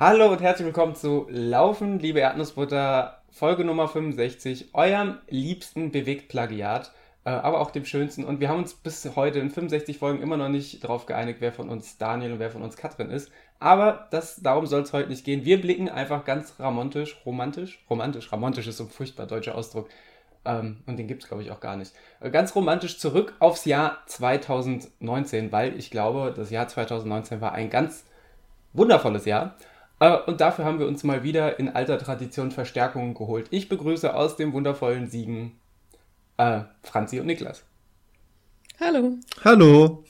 Hallo und herzlich willkommen zu Laufen, liebe Erdnussbutter, Folge Nummer 65, eurem liebsten Bewegt-Plagiat, äh, aber auch dem schönsten. Und wir haben uns bis heute in 65 Folgen immer noch nicht darauf geeinigt, wer von uns Daniel und wer von uns Katrin ist. Aber das, darum soll es heute nicht gehen. Wir blicken einfach ganz romantisch, romantisch, romantisch, romantisch ist so ein furchtbar deutscher Ausdruck. Ähm, und den gibt es, glaube ich, auch gar nicht. Äh, ganz romantisch zurück aufs Jahr 2019, weil ich glaube, das Jahr 2019 war ein ganz wundervolles Jahr. Äh, und dafür haben wir uns mal wieder in alter Tradition Verstärkungen geholt. Ich begrüße aus dem wundervollen Siegen äh, Franzi und Niklas. Hallo. Hallo.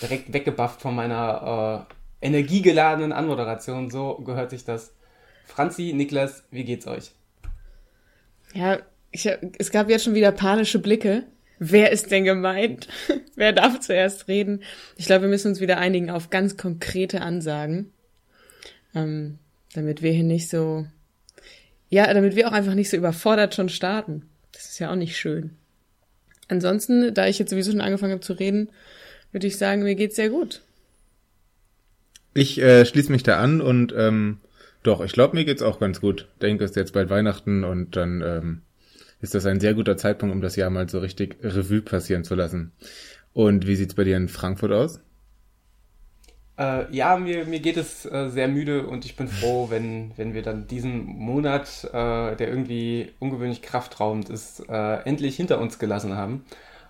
Direkt weggebufft von meiner äh, energiegeladenen Anmoderation. So gehört sich das. Franzi, Niklas, wie geht's euch? Ja, ich, es gab jetzt schon wieder panische Blicke. Wer ist denn gemeint? Wer darf zuerst reden? Ich glaube, wir müssen uns wieder einigen auf ganz konkrete Ansagen ähm, damit wir hier nicht so, ja, damit wir auch einfach nicht so überfordert schon starten. Das ist ja auch nicht schön. Ansonsten, da ich jetzt sowieso schon angefangen habe zu reden, würde ich sagen, mir geht's sehr gut. Ich äh, schließe mich da an und ähm, doch, ich glaube, mir geht's auch ganz gut. Denke, es ist jetzt bald Weihnachten und dann ähm, ist das ein sehr guter Zeitpunkt, um das Jahr mal so richtig Revue passieren zu lassen. Und wie sieht's bei dir in Frankfurt aus? Äh, ja, mir, mir geht es äh, sehr müde und ich bin froh, wenn, wenn wir dann diesen Monat, äh, der irgendwie ungewöhnlich kraftraubend ist, äh, endlich hinter uns gelassen haben.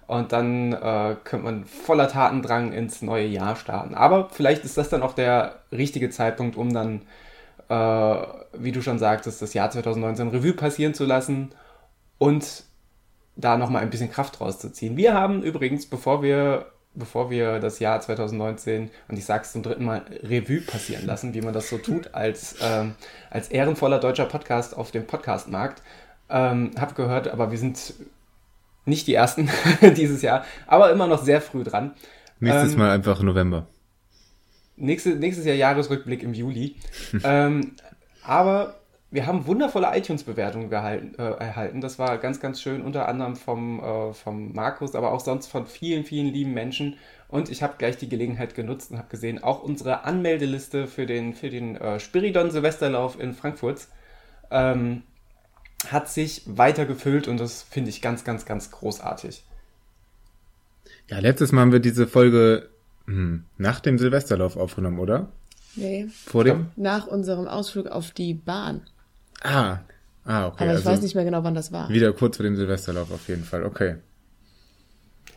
Und dann äh, könnte man voller Tatendrang ins neue Jahr starten. Aber vielleicht ist das dann auch der richtige Zeitpunkt, um dann, äh, wie du schon sagtest, das Jahr 2019 Revue passieren zu lassen und da nochmal ein bisschen Kraft rauszuziehen. Wir haben übrigens, bevor wir bevor wir das Jahr 2019, und ich sage es zum dritten Mal, Revue passieren lassen, wie man das so tut, als, ähm, als ehrenvoller deutscher Podcast auf dem Podcastmarkt. Ähm, hab gehört, aber wir sind nicht die Ersten dieses Jahr, aber immer noch sehr früh dran. Nächstes ähm, Mal einfach November. Nächste, nächstes Jahr Jahresrückblick im Juli. ähm, aber wir haben wundervolle iTunes-Bewertungen äh, erhalten. Das war ganz, ganz schön, unter anderem vom, äh, vom Markus, aber auch sonst von vielen, vielen lieben Menschen. Und ich habe gleich die Gelegenheit genutzt und habe gesehen, auch unsere Anmeldeliste für den, für den äh, Spiridon Silvesterlauf in Frankfurt ähm, hat sich weiter gefüllt und das finde ich ganz, ganz, ganz großartig. Ja, letztes Mal haben wir diese Folge hm, nach dem Silvesterlauf aufgenommen, oder? Nee. Vor dem? Nach unserem Ausflug auf die Bahn. Ah, ah, okay. Aber ich also weiß nicht mehr genau, wann das war. Wieder kurz vor dem Silvesterlauf auf jeden Fall, okay.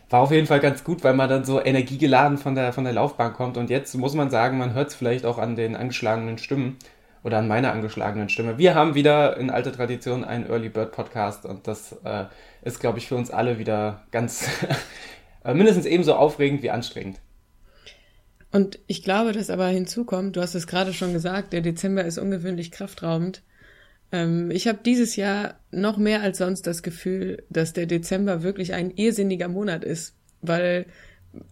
War auf jeden Fall ganz gut, weil man dann so energiegeladen von der, von der Laufbahn kommt. Und jetzt muss man sagen, man hört es vielleicht auch an den angeschlagenen Stimmen oder an meiner angeschlagenen Stimme. Wir haben wieder in alter Tradition einen Early Bird Podcast und das äh, ist, glaube ich, für uns alle wieder ganz äh, mindestens ebenso aufregend wie anstrengend. Und ich glaube, dass aber hinzukommt, du hast es gerade schon gesagt, der Dezember ist ungewöhnlich kraftraubend. Ähm, ich habe dieses Jahr noch mehr als sonst das Gefühl, dass der Dezember wirklich ein irrsinniger Monat ist, weil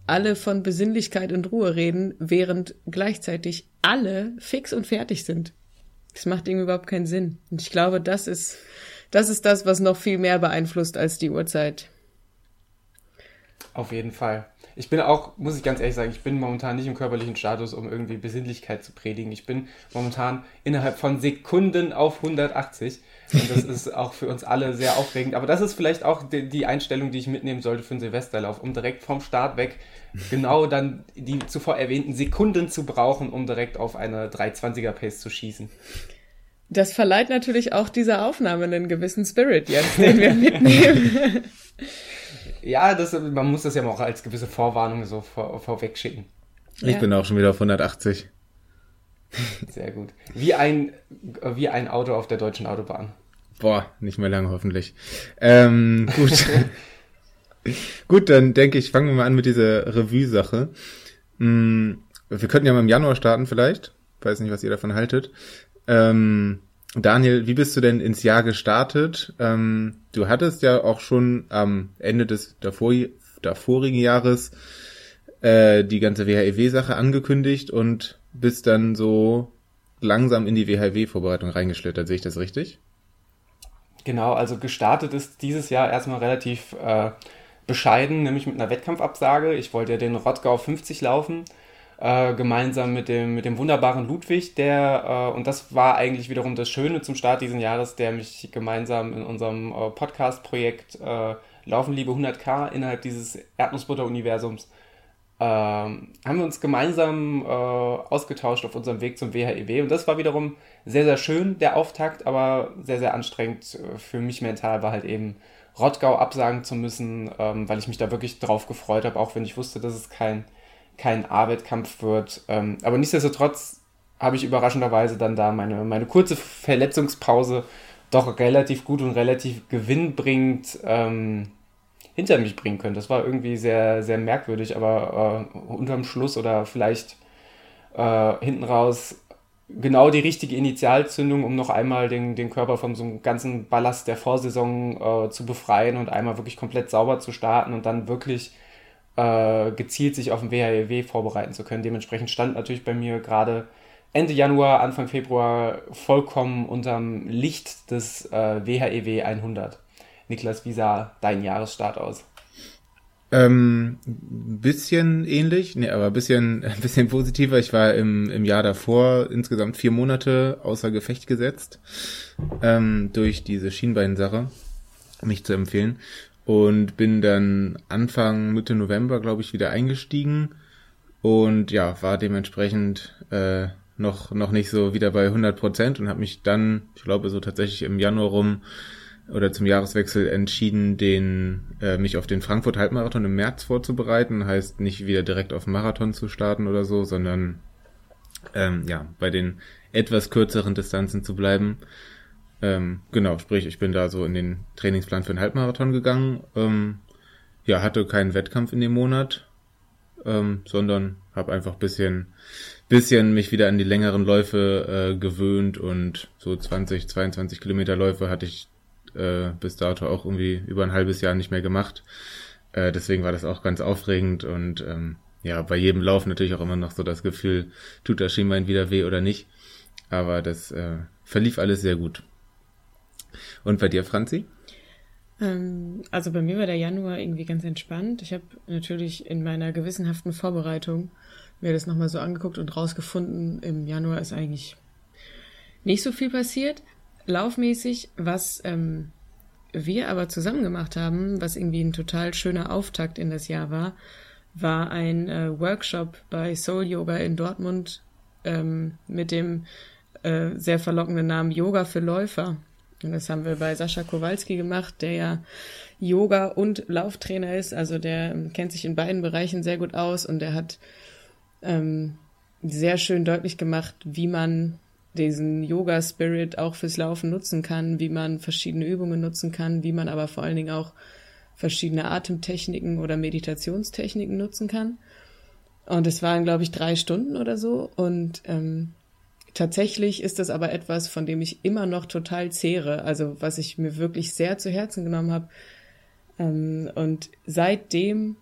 alle von Besinnlichkeit und Ruhe reden, während gleichzeitig alle fix und fertig sind. Das macht irgendwie überhaupt keinen Sinn. Und ich glaube, das ist, das ist das, was noch viel mehr beeinflusst als die Uhrzeit. Auf jeden Fall. Ich bin auch, muss ich ganz ehrlich sagen, ich bin momentan nicht im körperlichen Status, um irgendwie Besinnlichkeit zu predigen. Ich bin momentan innerhalb von Sekunden auf 180. Und das ist auch für uns alle sehr aufregend. Aber das ist vielleicht auch die, die Einstellung, die ich mitnehmen sollte für den Silvesterlauf, um direkt vom Start weg genau dann die zuvor erwähnten Sekunden zu brauchen, um direkt auf eine 320er Pace zu schießen. Das verleiht natürlich auch dieser Aufnahme einen gewissen Spirit jetzt, den wir mitnehmen. Ja, das, man muss das ja auch als gewisse Vorwarnung so vor, vorweg schicken. Ich ja. bin auch schon wieder auf 180. Sehr gut. Wie ein, wie ein Auto auf der deutschen Autobahn. Boah, nicht mehr lange hoffentlich. Ähm, gut. gut, dann denke ich, fangen wir mal an mit dieser Revue-Sache. Hm, wir könnten ja mal im Januar starten vielleicht. Weiß nicht, was ihr davon haltet. Ähm, Daniel, wie bist du denn ins Jahr gestartet? Ähm, du hattest ja auch schon am Ende des davor, davorigen Jahres äh, die ganze WHEW-Sache angekündigt und bist dann so langsam in die WHW-Vorbereitung reingeschlittert. Sehe ich das richtig? Genau, also gestartet ist dieses Jahr erstmal relativ äh, bescheiden, nämlich mit einer Wettkampfabsage. Ich wollte ja den Rottgau 50 laufen äh, gemeinsam mit dem, mit dem wunderbaren Ludwig, der, äh, und das war eigentlich wiederum das Schöne zum Start dieses Jahres, der mich gemeinsam in unserem äh, Podcast-Projekt äh, Laufen Liebe 100k innerhalb dieses Erdnussbutter-Universums ähm, haben wir uns gemeinsam äh, ausgetauscht auf unserem Weg zum WHEW. Und das war wiederum sehr, sehr schön, der Auftakt, aber sehr, sehr anstrengend äh, für mich mental war halt eben Rottgau absagen zu müssen, ähm, weil ich mich da wirklich drauf gefreut habe, auch wenn ich wusste, dass es kein, kein A-Wettkampf wird. Ähm, aber nichtsdestotrotz habe ich überraschenderweise dann da meine, meine kurze Verletzungspause doch relativ gut und relativ gewinnbringend ähm, hinter mich bringen können. Das war irgendwie sehr, sehr merkwürdig, aber äh, unterm Schluss oder vielleicht äh, hinten raus genau die richtige Initialzündung, um noch einmal den, den Körper von so einem ganzen Ballast der Vorsaison äh, zu befreien und einmal wirklich komplett sauber zu starten und dann wirklich äh, gezielt sich auf den WHEW vorbereiten zu können. Dementsprechend stand natürlich bei mir gerade Ende Januar, Anfang Februar vollkommen unterm Licht des äh, WHEW 100. Niklas, wie sah dein Jahresstart aus? Ähm, bisschen ähnlich, nee, aber bisschen, ein bisschen positiver. Ich war im, im Jahr davor insgesamt vier Monate außer Gefecht gesetzt, ähm, durch diese Schienbeinsache, mich zu empfehlen. Und bin dann Anfang, Mitte November, glaube ich, wieder eingestiegen. Und ja, war dementsprechend äh, noch, noch nicht so wieder bei 100 Prozent und habe mich dann, ich glaube, so tatsächlich im Januar rum oder zum Jahreswechsel entschieden, den äh, mich auf den Frankfurt Halbmarathon im März vorzubereiten. Heißt nicht wieder direkt auf Marathon zu starten oder so, sondern ähm, ja bei den etwas kürzeren Distanzen zu bleiben. Ähm, genau, sprich, ich bin da so in den Trainingsplan für den Halbmarathon gegangen. Ähm, ja, hatte keinen Wettkampf in dem Monat, ähm, sondern habe einfach bisschen bisschen mich wieder an die längeren Läufe äh, gewöhnt und so 20, 22 Kilometer Läufe hatte ich äh, bis dato auch irgendwie über ein halbes Jahr nicht mehr gemacht. Äh, deswegen war das auch ganz aufregend und ähm, ja, bei jedem Lauf natürlich auch immer noch so das Gefühl, tut das Schienbein wieder weh oder nicht. Aber das äh, verlief alles sehr gut. Und bei dir, Franzi? Ähm, also bei mir war der Januar irgendwie ganz entspannt. Ich habe natürlich in meiner gewissenhaften Vorbereitung mir das nochmal so angeguckt und rausgefunden, im Januar ist eigentlich nicht so viel passiert laufmäßig, was ähm, wir aber zusammen gemacht haben, was irgendwie ein total schöner Auftakt in das Jahr war, war ein äh, Workshop bei Soul Yoga in Dortmund ähm, mit dem äh, sehr verlockenden Namen Yoga für Läufer. Und das haben wir bei Sascha Kowalski gemacht, der ja Yoga und Lauftrainer ist. Also der ähm, kennt sich in beiden Bereichen sehr gut aus und der hat ähm, sehr schön deutlich gemacht, wie man diesen Yoga-Spirit auch fürs Laufen nutzen kann, wie man verschiedene Übungen nutzen kann, wie man aber vor allen Dingen auch verschiedene Atemtechniken oder Meditationstechniken nutzen kann. Und es waren, glaube ich, drei Stunden oder so. Und ähm, tatsächlich ist das aber etwas, von dem ich immer noch total zehre, also was ich mir wirklich sehr zu Herzen genommen habe. Ähm, und seitdem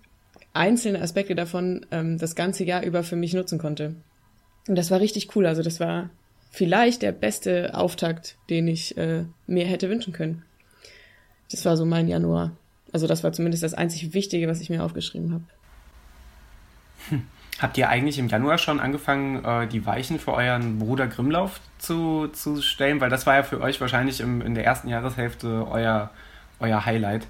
einzelne Aspekte davon ähm, das ganze Jahr über für mich nutzen konnte. Und das war richtig cool. Also das war vielleicht der beste Auftakt, den ich äh, mir hätte wünschen können. Das war so mein Januar. Also das war zumindest das einzig Wichtige, was ich mir aufgeschrieben habe. Hm. Habt ihr eigentlich im Januar schon angefangen, äh, die Weichen für euren Bruder Grimmlauf zu, zu stellen? Weil das war ja für euch wahrscheinlich im, in der ersten Jahreshälfte euer, euer Highlight.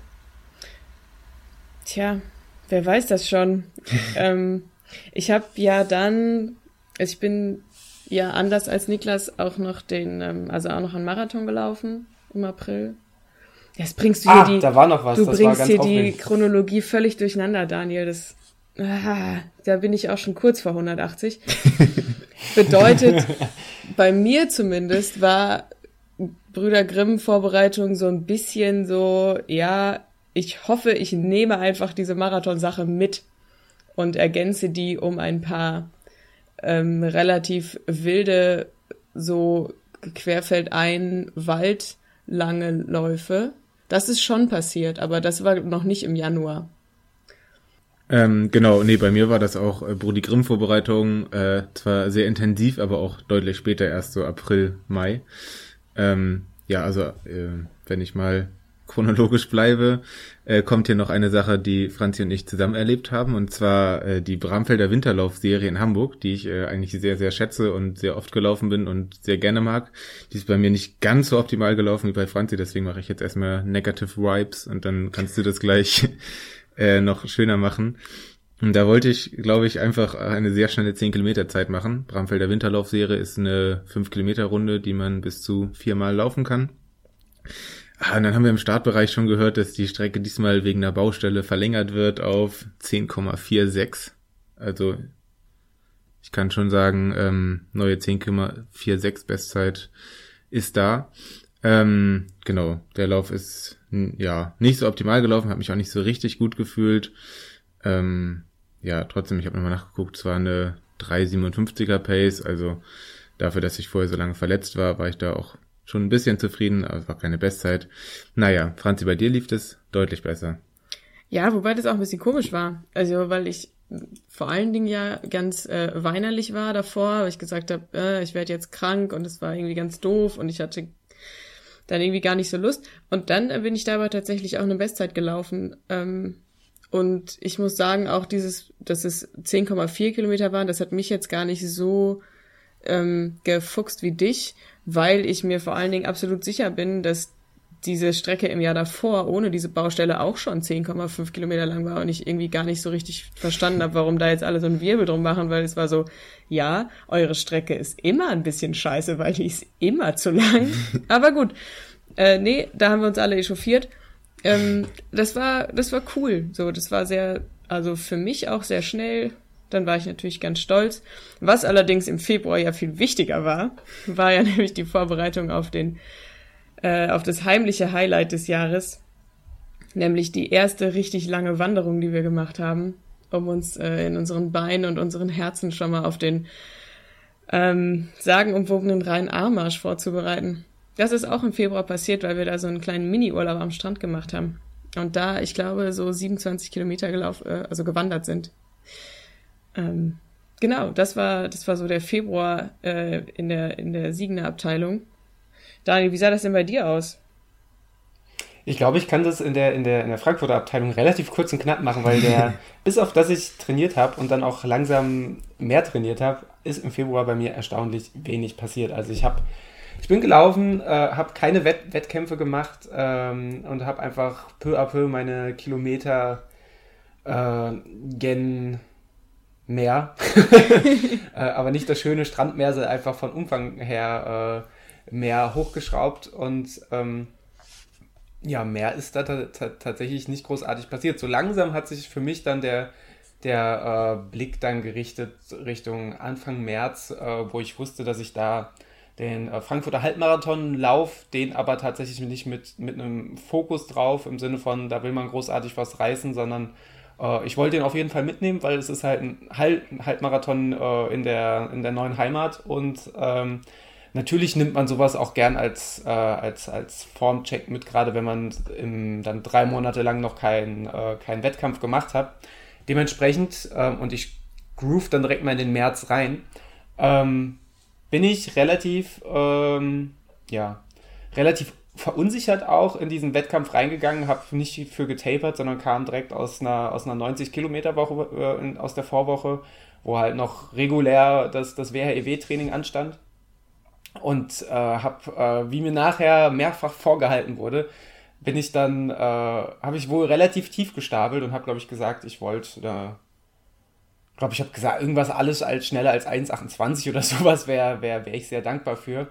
Tja, wer weiß das schon. ähm, ich habe ja dann, also ich bin ja anders als Niklas auch noch den, ähm, also auch noch einen Marathon gelaufen im April. Jetzt bringst du hier ah, die, da war noch was. du das bringst hier aufregend. die Chronologie völlig durcheinander, Daniel. Das, ah, da bin ich auch schon kurz vor 180. Bedeutet, bei mir zumindest war Brüder Grimm Vorbereitung so ein bisschen so, ja, ich hoffe, ich nehme einfach diese Marathon-Sache mit und ergänze die um ein paar ähm, relativ wilde, so querfeldein, waldlange Läufe. Das ist schon passiert, aber das war noch nicht im Januar. Ähm, genau, nee, bei mir war das auch äh, Brudi Grimm Vorbereitung, äh, zwar sehr intensiv, aber auch deutlich später, erst so April, Mai. Ähm, ja, also äh, wenn ich mal chronologisch bleibe, äh, kommt hier noch eine Sache, die Franzi und ich zusammen erlebt haben, und zwar äh, die Bramfelder Winterlaufserie in Hamburg, die ich äh, eigentlich sehr, sehr schätze und sehr oft gelaufen bin und sehr gerne mag. Die ist bei mir nicht ganz so optimal gelaufen wie bei Franzi, deswegen mache ich jetzt erstmal Negative Vibes und dann kannst du das gleich äh, noch schöner machen. Und da wollte ich, glaube ich, einfach eine sehr schnelle 10 Kilometer Zeit machen. Bramfelder Winterlaufserie ist eine 5 Kilometer Runde, die man bis zu viermal laufen kann. Ah, und dann haben wir im Startbereich schon gehört, dass die Strecke diesmal wegen einer Baustelle verlängert wird auf 10,46. Also ich kann schon sagen, ähm, neue 10,46 Bestzeit ist da. Ähm, genau, der Lauf ist ja nicht so optimal gelaufen, hat mich auch nicht so richtig gut gefühlt. Ähm, ja, trotzdem, ich habe nochmal nachgeguckt, es war eine 3,57er Pace, also dafür, dass ich vorher so lange verletzt war, war ich da auch schon ein bisschen zufrieden, aber es war keine Bestzeit. Naja, Franzi, bei dir lief es deutlich besser. Ja, wobei das auch ein bisschen komisch war. Also, weil ich vor allen Dingen ja ganz äh, weinerlich war davor, weil ich gesagt habe, äh, ich werde jetzt krank und es war irgendwie ganz doof und ich hatte dann irgendwie gar nicht so Lust. Und dann bin ich dabei tatsächlich auch eine Bestzeit gelaufen. Ähm, und ich muss sagen, auch dieses, dass es 10,4 Kilometer waren, das hat mich jetzt gar nicht so ähm, gefuchst wie dich, weil ich mir vor allen Dingen absolut sicher bin, dass diese Strecke im Jahr davor ohne diese Baustelle auch schon 10,5 Kilometer lang war und ich irgendwie gar nicht so richtig verstanden habe, warum da jetzt alle so einen Wirbel drum machen, weil es war so, ja, eure Strecke ist immer ein bisschen scheiße, weil die ist immer zu lang. Aber gut, äh, nee, da haben wir uns alle echauffiert. Ähm, das war, das war cool. So, das war sehr, also für mich auch sehr schnell, dann war ich natürlich ganz stolz. Was allerdings im Februar ja viel wichtiger war, war ja nämlich die Vorbereitung auf den, äh, auf das heimliche Highlight des Jahres, nämlich die erste richtig lange Wanderung, die wir gemacht haben, um uns äh, in unseren Beinen und unseren Herzen schon mal auf den ähm, sagenumwogenen Rhein-Armarsch vorzubereiten. Das ist auch im Februar passiert, weil wir da so einen kleinen Mini-Urlaub am Strand gemacht haben. Und da, ich glaube, so 27 Kilometer gelaufen, äh, also gewandert sind. Ähm, genau, das war, das war so der Februar äh, in der, in der Siegener Abteilung. Daniel, wie sah das denn bei dir aus? Ich glaube, ich kann das in der, in der, in der Frankfurter Abteilung relativ kurz und knapp machen, weil der, bis auf das ich trainiert habe und dann auch langsam mehr trainiert habe, ist im Februar bei mir erstaunlich wenig passiert. Also ich habe, ich bin gelaufen, äh, habe keine Wett Wettkämpfe gemacht ähm, und habe einfach peu à peu meine Kilometer äh, gen Meer. äh, aber nicht das schöne Strandmeer, sondern einfach von Umfang her äh, mehr hochgeschraubt und ähm, ja, mehr ist da tatsächlich nicht großartig passiert. So langsam hat sich für mich dann der, der äh, Blick dann gerichtet Richtung Anfang März, äh, wo ich wusste, dass ich da den äh, Frankfurter Halbmarathon lauf, den aber tatsächlich nicht mit, mit einem Fokus drauf, im Sinne von, da will man großartig was reißen, sondern äh, ich wollte ihn auf jeden Fall mitnehmen, weil es ist halt ein Halb Halbmarathon äh, in, der, in der neuen Heimat und ähm, natürlich nimmt man sowas auch gern als, äh, als, als Formcheck mit, gerade wenn man im, dann drei Monate lang noch keinen äh, kein Wettkampf gemacht hat. Dementsprechend, ähm, und ich groove dann direkt mal in den März rein, ähm, bin ich relativ, ähm, ja, relativ verunsichert auch in diesen Wettkampf reingegangen, habe nicht für getapert, sondern kam direkt aus einer, aus einer 90 Kilometer Woche äh, aus der Vorwoche, wo halt noch regulär das, das WHEW-Training anstand. Und äh, habe, äh, wie mir nachher mehrfach vorgehalten wurde, bin ich dann, äh, habe ich wohl relativ tief gestapelt und habe, glaube ich, gesagt, ich wollte, äh, glaube ich, habe gesagt, irgendwas alles als schneller als 1,28 oder sowas wäre wär, wär ich sehr dankbar für.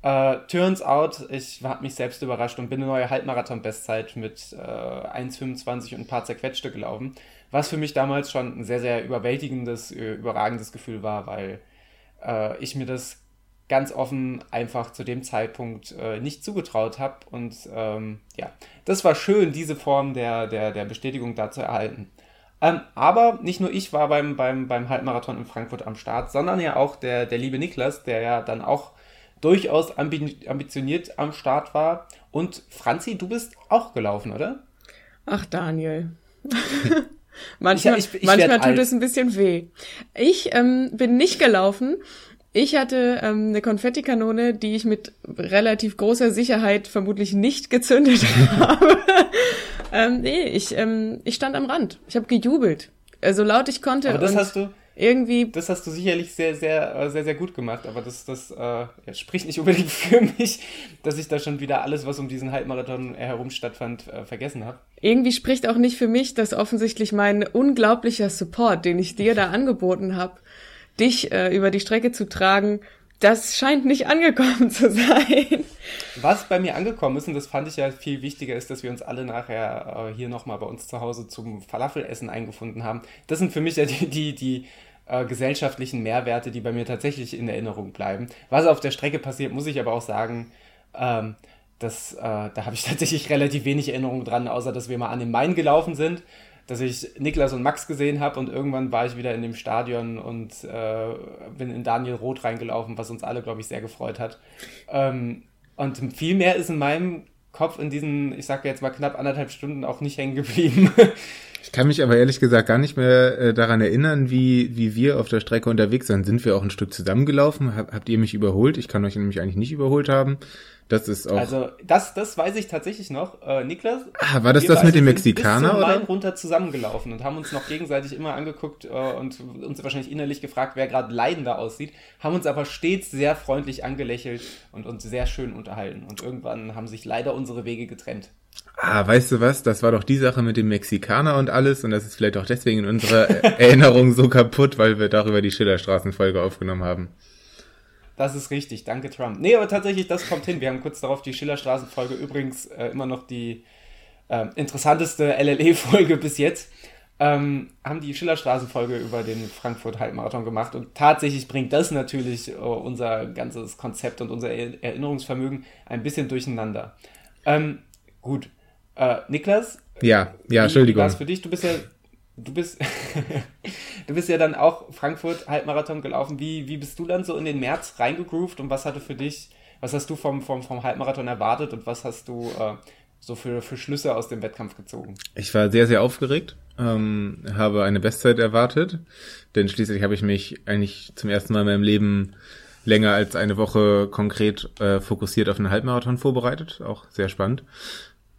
Uh, turns out, ich habe mich selbst überrascht und bin eine neue Halbmarathon-Bestzeit mit äh, 1,25 und ein paar zerquetschte gelaufen. Was für mich damals schon ein sehr, sehr überwältigendes, äh, überragendes Gefühl war, weil äh, ich mir das ganz offen einfach zu dem Zeitpunkt äh, nicht zugetraut habe. Und ähm, ja, das war schön, diese Form der, der, der Bestätigung da zu erhalten. Ähm, aber nicht nur ich war beim, beim, beim Halbmarathon in Frankfurt am Start, sondern ja auch der, der liebe Niklas, der ja dann auch durchaus ambitioniert am Start war. Und Franzi, du bist auch gelaufen, oder? Ach, Daniel. manchmal ich, ich, ich manchmal tut alt. es ein bisschen weh. Ich ähm, bin nicht gelaufen, Ich hatte ähm, eine Konfettikanone, die ich mit relativ großer Sicherheit vermutlich nicht gezündet habe. ähm, nee, ich, ähm, ich stand am Rand. Ich habe gejubelt. Äh, so laut ich konnte. Aber das hast du irgendwie. Das hast du sicherlich sehr, sehr, äh, sehr, sehr gut gemacht, aber das, das äh, spricht nicht unbedingt für mich, dass ich da schon wieder alles, was um diesen Halbmarathon herum stattfand, äh, vergessen habe. Irgendwie spricht auch nicht für mich, dass offensichtlich mein unglaublicher Support, den ich dir da angeboten habe, dich äh, über die Strecke zu tragen, das scheint nicht angekommen zu sein. Was bei mir angekommen ist, und das fand ich ja viel wichtiger, ist, dass wir uns alle nachher äh, hier nochmal bei uns zu Hause zum Falafelessen eingefunden haben. Das sind für mich ja die, die, die äh, gesellschaftlichen Mehrwerte, die bei mir tatsächlich in Erinnerung bleiben. Was auf der Strecke passiert, muss ich aber auch sagen, ähm, das, äh, da habe ich tatsächlich relativ wenig Erinnerung dran, außer dass wir mal an den Main gelaufen sind dass ich Niklas und Max gesehen habe und irgendwann war ich wieder in dem Stadion und äh, bin in Daniel Roth reingelaufen, was uns alle, glaube ich, sehr gefreut hat. Ähm, und viel mehr ist in meinem Kopf in diesen, ich sage jetzt mal knapp anderthalb Stunden auch nicht hängen geblieben. Ich kann mich aber ehrlich gesagt gar nicht mehr äh, daran erinnern, wie, wie wir auf der Strecke unterwegs sind. Sind wir auch ein Stück zusammengelaufen? Hab, habt ihr mich überholt? Ich kann euch nämlich eigentlich nicht überholt haben. Das ist auch. Also, das, das weiß ich tatsächlich noch. Äh, Niklas. Ah, war das das mit dem Mexikaner, bis oder? runter zusammengelaufen und haben uns noch gegenseitig immer angeguckt äh, und uns wahrscheinlich innerlich gefragt, wer gerade leidender aussieht, haben uns aber stets sehr freundlich angelächelt und uns sehr schön unterhalten. Und irgendwann haben sich leider unsere Wege getrennt. Ah, weißt du was? Das war doch die Sache mit dem Mexikaner und alles und das ist vielleicht auch deswegen in unserer Erinnerung so kaputt, weil wir darüber die Schillerstraßenfolge aufgenommen haben. Das ist richtig, danke Trump. Nee, aber tatsächlich, das kommt hin. Wir haben kurz darauf die Schillerstraßenfolge übrigens äh, immer noch die äh, interessanteste LLE-Folge bis jetzt. Ähm, haben die Schillerstraßenfolge über den Frankfurt-Halbmarathon gemacht und tatsächlich bringt das natürlich äh, unser ganzes Konzept und unser Erinnerungsvermögen ein bisschen durcheinander. Ähm, gut, äh, Niklas? Ja, ja, Entschuldigung. Was für dich? Du bist ja du bist, du bist ja dann auch Frankfurt Halbmarathon gelaufen. Wie, wie bist du dann so in den März reingegroovt und was hatte für dich, was hast du vom, vom, vom Halbmarathon erwartet und was hast du äh, so für, für Schlüsse aus dem Wettkampf gezogen? Ich war sehr, sehr aufgeregt, ähm, habe eine Bestzeit erwartet, denn schließlich habe ich mich eigentlich zum ersten Mal in meinem Leben länger als eine Woche konkret äh, fokussiert auf einen Halbmarathon vorbereitet. Auch sehr spannend.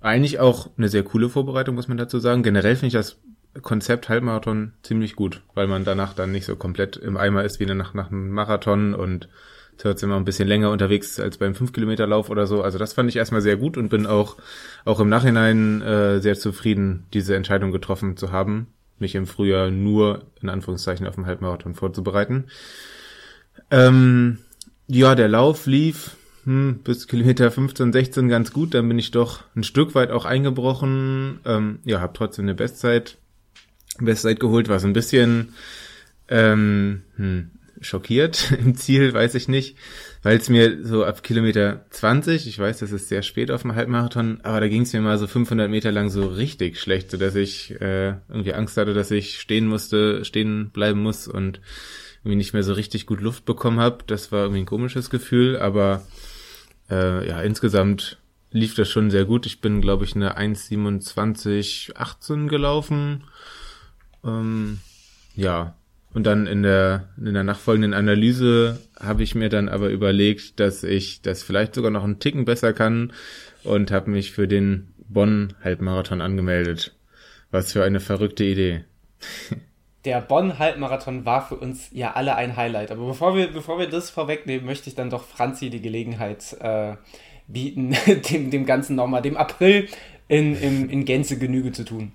Eigentlich auch eine sehr coole Vorbereitung, muss man dazu sagen. Generell finde ich das Konzept Halbmarathon ziemlich gut, weil man danach dann nicht so komplett im Eimer ist wie nach, nach einem Marathon und trotzdem immer ein bisschen länger unterwegs als beim 5-Kilometer-Lauf oder so. Also das fand ich erstmal sehr gut und bin auch, auch im Nachhinein äh, sehr zufrieden, diese Entscheidung getroffen zu haben, mich im Frühjahr nur in Anführungszeichen auf den Halbmarathon vorzubereiten. Ähm, ja, der Lauf lief hm, bis Kilometer 15, 16 ganz gut. Dann bin ich doch ein Stück weit auch eingebrochen. Ähm, ja, habe trotzdem eine Bestzeit Bestzeit geholt, war so ein bisschen ähm, hm, schockiert im Ziel, weiß ich nicht, weil es mir so ab Kilometer 20, ich weiß, das ist sehr spät auf dem Halbmarathon, aber da ging es mir mal so 500 Meter lang so richtig schlecht, so dass ich äh, irgendwie Angst hatte, dass ich stehen musste, stehen bleiben muss und irgendwie nicht mehr so richtig gut Luft bekommen habe. Das war irgendwie ein komisches Gefühl, aber äh, ja, insgesamt lief das schon sehr gut. Ich bin, glaube ich, eine 1,27,18 gelaufen ähm, ja, und dann in der, in der nachfolgenden Analyse habe ich mir dann aber überlegt, dass ich das vielleicht sogar noch einen Ticken besser kann und habe mich für den Bonn-Halbmarathon angemeldet. Was für eine verrückte Idee. Der Bonn-Halbmarathon war für uns ja alle ein Highlight. Aber bevor wir, bevor wir das vorwegnehmen, möchte ich dann doch Franzi die Gelegenheit äh, bieten, dem, dem Ganzen nochmal, dem April in, in, in Gänze Genüge zu tun.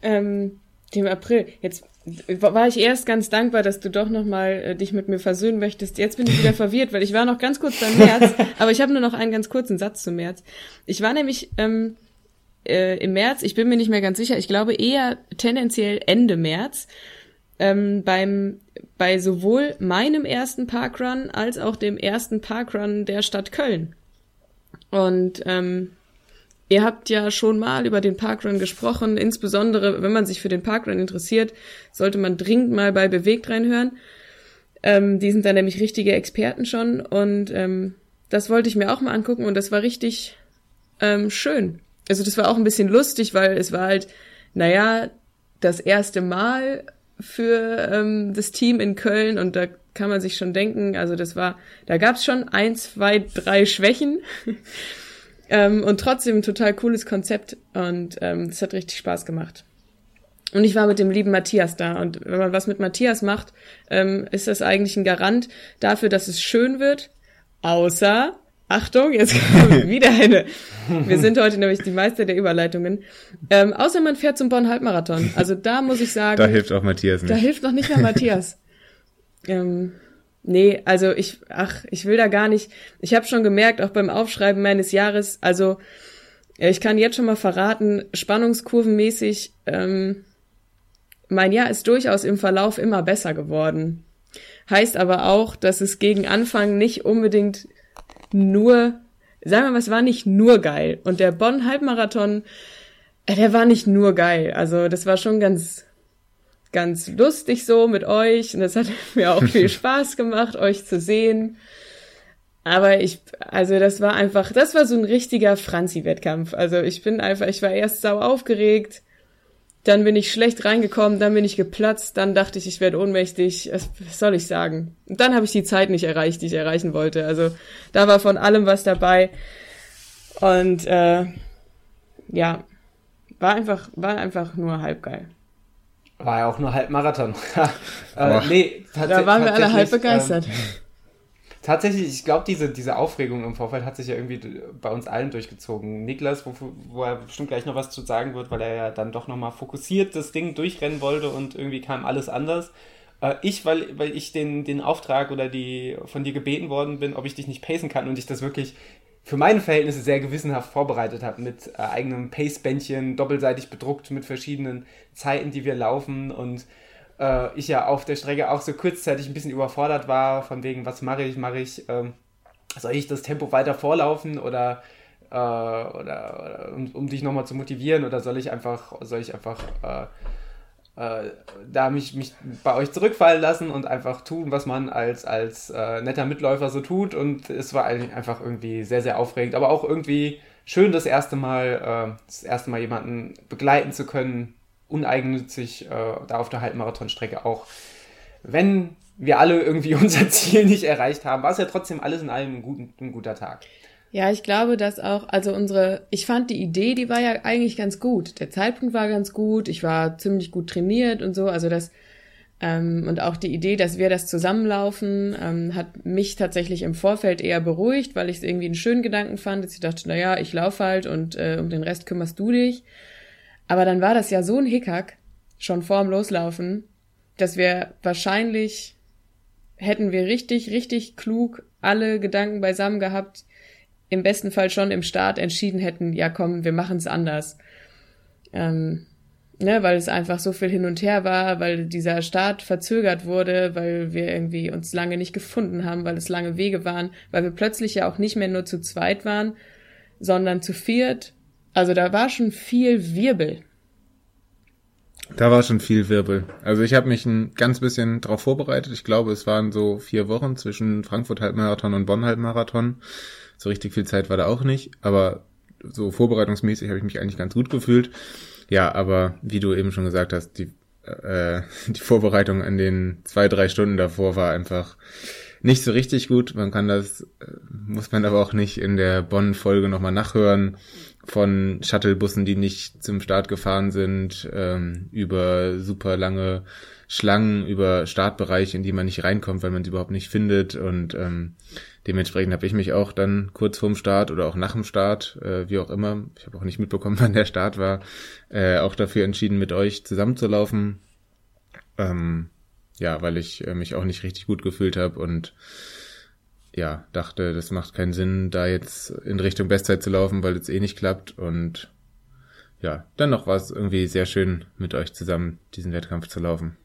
Ähm, dem April. Jetzt war ich erst ganz dankbar, dass du doch noch mal äh, dich mit mir versöhnen möchtest. Jetzt bin ich wieder verwirrt, weil ich war noch ganz kurz beim März, aber ich habe nur noch einen ganz kurzen Satz zum März. Ich war nämlich ähm, äh, im März, ich bin mir nicht mehr ganz sicher, ich glaube eher tendenziell Ende März, ähm, beim bei sowohl meinem ersten Parkrun als auch dem ersten Parkrun der Stadt Köln. Und ähm, Ihr habt ja schon mal über den Parkrun gesprochen. Insbesondere, wenn man sich für den Parkrun interessiert, sollte man dringend mal bei Bewegt reinhören. Ähm, die sind da nämlich richtige Experten schon. Und ähm, das wollte ich mir auch mal angucken und das war richtig ähm, schön. Also das war auch ein bisschen lustig, weil es war halt, naja, das erste Mal für ähm, das Team in Köln und da kann man sich schon denken. Also das war, da gab es schon ein, zwei, drei Schwächen. ähm, und trotzdem ein total cooles Konzept. Und ähm, das hat richtig Spaß gemacht. Und ich war mit dem lieben Matthias da. Und wenn man was mit Matthias macht, ähm, ist das eigentlich ein Garant dafür, dass es schön wird. Außer, Achtung, jetzt kommt wieder eine. Wir sind heute nämlich die Meister der Überleitungen. Ähm, außer man fährt zum Bonn Halbmarathon. Also da muss ich sagen. Da hilft auch Matthias nicht. Da hilft noch nicht mehr Matthias. ähm, nee, also ich, ach, ich will da gar nicht. Ich habe schon gemerkt, auch beim Aufschreiben meines Jahres, also ich kann jetzt schon mal verraten, spannungskurvenmäßig, ähm, mein Jahr ist durchaus im Verlauf immer besser geworden. Heißt aber auch, dass es gegen Anfang nicht unbedingt nur, sagen wir mal, es war nicht nur geil. Und der Bonn Halbmarathon, äh, der war nicht nur geil. Also das war schon ganz, ganz lustig so mit euch. Und das hat mir auch viel Spaß gemacht, euch zu sehen. Aber ich, also das war einfach, das war so ein richtiger Franzi-Wettkampf. Also ich bin einfach, ich war erst sau aufgeregt dann bin ich schlecht reingekommen, dann bin ich geplatzt, dann dachte ich, ich werde ohnmächtig. Was soll ich sagen? Und dann habe ich die Zeit nicht erreicht, die ich erreichen wollte. Also da war von allem was dabei. Und äh, ja, war einfach, war einfach nur halb geil. War ja auch nur halb Marathon. äh, nee, da waren wir alle halb begeistert. Ähm, Tatsächlich, ich glaube, diese, diese Aufregung im Vorfeld hat sich ja irgendwie bei uns allen durchgezogen. Niklas, wo, wo er bestimmt gleich noch was zu sagen wird, weil er ja dann doch nochmal fokussiert das Ding durchrennen wollte und irgendwie kam alles anders. Äh, ich, weil, weil ich den, den Auftrag oder die von dir gebeten worden bin, ob ich dich nicht pacen kann und ich das wirklich für meine Verhältnisse sehr gewissenhaft vorbereitet habe mit äh, eigenem Pace-Bändchen, doppelseitig bedruckt mit verschiedenen Zeiten, die wir laufen und äh, ich ja auf der Strecke auch so kurzzeitig ein bisschen überfordert war, von wegen, was mache ich, mache ich, ähm, soll ich das Tempo weiter vorlaufen oder, äh, oder, oder um, um, dich nochmal zu motivieren oder soll ich einfach, soll ich einfach äh, da mich, mich bei euch zurückfallen lassen und einfach tun, was man als, als äh, netter Mitläufer so tut und es war einfach irgendwie sehr, sehr aufregend, aber auch irgendwie schön das erste Mal, äh, das erste Mal jemanden begleiten zu können, uneigennützig äh, da auf der Halbmarathonstrecke auch. Wenn wir alle irgendwie unser Ziel nicht erreicht haben, war es ja trotzdem alles in allem ein, guten, ein guter Tag. Ja, ich glaube, dass auch, also unsere, ich fand die Idee, die war ja eigentlich ganz gut. Der Zeitpunkt war ganz gut, ich war ziemlich gut trainiert und so, also das, ähm, und auch die Idee, dass wir das zusammenlaufen, ähm, hat mich tatsächlich im Vorfeld eher beruhigt, weil ich es irgendwie einen schönen Gedanken fand, dass ich dachte, na ja, ich lauf halt und äh, um den Rest kümmerst du dich. Aber dann war das ja so ein Hickhack, schon vorm Loslaufen, dass wir wahrscheinlich hätten wir richtig, richtig klug alle Gedanken beisammen gehabt, im besten Fall schon im Start entschieden hätten, ja komm, wir machen es anders. Ähm, ne, weil es einfach so viel hin und her war, weil dieser Start verzögert wurde, weil wir irgendwie uns lange nicht gefunden haben, weil es lange Wege waren, weil wir plötzlich ja auch nicht mehr nur zu zweit waren, sondern zu viert also da war schon viel Wirbel. Da war schon viel Wirbel. Also ich habe mich ein ganz bisschen darauf vorbereitet. Ich glaube, es waren so vier Wochen zwischen Frankfurt Halbmarathon und Bonn Halbmarathon. So richtig viel Zeit war da auch nicht, aber so vorbereitungsmäßig habe ich mich eigentlich ganz gut gefühlt. Ja, aber wie du eben schon gesagt hast, die, äh, die Vorbereitung an den zwei, drei Stunden davor war einfach nicht so richtig gut. Man kann das, äh, muss man aber auch nicht in der Bonn-Folge nochmal nachhören von Shuttlebussen, die nicht zum Start gefahren sind, ähm, über super lange Schlangen, über Startbereiche, in die man nicht reinkommt, weil man sie überhaupt nicht findet. Und ähm, dementsprechend habe ich mich auch dann kurz vorm Start oder auch nach dem Start, äh, wie auch immer, ich habe auch nicht mitbekommen, wann der Start war, äh, auch dafür entschieden, mit euch zusammenzulaufen. Ähm, ja, weil ich äh, mich auch nicht richtig gut gefühlt habe und ja, dachte, das macht keinen Sinn, da jetzt in Richtung Bestzeit zu laufen, weil es eh nicht klappt. Und ja, dennoch war es irgendwie sehr schön, mit euch zusammen diesen Wettkampf zu laufen.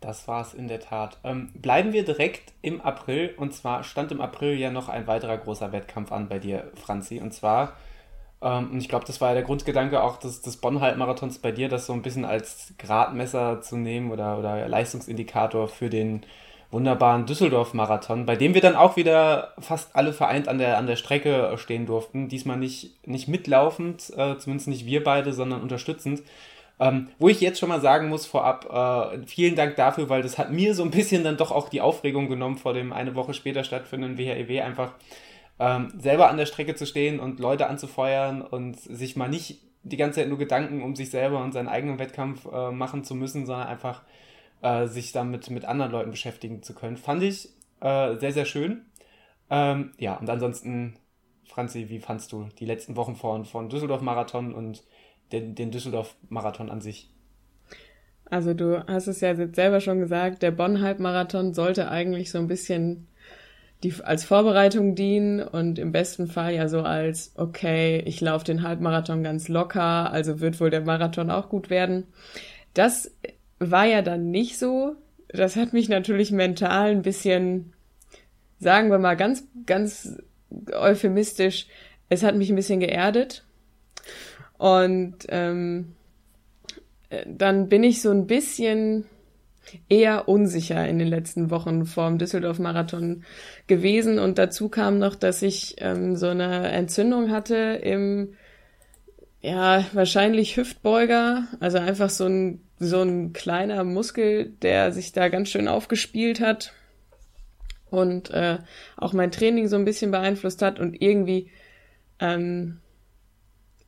Das war es in der Tat. Ähm, bleiben wir direkt im April. Und zwar stand im April ja noch ein weiterer großer Wettkampf an bei dir, Franzi. Und zwar, ähm, und ich glaube, das war ja der Grundgedanke auch des, des Bonn-Halbmarathons bei dir, das so ein bisschen als Gradmesser zu nehmen oder, oder Leistungsindikator für den wunderbaren Düsseldorf-Marathon, bei dem wir dann auch wieder fast alle vereint an der, an der Strecke stehen durften. Diesmal nicht, nicht mitlaufend, äh, zumindest nicht wir beide, sondern unterstützend. Ähm, wo ich jetzt schon mal sagen muss vorab, äh, vielen Dank dafür, weil das hat mir so ein bisschen dann doch auch die Aufregung genommen, vor dem eine Woche später stattfindenden WHEW e einfach ähm, selber an der Strecke zu stehen und Leute anzufeuern und sich mal nicht die ganze Zeit nur Gedanken um sich selber und seinen eigenen Wettkampf äh, machen zu müssen, sondern einfach äh, sich damit mit anderen Leuten beschäftigen zu können. Fand ich äh, sehr, sehr schön. Ähm, ja, und ansonsten, Franzi, wie fandst du die letzten Wochen von, von Düsseldorf-Marathon und den, den Düsseldorf-Marathon an sich? Also du hast es ja jetzt selber schon gesagt, der Bonn-Halbmarathon sollte eigentlich so ein bisschen die als Vorbereitung dienen und im besten Fall ja so als, okay, ich laufe den Halbmarathon ganz locker, also wird wohl der Marathon auch gut werden. Das war ja dann nicht so. Das hat mich natürlich mental ein bisschen, sagen wir mal ganz, ganz euphemistisch, es hat mich ein bisschen geerdet. Und ähm, dann bin ich so ein bisschen eher unsicher in den letzten Wochen vorm Düsseldorf-Marathon gewesen. Und dazu kam noch, dass ich ähm, so eine Entzündung hatte im, ja, wahrscheinlich Hüftbeuger. Also einfach so ein, so ein kleiner Muskel, der sich da ganz schön aufgespielt hat und äh, auch mein Training so ein bisschen beeinflusst hat und irgendwie, ähm,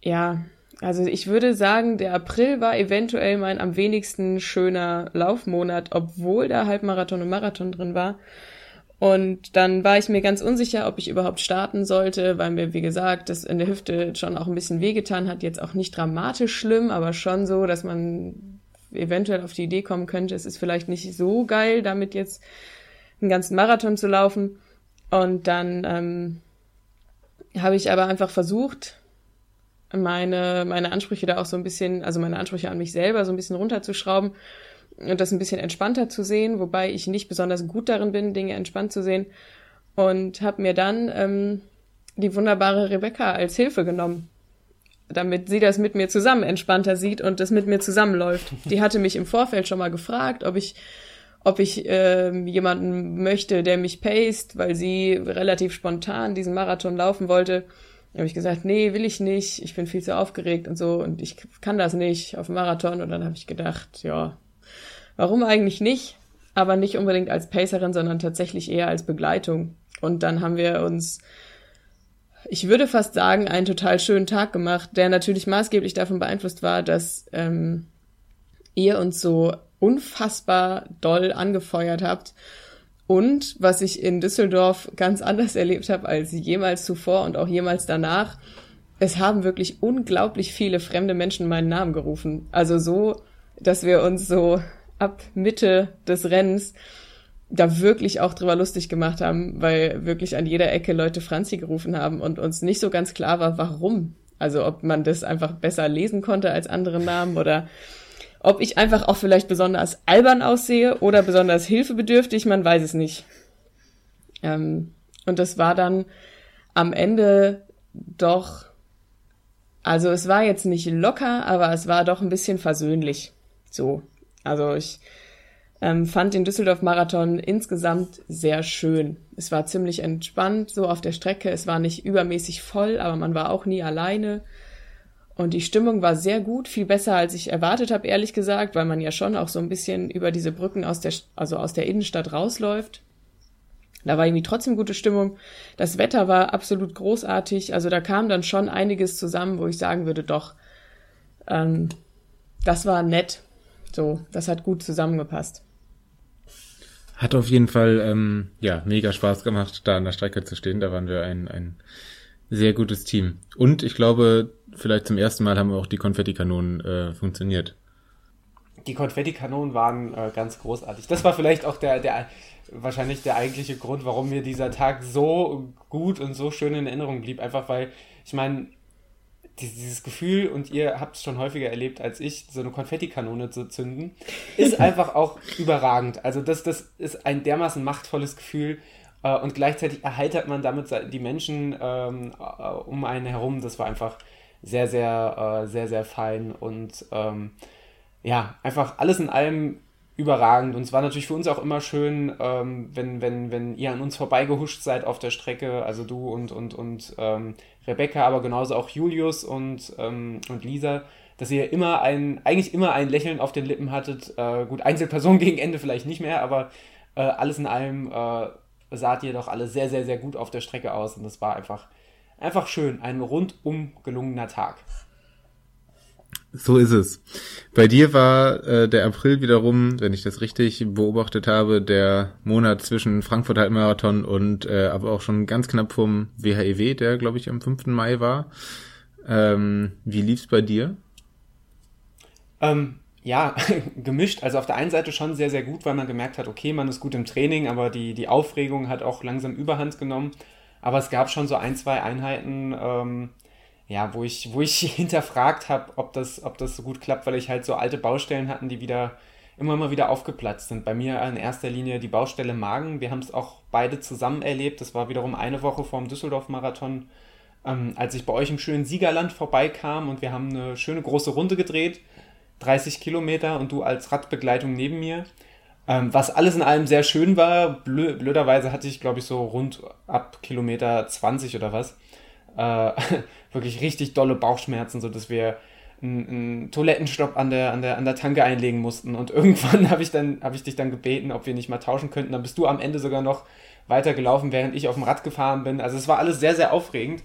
ja, also ich würde sagen, der April war eventuell mein am wenigsten schöner Laufmonat, obwohl da Halbmarathon und Marathon drin war. Und dann war ich mir ganz unsicher, ob ich überhaupt starten sollte, weil mir, wie gesagt, das in der Hüfte schon auch ein bisschen wehgetan hat. Jetzt auch nicht dramatisch schlimm, aber schon so, dass man eventuell auf die Idee kommen könnte, es ist vielleicht nicht so geil, damit jetzt einen ganzen Marathon zu laufen. Und dann ähm, habe ich aber einfach versucht, meine, meine Ansprüche da auch so ein bisschen, also meine Ansprüche an mich selber so ein bisschen runterzuschrauben und das ein bisschen entspannter zu sehen, wobei ich nicht besonders gut darin bin, Dinge entspannt zu sehen. Und habe mir dann ähm, die wunderbare Rebecca als Hilfe genommen, damit sie das mit mir zusammen entspannter sieht und das mit mir zusammenläuft. Die hatte mich im Vorfeld schon mal gefragt, ob ich ob ich äh, jemanden möchte, der mich paced, weil sie relativ spontan diesen Marathon laufen wollte habe ich gesagt, nee, will ich nicht, ich bin viel zu aufgeregt und so und ich kann das nicht auf dem Marathon. Und dann habe ich gedacht, ja, warum eigentlich nicht? Aber nicht unbedingt als Pacerin, sondern tatsächlich eher als Begleitung. Und dann haben wir uns, ich würde fast sagen, einen total schönen Tag gemacht, der natürlich maßgeblich davon beeinflusst war, dass ähm, ihr uns so unfassbar doll angefeuert habt und was ich in Düsseldorf ganz anders erlebt habe als jemals zuvor und auch jemals danach, es haben wirklich unglaublich viele fremde Menschen meinen Namen gerufen. Also so, dass wir uns so ab Mitte des Rennens da wirklich auch drüber lustig gemacht haben, weil wirklich an jeder Ecke Leute Franzi gerufen haben und uns nicht so ganz klar war, warum. Also ob man das einfach besser lesen konnte als andere Namen oder ob ich einfach auch vielleicht besonders albern aussehe oder besonders hilfebedürftig, man weiß es nicht. Ähm, und das war dann am Ende doch, also es war jetzt nicht locker, aber es war doch ein bisschen versöhnlich. So. Also ich ähm, fand den Düsseldorf-Marathon insgesamt sehr schön. Es war ziemlich entspannt so auf der Strecke. Es war nicht übermäßig voll, aber man war auch nie alleine. Und die Stimmung war sehr gut, viel besser als ich erwartet habe, ehrlich gesagt, weil man ja schon auch so ein bisschen über diese Brücken aus der, also aus der Innenstadt rausläuft. Da war irgendwie trotzdem gute Stimmung. Das Wetter war absolut großartig. Also da kam dann schon einiges zusammen, wo ich sagen würde, doch, ähm, das war nett. So, das hat gut zusammengepasst. Hat auf jeden Fall ähm, ja mega Spaß gemacht, da an der Strecke zu stehen. Da waren wir ein, ein sehr gutes Team. Und ich glaube, vielleicht zum ersten Mal haben auch die Konfettikanonen äh, funktioniert. Die Konfettikanonen waren äh, ganz großartig. Das war vielleicht auch der, der wahrscheinlich der eigentliche Grund, warum mir dieser Tag so gut und so schön in Erinnerung blieb. Einfach weil, ich meine, dieses Gefühl, und ihr habt es schon häufiger erlebt als ich, so eine Konfettikanone zu zünden, ist einfach auch überragend. Also das, das ist ein dermaßen machtvolles Gefühl und gleichzeitig erheitert man damit die Menschen ähm, äh, um einen herum. Das war einfach sehr, sehr, äh, sehr, sehr fein und ähm, ja, einfach alles in allem überragend. Und es war natürlich für uns auch immer schön, ähm, wenn, wenn, wenn ihr an uns vorbeigehuscht seid auf der Strecke, also du und, und, und ähm, Rebecca, aber genauso auch Julius und, ähm, und Lisa, dass ihr immer ein, eigentlich immer ein Lächeln auf den Lippen hattet. Äh, gut, Einzelpersonen gegen Ende vielleicht nicht mehr, aber äh, alles in allem äh, saht ihr doch alle sehr, sehr, sehr gut auf der Strecke aus und das war einfach, einfach schön. Ein rundum gelungener Tag. So ist es. Bei dir war äh, der April wiederum, wenn ich das richtig beobachtet habe, der Monat zwischen Frankfurt Halbmarathon und äh, aber auch schon ganz knapp vom WHEW, der glaube ich am 5. Mai war. Ähm, wie lief's bei dir? Ähm, ja, gemischt. Also auf der einen Seite schon sehr, sehr gut, weil man gemerkt hat, okay, man ist gut im Training, aber die, die Aufregung hat auch langsam Überhand genommen. Aber es gab schon so ein, zwei Einheiten, ähm, ja, wo ich, wo ich hinterfragt habe, ob das, ob das so gut klappt, weil ich halt so alte Baustellen hatten, die wieder immer mal wieder aufgeplatzt sind. Bei mir in erster Linie die Baustelle Magen. Wir haben es auch beide zusammen erlebt. Das war wiederum eine Woche vor dem Düsseldorf-Marathon, ähm, als ich bei euch im schönen Siegerland vorbeikam und wir haben eine schöne große Runde gedreht, 30 Kilometer und du als Radbegleitung neben mir. Ähm, was alles in allem sehr schön war. Blö blöderweise hatte ich, glaube ich, so rund ab Kilometer 20 oder was äh, wirklich richtig dolle Bauchschmerzen, sodass wir einen, Toilettenstopp an der, an, der, an der Tanke einlegen mussten. Und irgendwann habe ich, hab ich dich dann gebeten, ob wir nicht mal tauschen könnten. Dann bist du am Ende sogar noch weitergelaufen, während ich auf dem Rad gefahren bin. Also es war alles sehr, sehr aufregend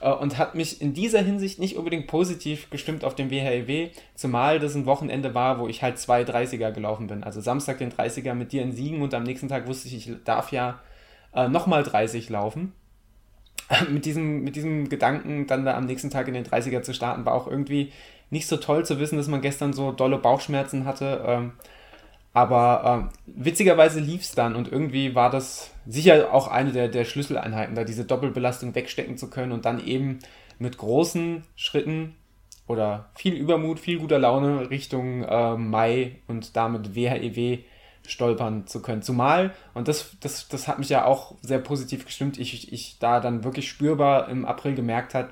und hat mich in dieser Hinsicht nicht unbedingt positiv gestimmt auf dem WHEW, e zumal das ein Wochenende war, wo ich halt zwei 30er gelaufen bin. Also Samstag den 30er mit dir in Siegen und am nächsten Tag wusste ich, ich darf ja äh, nochmal 30 laufen. mit diesem, mit diesem Gedanken, dann da am nächsten Tag in den 30er zu starten, war auch irgendwie nicht so toll zu wissen, dass man gestern so dolle Bauchschmerzen hatte. Ähm, aber äh, witzigerweise lief es dann und irgendwie war das sicher auch eine der, der Schlüsseleinheiten, da diese Doppelbelastung wegstecken zu können und dann eben mit großen Schritten oder viel Übermut, viel guter Laune Richtung äh, Mai und damit WHEW stolpern zu können. Zumal, und das, das, das hat mich ja auch sehr positiv gestimmt, ich, ich da dann wirklich spürbar im April gemerkt hat,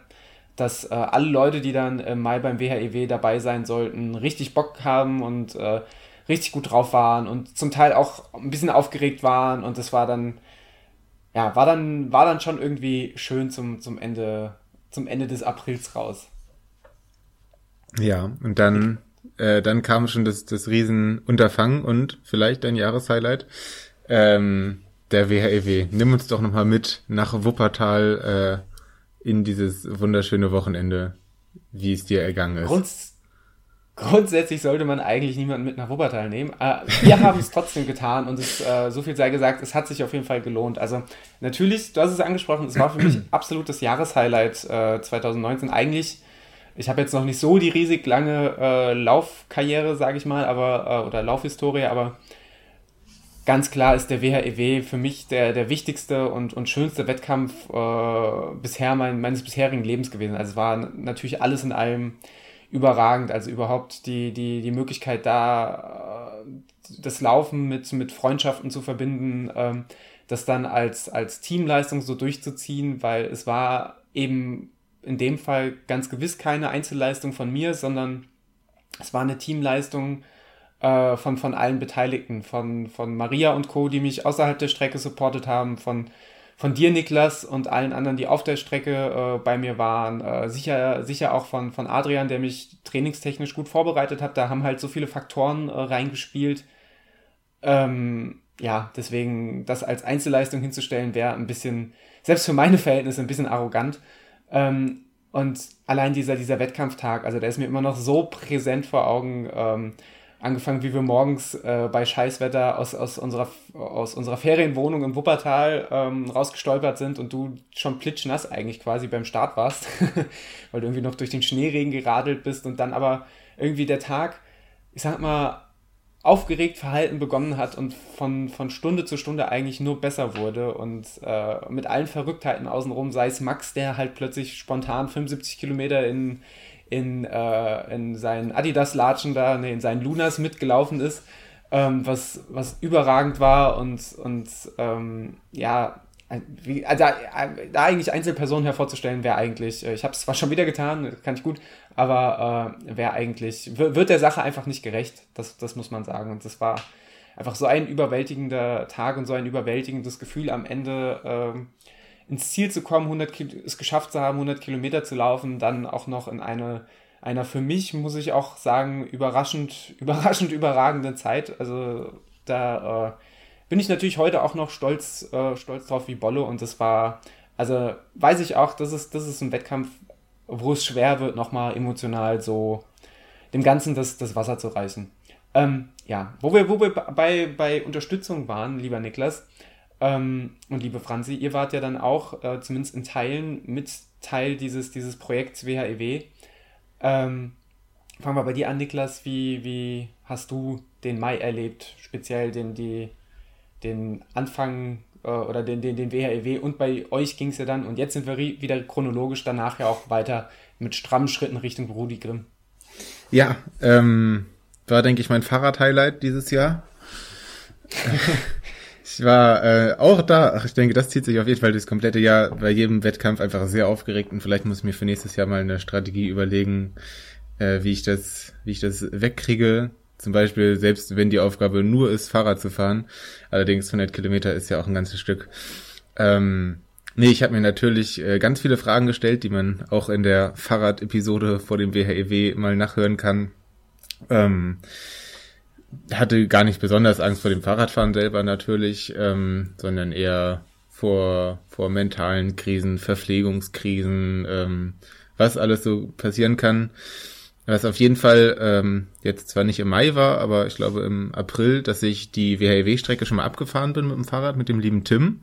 dass äh, alle Leute, die dann im Mai beim WHEW e dabei sein sollten, richtig Bock haben und äh, richtig gut drauf waren und zum Teil auch ein bisschen aufgeregt waren und das war dann, ja, war dann, war dann schon irgendwie schön zum, zum Ende, zum Ende des Aprils raus. Ja, und dann äh, dann kam schon das, das Riesenunterfangen und vielleicht dein Jahreshighlight, ähm, der WHEW. E Nimm uns doch nochmal mit nach Wuppertal äh, in dieses wunderschöne Wochenende, wie es dir ergangen ist. Grunds grundsätzlich sollte man eigentlich niemanden mit nach Wuppertal nehmen. Äh, wir haben es trotzdem getan und es, äh, so viel sei gesagt, es hat sich auf jeden Fall gelohnt. Also natürlich, du hast es angesprochen, es war für mich absolut das Jahreshighlight äh, 2019. Eigentlich ich habe jetzt noch nicht so die riesig lange äh, Laufkarriere, sage ich mal, aber äh, oder Laufhistorie, aber ganz klar ist der WHEW e für mich der, der wichtigste und, und schönste Wettkampf äh, bisher mein, meines bisherigen Lebens gewesen. Also es war natürlich alles in allem überragend. Also überhaupt die, die, die Möglichkeit da, äh, das Laufen mit, mit Freundschaften zu verbinden, ähm, das dann als, als Teamleistung so durchzuziehen, weil es war eben in dem Fall ganz gewiss keine Einzelleistung von mir, sondern es war eine Teamleistung äh, von, von allen Beteiligten, von, von Maria und Co., die mich außerhalb der Strecke supportet haben, von, von dir, Niklas, und allen anderen, die auf der Strecke äh, bei mir waren. Äh, sicher, sicher auch von, von Adrian, der mich trainingstechnisch gut vorbereitet hat. Da haben halt so viele Faktoren äh, reingespielt. Ähm, ja, deswegen das als Einzelleistung hinzustellen, wäre ein bisschen, selbst für meine Verhältnisse, ein bisschen arrogant. Ähm, und allein dieser, dieser Wettkampftag, also der ist mir immer noch so präsent vor Augen. Ähm, angefangen, wie wir morgens äh, bei Scheißwetter aus, aus, unserer, aus unserer Ferienwohnung im Wuppertal ähm, rausgestolpert sind und du schon plitschnass eigentlich quasi beim Start warst, weil du irgendwie noch durch den Schneeregen geradelt bist und dann aber irgendwie der Tag, ich sag mal, aufgeregt Verhalten begonnen hat und von, von Stunde zu Stunde eigentlich nur besser wurde und äh, mit allen Verrücktheiten außenrum, sei es Max, der halt plötzlich spontan 75 Kilometer in, in, äh, in seinen Adidas-Latschen da, nee, in seinen Lunas mitgelaufen ist, ähm, was, was überragend war und, und ähm, ja, wie, also, da eigentlich Einzelpersonen hervorzustellen, wäre eigentlich, äh, ich habe es zwar schon wieder getan, kann ich gut, aber äh, wäre eigentlich, wird der Sache einfach nicht gerecht, das, das muss man sagen. Und das war einfach so ein überwältigender Tag und so ein überwältigendes Gefühl am Ende äh, ins Ziel zu kommen, 100 es geschafft zu haben, 100 Kilometer zu laufen, dann auch noch in eine einer für mich, muss ich auch sagen, überraschend, überraschend überragenden Zeit. Also da äh, bin ich natürlich heute auch noch stolz, äh, stolz drauf wie Bolle und das war, also weiß ich auch, das ist, das ist ein Wettkampf, wo es schwer wird, nochmal emotional so dem Ganzen das, das Wasser zu reißen. Ähm, ja, wo wir, wo wir bei, bei Unterstützung waren, lieber Niklas ähm, und liebe Franzi, ihr wart ja dann auch äh, zumindest in Teilen mit Teil dieses, dieses Projekts WHEW. E ähm, fangen wir bei dir an, Niklas. Wie, wie hast du den Mai erlebt? Speziell den, die, den Anfang äh, oder den, den, den WHEW e und bei euch ging es ja dann und jetzt sind wir wieder chronologisch danach ja auch weiter mit strammen Schritten Richtung Rudi Grimm. Ja, ähm, war, denke ich, mein Fahrrad-Highlight dieses Jahr. ich war äh, auch da. Ach, ich denke, das zieht sich auf jeden Fall das komplette Jahr bei jedem Wettkampf einfach sehr aufgeregt und vielleicht muss ich mir für nächstes Jahr mal eine Strategie überlegen, äh, wie ich das, wie ich das wegkriege. Zum Beispiel, selbst wenn die Aufgabe nur ist, Fahrrad zu fahren. Allerdings 100 Kilometer ist ja auch ein ganzes Stück. Ähm, nee, ich habe mir natürlich äh, ganz viele Fragen gestellt, die man auch in der Fahrrad-Episode vor dem WHEW e mal nachhören kann. Ähm, hatte gar nicht besonders Angst vor dem Fahrradfahren selber natürlich, ähm, sondern eher vor, vor mentalen Krisen, Verpflegungskrisen, ähm, was alles so passieren kann. Was auf jeden Fall ähm, jetzt zwar nicht im Mai war, aber ich glaube im April, dass ich die WHW-Strecke schon mal abgefahren bin mit dem Fahrrad, mit dem lieben Tim.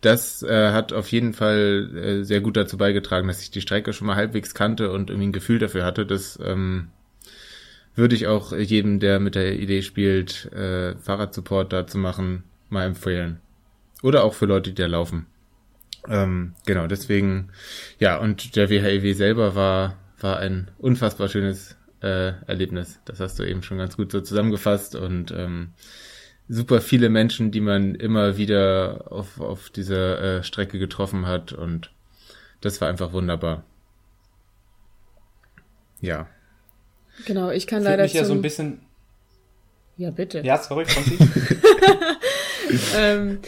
Das äh, hat auf jeden Fall äh, sehr gut dazu beigetragen, dass ich die Strecke schon mal halbwegs kannte und irgendwie ein Gefühl dafür hatte, dass ähm, würde ich auch jedem, der mit der Idee spielt, äh, Fahrradsupport da zu machen, mal empfehlen. Oder auch für Leute, die da laufen. Ähm, genau, deswegen, ja, und der WHEW selber war, war ein unfassbar schönes äh, Erlebnis. Das hast du eben schon ganz gut so zusammengefasst und ähm, super viele Menschen, die man immer wieder auf, auf dieser äh, Strecke getroffen hat und das war einfach wunderbar. Ja. Genau, ich kann Fühlt leider. mich ja so ein bisschen. Ja, bitte. Ja, sorry, Franzi. ähm,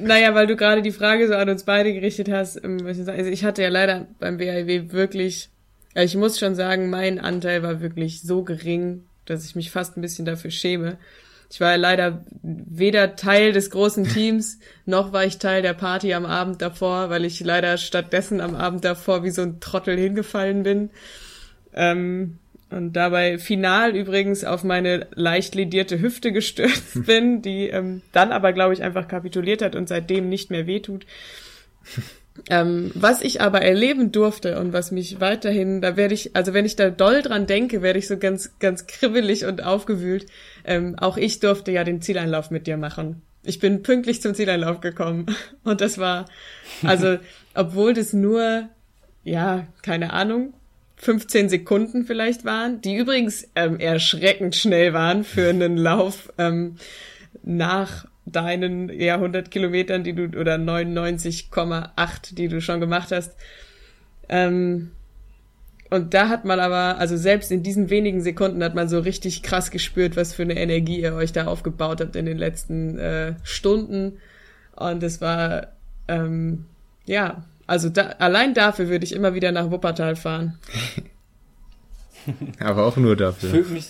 naja, weil du gerade die Frage so an uns beide gerichtet hast. Ähm, also ich hatte ja leider beim BIW wirklich, ich muss schon sagen, mein Anteil war wirklich so gering, dass ich mich fast ein bisschen dafür schäme. Ich war ja leider weder Teil des großen Teams, noch war ich Teil der Party am Abend davor, weil ich leider stattdessen am Abend davor wie so ein Trottel hingefallen bin. Ähm, und dabei final übrigens auf meine leicht ledierte Hüfte gestürzt bin, die ähm, dann aber, glaube ich, einfach kapituliert hat und seitdem nicht mehr wehtut. Ähm, was ich aber erleben durfte und was mich weiterhin, da werde ich, also wenn ich da doll dran denke, werde ich so ganz, ganz kribbelig und aufgewühlt. Ähm, auch ich durfte ja den Zieleinlauf mit dir machen. Ich bin pünktlich zum Zieleinlauf gekommen. Und das war, also, obwohl das nur, ja, keine Ahnung, 15 Sekunden vielleicht waren, die übrigens ähm, erschreckend schnell waren für einen Lauf ähm, nach deinen ja 100 Kilometern, die du oder 99,8, die du schon gemacht hast. Ähm, und da hat man aber, also selbst in diesen wenigen Sekunden hat man so richtig krass gespürt, was für eine Energie ihr euch da aufgebaut habt in den letzten äh, Stunden. Und es war, ähm, ja, also da, allein dafür würde ich immer wieder nach Wuppertal fahren. Aber auch nur dafür. Fühlt mich,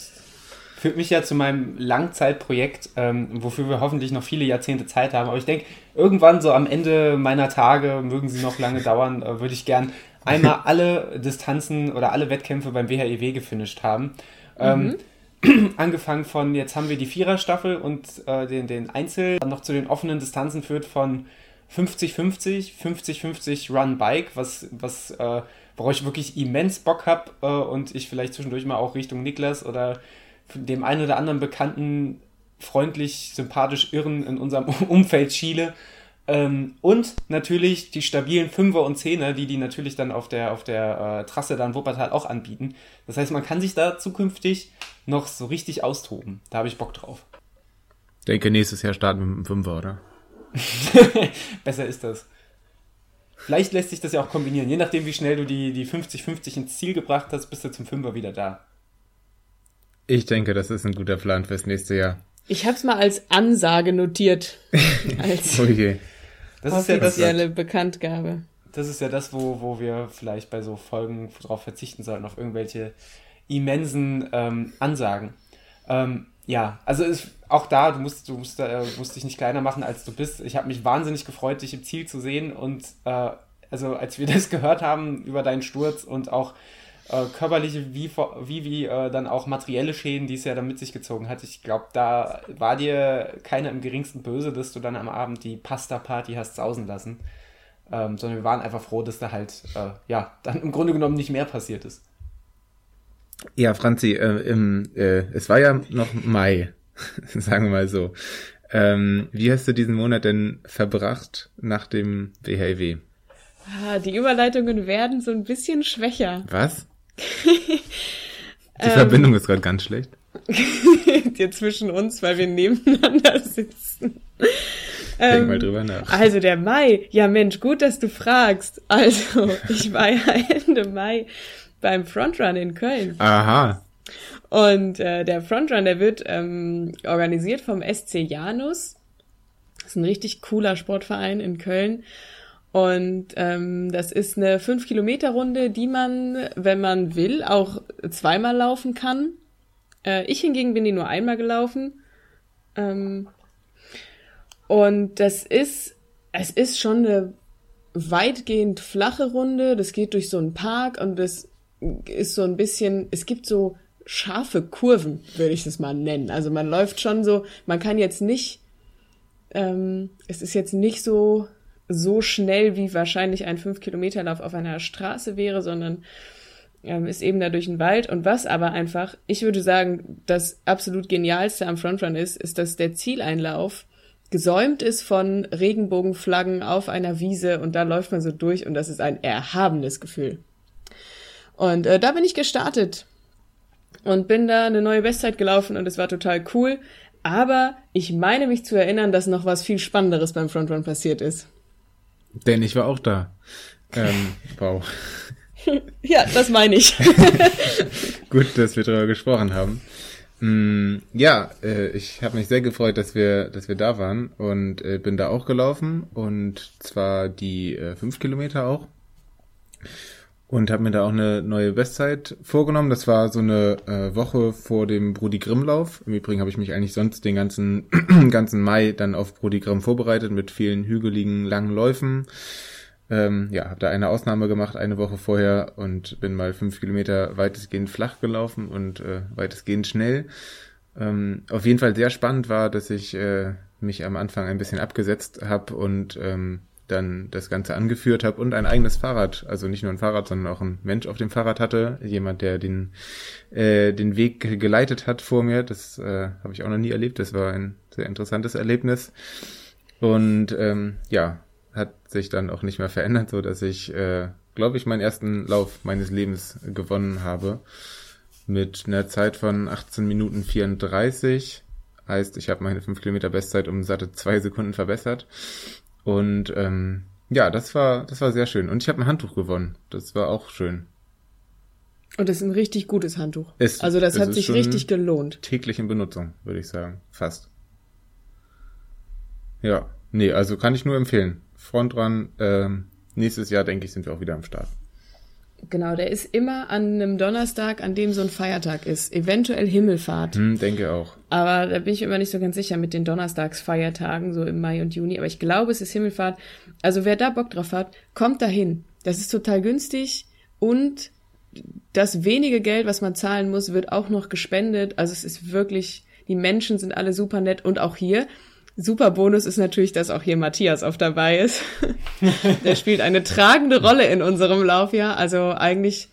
führt mich ja zu meinem Langzeitprojekt, ähm, wofür wir hoffentlich noch viele Jahrzehnte Zeit haben. Aber ich denke, irgendwann so am Ende meiner Tage, mögen sie noch lange dauern, äh, würde ich gern einmal alle Distanzen oder alle Wettkämpfe beim WHEW e gefinisht haben. Ähm, mhm. angefangen von, jetzt haben wir die Viererstaffel und äh, den, den Einzel, dann noch zu den offenen Distanzen führt von 50-50, 50-50 Run-Bike, was, was äh, worauf ich wirklich immens Bock habe äh, und ich vielleicht zwischendurch mal auch Richtung Niklas oder dem einen oder anderen Bekannten freundlich, sympathisch Irren in unserem Umfeld schiele. Ähm, und natürlich die stabilen Fünfer und Zehner, die die natürlich dann auf der, auf der äh, Trasse dann Wuppertal auch anbieten. Das heißt, man kann sich da zukünftig noch so richtig austoben. Da habe ich Bock drauf. Denke, nächstes Jahr starten wir mit dem Fünfer, oder? Besser ist das. Vielleicht lässt sich das ja auch kombinieren. Je nachdem, wie schnell du die, die 50-50 ins Ziel gebracht hast, bist du zum Fünfer wieder da. Ich denke, das ist ein guter Plan fürs nächste Jahr. Ich habe es mal als Ansage notiert. als je. Das ist ja das, offizielle Bekanntgabe. das ist ja das, wo, wo wir vielleicht bei so Folgen darauf verzichten sollten, auf irgendwelche immensen ähm, Ansagen. Ähm, ja, also ist auch da, du musst, du musst, äh, musst dich nicht kleiner machen, als du bist. Ich habe mich wahnsinnig gefreut, dich im Ziel zu sehen und äh, also als wir das gehört haben über deinen Sturz und auch äh, körperliche wie, wie, wie äh, dann auch materielle Schäden, die es ja dann mit sich gezogen hat. Ich glaube, da war dir keiner im geringsten böse, dass du dann am Abend die Pasta-Party hast sausen lassen. Ähm, sondern wir waren einfach froh, dass da halt, äh, ja, dann im Grunde genommen nicht mehr passiert ist. Ja, Franzi, äh, im, äh, es war ja noch Mai, sagen wir mal so. Ähm, wie hast du diesen Monat denn verbracht nach dem WHW? Ah, die Überleitungen werden so ein bisschen schwächer. Was? Die ähm, Verbindung ist gerade ganz schlecht. Hier zwischen uns, weil wir nebeneinander sitzen. Denk ähm, mal drüber nach. Also der Mai. Ja Mensch, gut, dass du fragst. Also, ich war ja Ende Mai beim Frontrun in Köln. Aha. Und äh, der Frontrun, der wird ähm, organisiert vom SC Janus. Das ist ein richtig cooler Sportverein in Köln. Und ähm, das ist eine 5-Kilometer-Runde, die man, wenn man will, auch zweimal laufen kann. Äh, ich hingegen bin die nur einmal gelaufen. Ähm, und das ist, es ist schon eine weitgehend flache Runde. Das geht durch so einen Park und das ist so ein bisschen, es gibt so scharfe Kurven, würde ich das mal nennen. Also man läuft schon so, man kann jetzt nicht, ähm, es ist jetzt nicht so so schnell wie wahrscheinlich ein 5-Kilometer-Lauf auf einer Straße wäre, sondern ähm, ist eben da durch den Wald. Und was aber einfach, ich würde sagen, das absolut genialste am Frontrun ist, ist, dass der Zieleinlauf gesäumt ist von Regenbogenflaggen auf einer Wiese und da läuft man so durch und das ist ein erhabenes Gefühl. Und äh, da bin ich gestartet und bin da eine neue Bestzeit gelaufen und es war total cool. Aber ich meine mich zu erinnern, dass noch was viel Spannenderes beim Frontrun passiert ist. Denn ich war auch da. Ähm, wow. ja, das meine ich. Gut, dass wir darüber gesprochen haben. Mm, ja, äh, ich habe mich sehr gefreut, dass wir, dass wir da waren und äh, bin da auch gelaufen und zwar die äh, fünf Kilometer auch und habe mir da auch eine neue Bestzeit vorgenommen. Das war so eine äh, Woche vor dem Brudi Grimm Lauf. Im Übrigen habe ich mich eigentlich sonst den ganzen ganzen Mai dann auf Brudi Grimm vorbereitet mit vielen hügeligen langen Läufen. Ähm, ja, habe da eine Ausnahme gemacht eine Woche vorher und bin mal fünf Kilometer weitestgehend flach gelaufen und äh, weitestgehend schnell. Ähm, auf jeden Fall sehr spannend war, dass ich äh, mich am Anfang ein bisschen abgesetzt habe und ähm, dann das Ganze angeführt habe und ein eigenes Fahrrad, also nicht nur ein Fahrrad, sondern auch ein Mensch auf dem Fahrrad hatte, jemand, der den äh, den Weg geleitet hat vor mir. Das äh, habe ich auch noch nie erlebt. Das war ein sehr interessantes Erlebnis und ähm, ja, hat sich dann auch nicht mehr verändert, so dass ich, äh, glaube ich, meinen ersten Lauf meines Lebens gewonnen habe mit einer Zeit von 18 Minuten 34. Heißt, ich habe meine 5 Kilometer Bestzeit um satte zwei Sekunden verbessert. Und ähm, ja, das war, das war sehr schön. Und ich habe ein Handtuch gewonnen. Das war auch schön. Und das ist ein richtig gutes Handtuch. Es, also das hat sich richtig gelohnt. Täglich in Benutzung, würde ich sagen. Fast. Ja, nee, also kann ich nur empfehlen. Front dran. Ähm, nächstes Jahr, denke ich, sind wir auch wieder am Start. Genau, der ist immer an einem Donnerstag, an dem so ein Feiertag ist. Eventuell Himmelfahrt. Hm, denke auch. Aber da bin ich immer nicht so ganz sicher mit den Donnerstagsfeiertagen, so im Mai und Juni. Aber ich glaube, es ist Himmelfahrt. Also wer da Bock drauf hat, kommt dahin. Das ist total günstig und das wenige Geld, was man zahlen muss, wird auch noch gespendet. Also es ist wirklich, die Menschen sind alle super nett und auch hier Super Bonus ist natürlich, dass auch hier Matthias auf dabei ist. Der spielt eine tragende Rolle in unserem Laufjahr. Also eigentlich,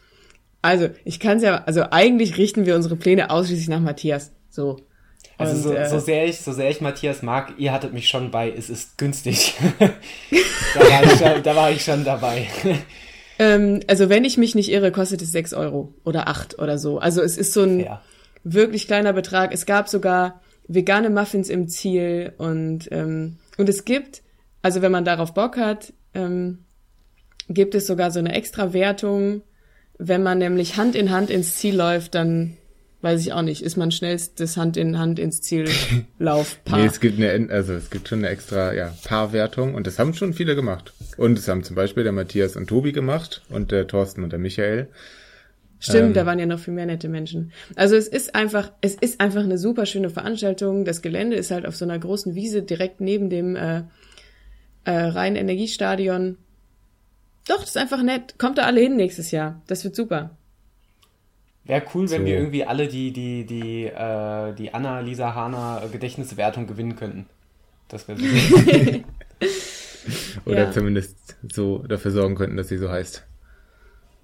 also ich kann es ja, also eigentlich richten wir unsere Pläne ausschließlich nach Matthias. So. Also und, so, äh, so sehr ich, so sehr ich Matthias mag, ihr hattet mich schon bei, es ist günstig. da, war ich schon, da war ich schon dabei. Ähm, also wenn ich mich nicht irre, kostet es sechs Euro oder acht oder so. Also es ist so ein ja. wirklich kleiner Betrag. Es gab sogar vegane Muffins im Ziel und, ähm, und es gibt, also wenn man darauf Bock hat, ähm, gibt es sogar so eine extra Wertung. Wenn man nämlich Hand in Hand ins Ziel läuft, dann weiß ich auch nicht, ist man schnellstes Hand in Hand ins Ziel Laufpaar. nee, es gibt eine, also es gibt schon eine extra, ja, Paarwertung und das haben schon viele gemacht. Und es haben zum Beispiel der Matthias und Tobi gemacht und der Thorsten und der Michael. Stimmt, ähm, da waren ja noch viel mehr nette Menschen. Also es ist einfach, es ist einfach eine super schöne Veranstaltung. Das Gelände ist halt auf so einer großen Wiese direkt neben dem äh, äh, Rhein-Energiestadion. Doch, das ist einfach nett. Kommt da alle hin nächstes Jahr. Das wird super. Wäre cool, wenn so. wir irgendwie alle die, die, die, äh, die Anna-Lisa Hahner Gedächtniswertung gewinnen könnten. Das wäre super. Oder ja. zumindest so dafür sorgen könnten, dass sie so heißt.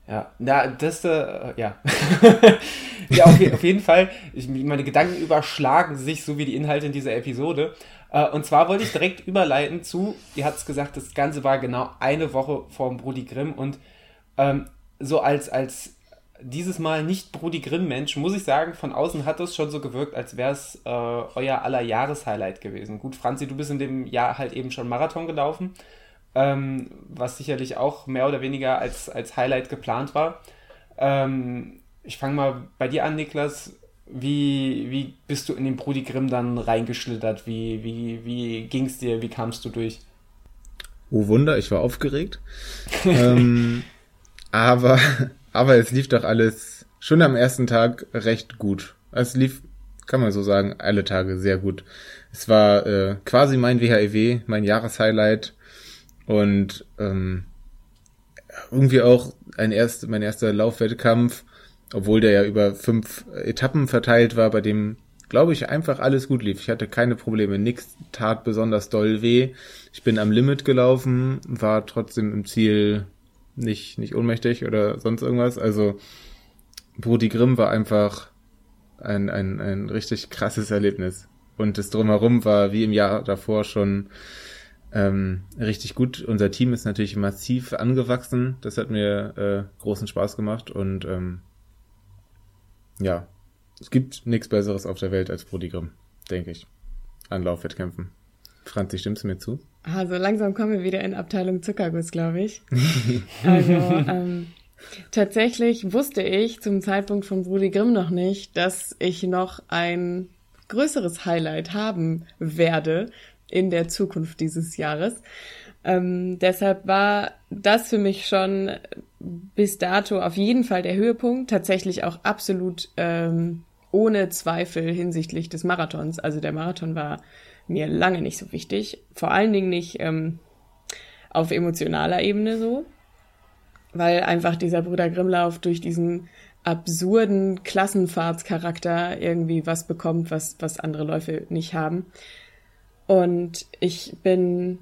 Ja, ja, das, äh, ja. ja, auf, auf, jeden Fall, ich, meine Gedanken überschlagen sich, so wie die Inhalte in dieser Episode. Äh, und zwar wollte ich direkt überleiten zu, ihr habt es gesagt, das Ganze war genau eine Woche vor Brody Grimm und ähm, so als, als dieses Mal nicht Brudi Grimm-Mensch, muss ich sagen, von außen hat das schon so gewirkt, als wäre es äh, euer aller Jahreshighlight gewesen. Gut, Franzi, du bist in dem Jahr halt eben schon Marathon gelaufen, ähm, was sicherlich auch mehr oder weniger als, als Highlight geplant war. Ähm, ich fange mal bei dir an, Niklas. Wie, wie bist du in den Brudi Grimm dann reingeschlittert? Wie, wie, wie ging es dir? Wie kamst du durch? Oh Wunder, ich war aufgeregt. ähm, aber aber es lief doch alles schon am ersten Tag recht gut. Es lief, kann man so sagen, alle Tage sehr gut. Es war äh, quasi mein WHEW, mein Jahreshighlight und ähm, irgendwie auch ein erst, mein erster Laufwettkampf, obwohl der ja über fünf Etappen verteilt war, bei dem glaube ich einfach alles gut lief. Ich hatte keine Probleme, nix tat besonders doll weh. Ich bin am Limit gelaufen, war trotzdem im Ziel nicht, nicht ohnmächtig oder sonst irgendwas. Also Brudi Grimm war einfach ein, ein, ein richtig krasses Erlebnis. Und das drumherum war wie im Jahr davor schon ähm, richtig gut. Unser Team ist natürlich massiv angewachsen. Das hat mir äh, großen Spaß gemacht. Und ähm, ja, es gibt nichts Besseres auf der Welt als Brudi Grimm, denke ich, an Laufwettkämpfen. Franzi, stimmst du mir zu? Also langsam kommen wir wieder in Abteilung Zuckerguss, glaube ich. also ähm, tatsächlich wusste ich zum Zeitpunkt von Brudi Grimm noch nicht, dass ich noch ein größeres Highlight haben werde in der Zukunft dieses Jahres. Ähm, deshalb war das für mich schon bis dato auf jeden Fall der Höhepunkt, tatsächlich auch absolut ähm, ohne Zweifel hinsichtlich des Marathons. Also der Marathon war mir lange nicht so wichtig. Vor allen Dingen nicht ähm, auf emotionaler Ebene so, weil einfach dieser Bruder Grimmlauf durch diesen absurden Klassenfahrtscharakter irgendwie was bekommt, was, was andere Läufe nicht haben. Und ich bin,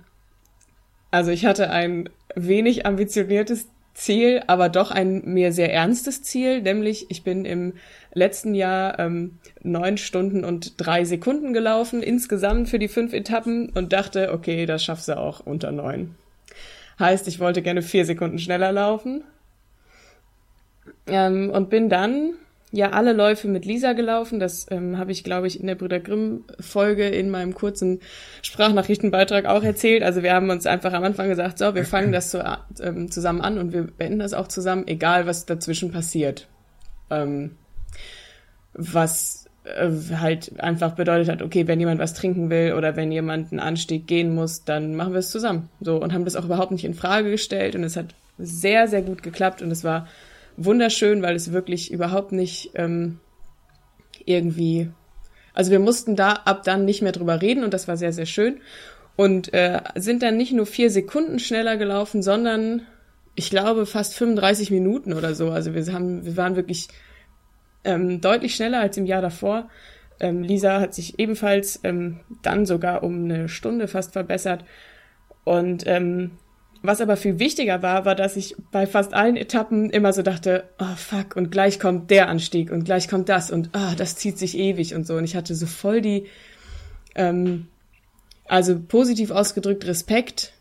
also ich hatte ein wenig ambitioniertes Ziel, aber doch ein mir sehr ernstes Ziel, nämlich ich bin im letzten Jahr ähm, neun Stunden und drei Sekunden gelaufen, insgesamt für die fünf Etappen und dachte, okay, das schaffst du auch unter neun. Heißt, ich wollte gerne vier Sekunden schneller laufen ähm, und bin dann ja alle Läufe mit Lisa gelaufen. Das ähm, habe ich, glaube ich, in der Brüder Grimm Folge in meinem kurzen Sprachnachrichtenbeitrag auch erzählt. Also wir haben uns einfach am Anfang gesagt, so, wir fangen das so, ähm, zusammen an und wir beenden das auch zusammen, egal was dazwischen passiert. Ähm, was äh, halt einfach bedeutet hat, okay, wenn jemand was trinken will oder wenn jemand einen Anstieg gehen muss, dann machen wir es zusammen. So und haben das auch überhaupt nicht in Frage gestellt und es hat sehr, sehr gut geklappt und es war wunderschön, weil es wirklich überhaupt nicht ähm, irgendwie, also wir mussten da ab dann nicht mehr drüber reden und das war sehr, sehr schön und äh, sind dann nicht nur vier Sekunden schneller gelaufen, sondern ich glaube fast 35 Minuten oder so. Also wir haben, wir waren wirklich ähm, deutlich schneller als im Jahr davor. Ähm, Lisa hat sich ebenfalls ähm, dann sogar um eine Stunde fast verbessert. Und ähm, was aber viel wichtiger war, war, dass ich bei fast allen Etappen immer so dachte, oh fuck, und gleich kommt der Anstieg und gleich kommt das und ah, oh, das zieht sich ewig und so. Und ich hatte so voll die, ähm, also positiv ausgedrückt Respekt,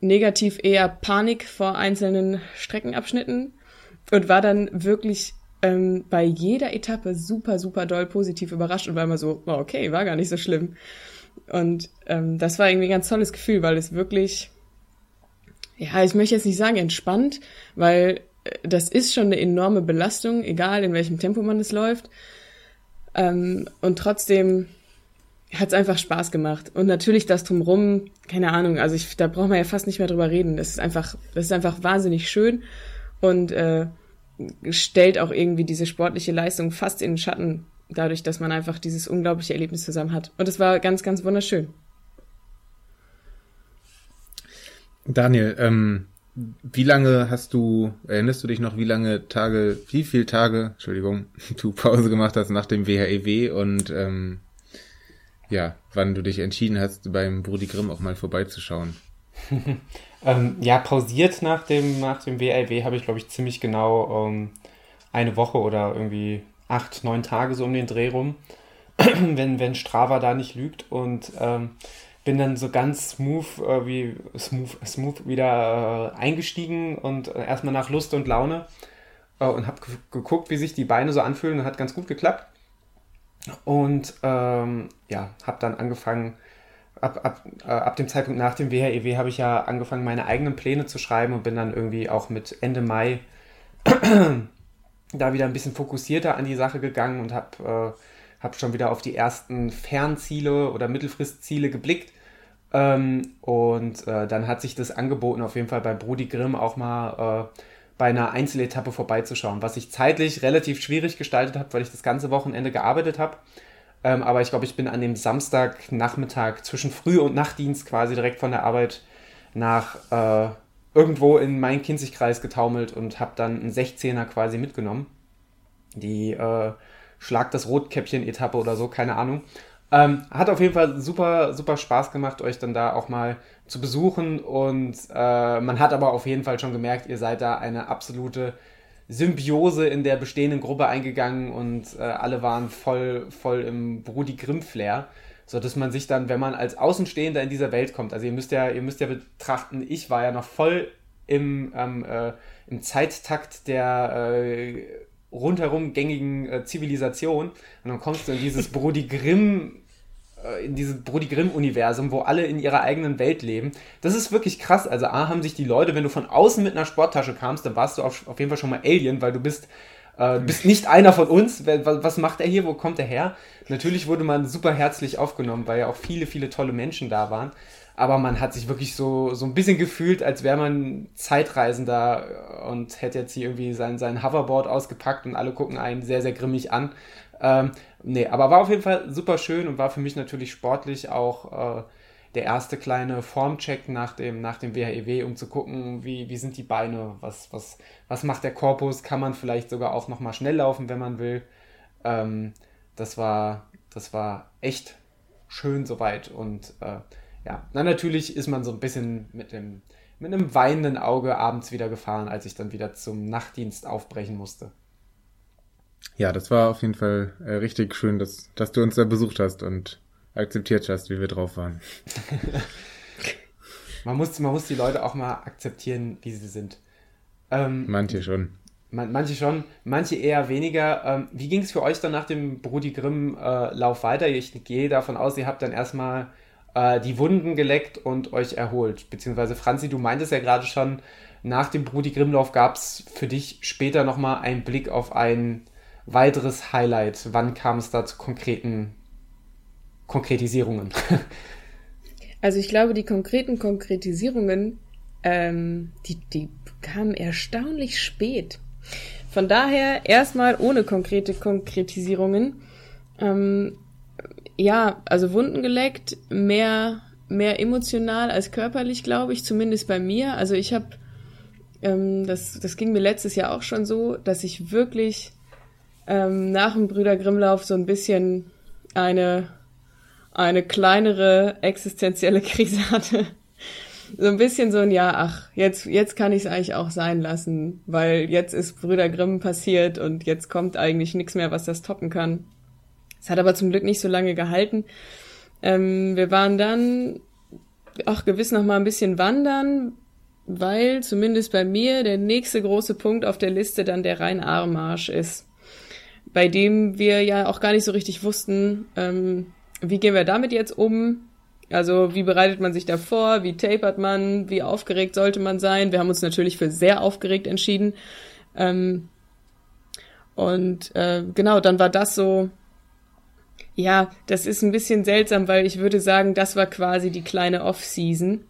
negativ eher Panik vor einzelnen Streckenabschnitten und war dann wirklich ähm, bei jeder Etappe super, super doll positiv überrascht und war immer so, oh, okay, war gar nicht so schlimm. Und ähm, das war irgendwie ein ganz tolles Gefühl, weil es wirklich, ja, ich möchte jetzt nicht sagen entspannt, weil äh, das ist schon eine enorme Belastung, egal in welchem Tempo man es läuft. Ähm, und trotzdem hat es einfach Spaß gemacht. Und natürlich das drumrum, keine Ahnung, also ich, da braucht man ja fast nicht mehr drüber reden. Das ist einfach, das ist einfach wahnsinnig schön und äh, stellt auch irgendwie diese sportliche Leistung fast in den Schatten, dadurch, dass man einfach dieses unglaubliche Erlebnis zusammen hat. Und es war ganz, ganz wunderschön. Daniel, ähm, wie lange hast du, erinnerst du dich noch, wie lange Tage, wie viele Tage, Entschuldigung, du Pause gemacht hast nach dem WHEW e und ähm, ja, wann du dich entschieden hast, beim Brudi Grimm auch mal vorbeizuschauen? ähm, ja, pausiert nach dem, nach dem WLW e habe ich, glaube ich, ziemlich genau ähm, eine Woche oder irgendwie acht, neun Tage so um den Dreh rum, wenn, wenn Strava da nicht lügt. Und ähm, bin dann so ganz smooth, äh, wie smooth, smooth wieder äh, eingestiegen und äh, erstmal nach Lust und Laune äh, und habe geguckt, wie sich die Beine so anfühlen und hat ganz gut geklappt. Und ähm, ja, habe dann angefangen, ab, ab, äh, ab dem Zeitpunkt nach dem WHEW e habe ich ja angefangen, meine eigenen Pläne zu schreiben und bin dann irgendwie auch mit Ende Mai da wieder ein bisschen fokussierter an die Sache gegangen und habe äh, hab schon wieder auf die ersten Fernziele oder Mittelfristziele geblickt ähm, und äh, dann hat sich das angeboten, auf jeden Fall bei Brudi Grimm auch mal äh, bei einer Einzeletappe vorbeizuschauen, was ich zeitlich relativ schwierig gestaltet habe, weil ich das ganze Wochenende gearbeitet habe. Ähm, aber ich glaube, ich bin an dem Samstagnachmittag zwischen Früh- und Nachtdienst quasi direkt von der Arbeit nach äh, irgendwo in meinen Kinzigkreis getaumelt und habe dann einen 16er quasi mitgenommen. Die äh, Schlag das Rotkäppchen-Etappe oder so, keine Ahnung. Ähm, hat auf jeden Fall super, super Spaß gemacht, euch dann da auch mal zu besuchen. Und äh, man hat aber auf jeden Fall schon gemerkt, ihr seid da eine absolute Symbiose in der bestehenden Gruppe eingegangen und äh, alle waren voll, voll im Brudi Grimm-Flair. So dass man sich dann, wenn man als Außenstehender in dieser Welt kommt, also ihr müsst ja, ihr müsst ja betrachten, ich war ja noch voll im, ähm, äh, im Zeittakt der äh, rundherum gängigen äh, Zivilisation. Und dann kommst du in dieses Brody Grimm, äh, in dieses Brody Grimm-Universum, wo alle in ihrer eigenen Welt leben. Das ist wirklich krass. Also A, haben sich die Leute, wenn du von außen mit einer Sporttasche kamst, dann warst du auf, auf jeden Fall schon mal Alien, weil du bist äh, bist nicht einer von uns. Was macht er hier? Wo kommt er her? Natürlich wurde man super herzlich aufgenommen, weil ja auch viele, viele tolle Menschen da waren aber man hat sich wirklich so, so ein bisschen gefühlt, als wäre man Zeitreisender und hätte jetzt hier irgendwie sein, sein Hoverboard ausgepackt und alle gucken einen sehr, sehr grimmig an. Ähm, nee, aber war auf jeden Fall super schön und war für mich natürlich sportlich auch äh, der erste kleine Formcheck nach dem, nach dem WHEW, e um zu gucken, wie, wie sind die Beine, was, was, was macht der Korpus, kann man vielleicht sogar auch nochmal schnell laufen, wenn man will. Ähm, das, war, das war echt schön soweit und äh, ja, na natürlich ist man so ein bisschen mit dem mit einem weinenden Auge abends wieder gefahren, als ich dann wieder zum Nachtdienst aufbrechen musste. Ja, das war auf jeden Fall äh, richtig schön, dass, dass du uns da besucht hast und akzeptiert hast, wie wir drauf waren. man, muss, man muss die Leute auch mal akzeptieren, wie sie sind. Ähm, manche schon. Man, manche schon, manche eher weniger. Ähm, wie ging es für euch dann nach dem Brudi Grimm-Lauf äh, weiter? Ich gehe davon aus, ihr habt dann erstmal äh, die Wunden geleckt und euch erholt. Beziehungsweise Franzi, du meintest ja gerade schon, nach dem Brudi Grimmlauf gab es für dich später nochmal einen Blick auf ein weiteres Highlight. Wann kam es da zu konkreten Konkretisierungen? Also ich glaube, die konkreten Konkretisierungen, ähm, die, die kamen erstaunlich spät. Von daher erstmal ohne konkrete Konkretisierungen. Ähm, ja, also Wunden geleckt, mehr, mehr emotional als körperlich, glaube ich, zumindest bei mir. Also ich habe, ähm, das, das ging mir letztes Jahr auch schon so, dass ich wirklich ähm, nach dem Brüder Grimmlauf so ein bisschen eine, eine kleinere existenzielle Krise hatte. So ein bisschen so ein Ja, ach, jetzt, jetzt kann ich es eigentlich auch sein lassen, weil jetzt ist Brüder Grimm passiert und jetzt kommt eigentlich nichts mehr, was das toppen kann. Es hat aber zum Glück nicht so lange gehalten. Ähm, wir waren dann auch gewiss noch mal ein bisschen wandern, weil zumindest bei mir der nächste große Punkt auf der Liste dann der Rhein-Ahr-Marsch ist, bei dem wir ja auch gar nicht so richtig wussten, ähm, wie gehen wir damit jetzt um? Also wie bereitet man sich da vor? Wie tapert man? Wie aufgeregt sollte man sein? Wir haben uns natürlich für sehr aufgeregt entschieden. Ähm, und äh, genau, dann war das so Ja, das ist ein bisschen seltsam, weil ich würde sagen, das war quasi die kleine Off-Season.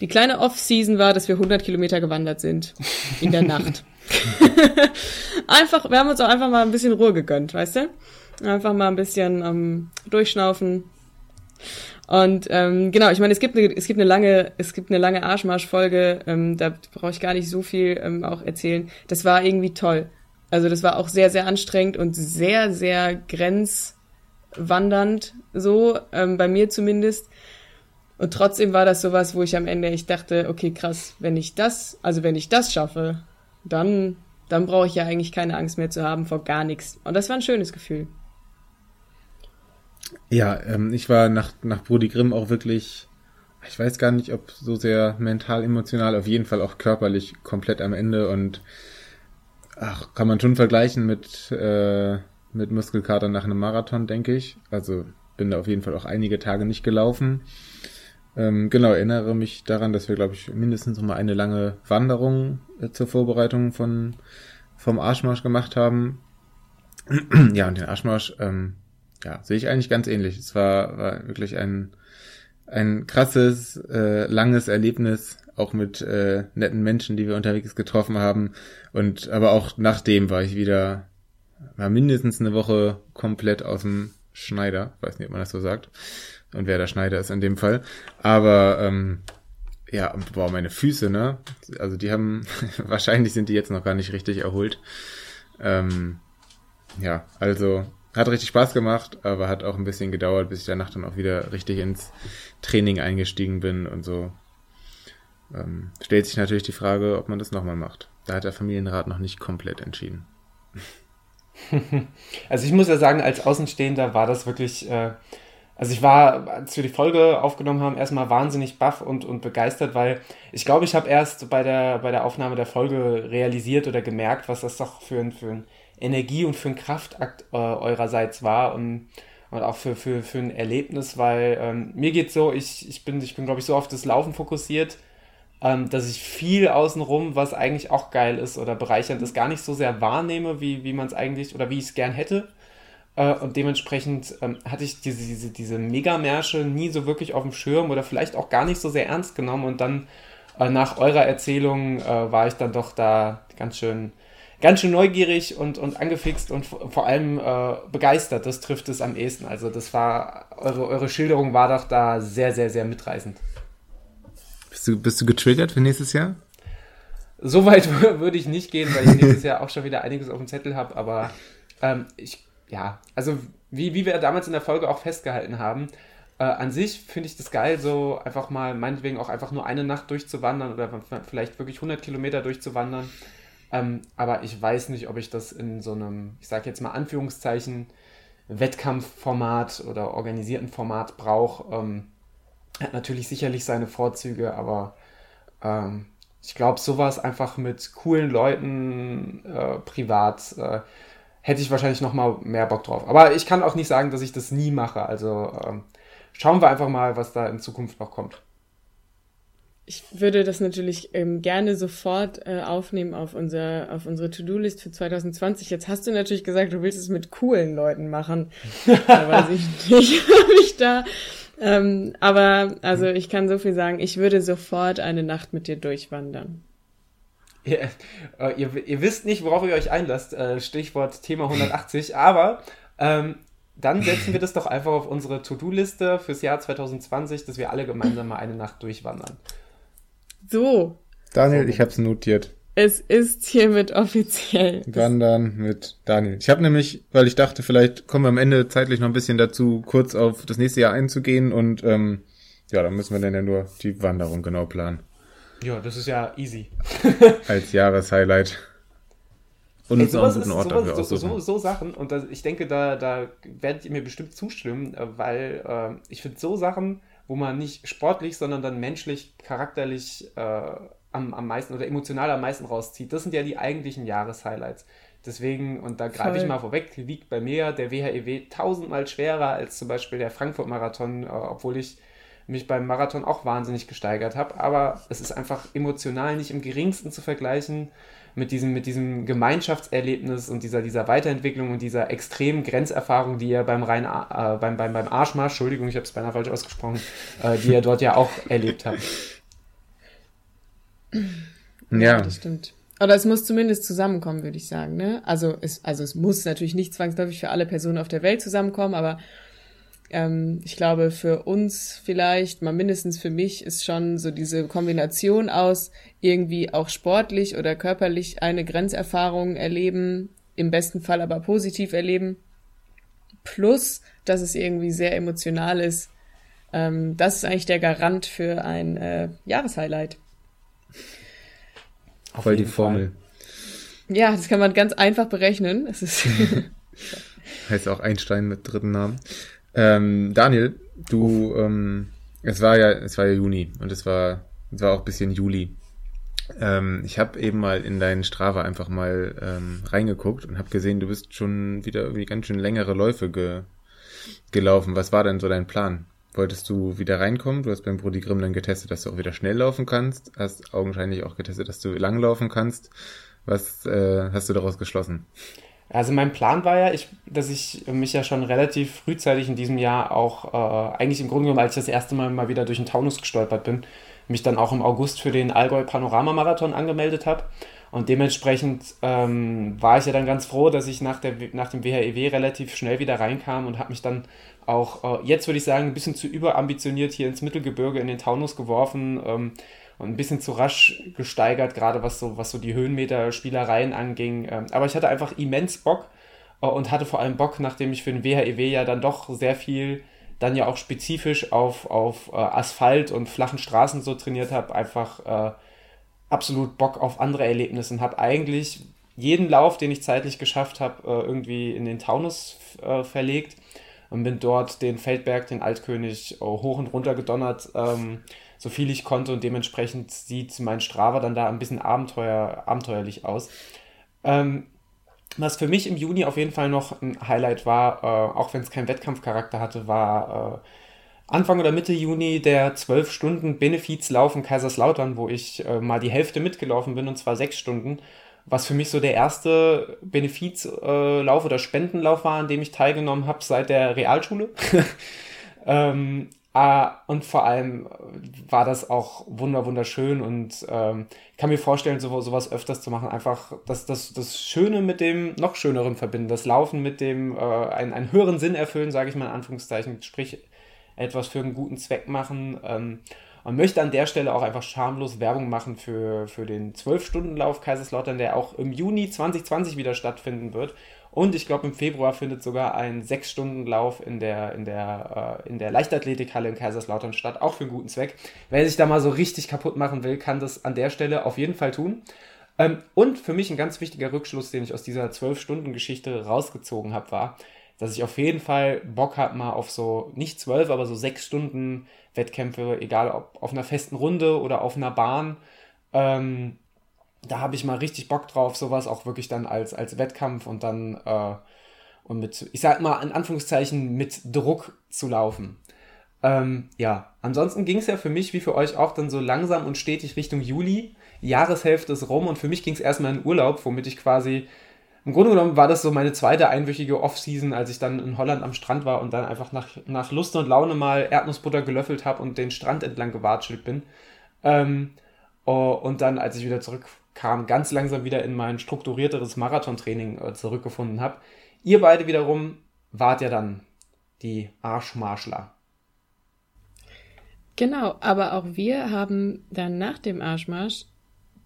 Die kleine Off-Season war, dass wir 100 Kilometer gewandert sind in der Nacht. einfach, wir haben uns auch einfach mal ein bisschen Ruhe gegönnt, weißt du? Einfach mal ein bisschen ähm, durchschnaufen. Und ähm, genau, ich meine, es gibt eine, es gibt eine lange, es gibt eine lange Arschmarsch-Folge. Ähm, da brauche ich gar nicht so viel ähm, auch erzählen. Das war irgendwie toll. Also das war auch sehr, sehr anstrengend und sehr, sehr grenzwandernd, so ähm, bei mir zumindest. Und trotzdem war das sowas, wo ich am Ende ich dachte, okay, krass, wenn ich das, also wenn ich das schaffe, dann, dann brauche ich ja eigentlich keine Angst mehr zu haben vor gar nichts. Und das war ein schönes Gefühl. Ja, ähm, ich war nach, nach Brody Grimm auch wirklich, ich weiß gar nicht, ob so sehr mental, emotional, auf jeden Fall auch körperlich komplett am Ende und ach, kann man schon vergleichen mit, äh, mit Muskelkater nach einem Marathon, denke ich. Also bin da auf jeden Fall auch einige Tage nicht gelaufen. Ähm, genau, erinnere mich daran, dass wir, glaube ich, mindestens mal eine lange Wanderung äh, zur Vorbereitung von, vom Arschmarsch gemacht haben. ja, und den Arschmarsch, ähm, ja, sehe ich eigentlich ganz ähnlich. Es war, war wirklich ein, ein krasses, äh, langes Erlebnis, auch mit äh, netten Menschen, die wir unterwegs getroffen haben. Und aber auch nachdem war ich wieder war mindestens eine Woche komplett aus dem Schneider. Weiß nicht, ob man das so sagt. Und wer der Schneider ist in dem Fall. Aber ähm, ja, boah, meine Füße, ne? Also die haben, wahrscheinlich sind die jetzt noch gar nicht richtig erholt. Ähm, ja, also hat richtig Spaß gemacht, aber hat auch ein bisschen gedauert, bis ich danach dann auch wieder richtig ins Training eingestiegen bin und so. Ähm, stellt sich natürlich die Frage, ob man das nochmal macht. Da hat der Familienrat noch nicht komplett entschieden. Also ich muss ja sagen, als Außenstehender war das wirklich, äh, also ich war, als wir die Folge aufgenommen haben, erstmal wahnsinnig baff und, und begeistert, weil ich glaube, ich habe erst bei der, bei der Aufnahme der Folge realisiert oder gemerkt, was das doch für ein, für ein Energie und für ein Kraftakt äh, eurerseits war und, und auch für, für, für ein Erlebnis, weil ähm, mir geht so, ich, ich bin, ich bin glaube ich, so auf das Laufen fokussiert, ähm, dass ich viel außenrum, was eigentlich auch geil ist oder bereichernd ist, gar nicht so sehr wahrnehme, wie, wie man es eigentlich oder wie ich es gern hätte. Äh, und dementsprechend ähm, hatte ich diese, diese, diese Megamärsche nie so wirklich auf dem Schirm oder vielleicht auch gar nicht so sehr ernst genommen. Und dann äh, nach eurer Erzählung äh, war ich dann doch da ganz schön ganz schön neugierig und, und angefixt und vor allem äh, begeistert. Das trifft es am ehesten. Also das war, eure, eure Schilderung war doch da sehr, sehr, sehr mitreißend. Bist du, bist du getriggert für nächstes Jahr? So weit würde ich nicht gehen, weil ich nächstes Jahr auch schon wieder einiges auf dem Zettel habe, aber ähm, ich, ja, also wie, wie wir damals in der Folge auch festgehalten haben, äh, an sich finde ich das geil, so einfach mal, meinetwegen auch einfach nur eine Nacht durchzuwandern oder vielleicht wirklich 100 Kilometer durchzuwandern. Ähm, aber ich weiß nicht, ob ich das in so einem, ich sage jetzt mal Anführungszeichen, Wettkampfformat oder organisierten Format brauche. Ähm, hat natürlich sicherlich seine Vorzüge, aber ähm, ich glaube, sowas einfach mit coolen Leuten äh, privat äh, hätte ich wahrscheinlich noch mal mehr Bock drauf. Aber ich kann auch nicht sagen, dass ich das nie mache. Also ähm, schauen wir einfach mal, was da in Zukunft noch kommt. Ich würde das natürlich ähm, gerne sofort äh, aufnehmen auf, unser, auf unsere To-Do-List für 2020. Jetzt hast du natürlich gesagt, du willst es mit coolen Leuten machen. da weiß ich nicht, ob ich da. Ähm, aber also ich kann so viel sagen, ich würde sofort eine Nacht mit dir durchwandern. Ja, äh, ihr, ihr, wisst nicht, worauf ihr euch einlasst. Äh, Stichwort Thema 180. aber ähm, dann setzen wir das doch einfach auf unsere To-Do-Liste fürs Jahr 2020, dass wir alle gemeinsam mal eine Nacht durchwandern. So. Daniel, ich hab's notiert. Es ist hiermit offiziell. Wandern mit Daniel. Ich habe nämlich, weil ich dachte, vielleicht kommen wir am Ende zeitlich noch ein bisschen dazu, kurz auf das nächste Jahr einzugehen und ähm, ja, dann müssen wir dann ja nur die Wanderung genau planen. Ja, das ist ja easy. Als Jahreshighlight. Und Ey, sowas ist, Ort sowas, so, so, so, Sachen, und das, ich denke, da, da werdet ihr mir bestimmt zustimmen, äh, weil äh, ich finde so Sachen, wo man nicht sportlich, sondern dann menschlich, charakterlich äh, am, am meisten oder emotional am meisten rauszieht. Das sind ja die eigentlichen Jahreshighlights. Deswegen, und da greife ich mal vorweg, wiegt bei mir der WHEW tausendmal schwerer als zum Beispiel der Frankfurt-Marathon, äh, obwohl ich mich beim Marathon auch wahnsinnig gesteigert habe. Aber es ist einfach emotional nicht im geringsten zu vergleichen mit diesem, mit diesem Gemeinschaftserlebnis und dieser, dieser Weiterentwicklung und dieser extremen Grenzerfahrung, die ihr beim, Rhein, äh, beim, beim, beim Arschmarsch, Entschuldigung, ich habe es beinahe falsch ausgesprochen, äh, die ihr dort ja auch erlebt habt. Ja. das stimmt. Oder es muss zumindest zusammenkommen, würde ich sagen. Ne? Also, es, also es muss natürlich nicht zwangsläufig für alle Personen auf der Welt zusammenkommen, aber ähm, ich glaube, für uns vielleicht, mal mindestens für mich, ist schon so diese Kombination aus irgendwie auch sportlich oder körperlich eine Grenzerfahrung erleben, im besten Fall aber positiv erleben, plus, dass es irgendwie sehr emotional ist. Ähm, das ist eigentlich der Garant für ein äh, Jahreshighlight. Voll die Formel. Fall. Ja, das kann man ganz einfach berechnen. Es ist heißt auch Einstein mit dritten Namen. Ähm, Daniel, du, ähm, es war ja, es war ja Juni und es war, es war auch ein bisschen Juli. Ähm, ich habe eben mal in deinen Strava einfach mal ähm, reingeguckt und habe gesehen, du bist schon wieder irgendwie ganz schön längere Läufe ge gelaufen. Was war denn so dein Plan? Wolltest du wieder reinkommen? Du hast beim Brody Grimm dann getestet, dass du auch wieder schnell laufen kannst. Hast augenscheinlich auch getestet, dass du lang laufen kannst. Was äh, hast du daraus geschlossen? Also mein Plan war ja, ich, dass ich mich ja schon relativ frühzeitig in diesem Jahr auch, äh, eigentlich im Grunde genommen, als ich das erste Mal mal wieder durch den Taunus gestolpert bin, mich dann auch im August für den Allgäu Panorama-Marathon angemeldet habe. Und dementsprechend ähm, war ich ja dann ganz froh, dass ich nach, der, nach dem WHEW e relativ schnell wieder reinkam und habe mich dann auch, äh, jetzt würde ich sagen, ein bisschen zu überambitioniert hier ins Mittelgebirge in den Taunus geworfen. Ähm, und ein bisschen zu rasch gesteigert, gerade was so, was so die Höhenmeter-Spielereien anging. Ähm, aber ich hatte einfach immens Bock äh, und hatte vor allem Bock, nachdem ich für den WHEW e ja dann doch sehr viel dann ja auch spezifisch auf, auf äh, Asphalt und flachen Straßen so trainiert habe, einfach äh, absolut Bock auf andere Erlebnisse und habe eigentlich jeden Lauf, den ich zeitlich geschafft habe, äh, irgendwie in den Taunus äh, verlegt und bin dort den Feldberg, den Altkönig äh, hoch und runter gedonnert. Ähm, so viel ich konnte und dementsprechend sieht mein Strava dann da ein bisschen abenteuer, abenteuerlich aus. Ähm, was für mich im Juni auf jeden Fall noch ein Highlight war, äh, auch wenn es keinen Wettkampfcharakter hatte, war äh, Anfang oder Mitte Juni der 12 Stunden Benefizlauf in Kaiserslautern, wo ich äh, mal die Hälfte mitgelaufen bin und zwar sechs Stunden, was für mich so der erste Benefizlauf oder Spendenlauf war, an dem ich teilgenommen habe seit der Realschule. ähm, Uh, und vor allem war das auch wunder wunderschön und ähm, kann mir vorstellen, so, sowas öfters zu machen. Einfach das, das, das Schöne mit dem noch Schöneren verbinden. Das Laufen mit dem äh, einen, einen höheren Sinn erfüllen, sage ich mal in Anführungszeichen. Sprich, etwas für einen guten Zweck machen. Ähm, und möchte an der Stelle auch einfach schamlos Werbung machen für, für den 12-Stunden-Lauf Kaiserslautern, der auch im Juni 2020 wieder stattfinden wird. Und ich glaube, im Februar findet sogar ein 6-Stunden-Lauf in der, in, der, äh, in der Leichtathletikhalle in Kaiserslautern statt, auch für einen guten Zweck. Wer sich da mal so richtig kaputt machen will, kann das an der Stelle auf jeden Fall tun. Ähm, und für mich ein ganz wichtiger Rückschluss, den ich aus dieser 12-Stunden-Geschichte rausgezogen habe, war, dass ich auf jeden Fall Bock habe, mal auf so, nicht 12, aber so 6 Stunden Wettkämpfe, egal ob auf einer festen Runde oder auf einer Bahn, ähm, da habe ich mal richtig Bock drauf, sowas auch wirklich dann als, als Wettkampf und dann äh, und mit, ich sag mal in Anführungszeichen, mit Druck zu laufen. Ähm, ja, ansonsten ging es ja für mich wie für euch auch dann so langsam und stetig Richtung Juli. Jahreshälfte ist rum und für mich ging es erstmal in Urlaub, womit ich quasi, im Grunde genommen war das so meine zweite einwöchige Off-Season, als ich dann in Holland am Strand war und dann einfach nach, nach Lust und Laune mal Erdnussbutter gelöffelt habe und den Strand entlang gewatschelt bin. Ähm, oh, und dann, als ich wieder zurück kam, ganz langsam wieder in mein strukturierteres Marathontraining äh, zurückgefunden habe. Ihr beide wiederum wart ja dann die Arschmarschler. Genau, aber auch wir haben dann nach dem Arschmarsch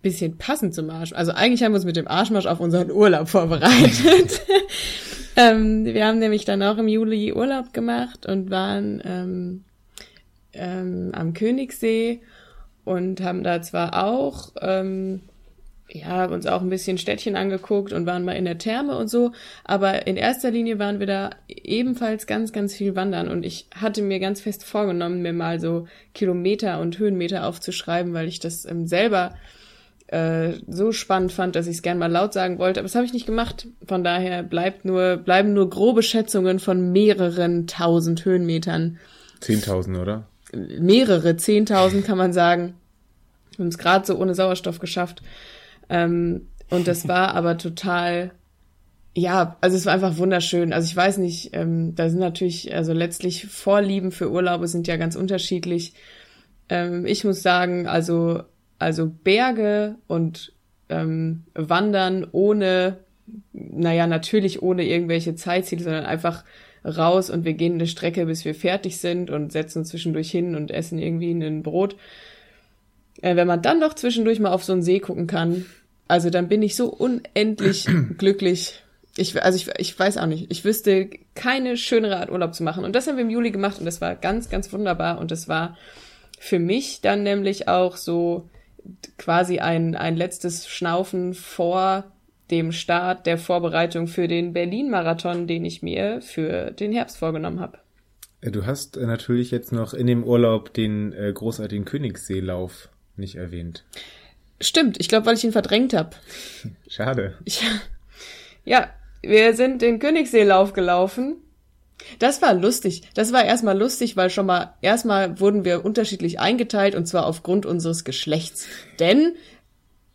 bisschen passend zum Arsch. Also eigentlich haben wir uns mit dem Arschmarsch auf unseren Urlaub vorbereitet. ähm, wir haben nämlich dann auch im Juli Urlaub gemacht und waren ähm, ähm, am Königssee und haben da zwar auch ähm, ja, uns auch ein bisschen Städtchen angeguckt und waren mal in der Therme und so. Aber in erster Linie waren wir da ebenfalls ganz, ganz viel wandern. Und ich hatte mir ganz fest vorgenommen, mir mal so Kilometer und Höhenmeter aufzuschreiben, weil ich das ähm, selber äh, so spannend fand, dass ich es gern mal laut sagen wollte. Aber das habe ich nicht gemacht. Von daher bleibt nur, bleiben nur grobe Schätzungen von mehreren tausend Höhenmetern. Zehntausend, oder? mehrere Zehntausend kann man sagen. Wir haben es gerade so ohne Sauerstoff geschafft. Ähm, und das war aber total, ja, also es war einfach wunderschön. Also ich weiß nicht, ähm, da sind natürlich, also letztlich Vorlieben für Urlaube sind ja ganz unterschiedlich. Ähm, ich muss sagen, also, also Berge und ähm, Wandern ohne, naja, natürlich ohne irgendwelche Zeitziele, sondern einfach raus und wir gehen eine Strecke, bis wir fertig sind und setzen uns zwischendurch hin und essen irgendwie ein Brot. Äh, wenn man dann noch zwischendurch mal auf so einen See gucken kann, also dann bin ich so unendlich glücklich. Ich, also ich, ich weiß auch nicht. Ich wüsste keine schönere Art Urlaub zu machen. Und das haben wir im Juli gemacht und das war ganz, ganz wunderbar. Und das war für mich dann nämlich auch so quasi ein, ein letztes Schnaufen vor dem Start der Vorbereitung für den Berlin-Marathon, den ich mir für den Herbst vorgenommen habe. Äh, du hast äh, natürlich jetzt noch in dem Urlaub den äh, großartigen Königsseelauf nicht erwähnt. Stimmt, ich glaube, weil ich ihn verdrängt habe. Schade. Ich, ja, wir sind den Königsseelauf gelaufen. Das war lustig. Das war erstmal lustig, weil schon mal erstmal wurden wir unterschiedlich eingeteilt und zwar aufgrund unseres Geschlechts. Denn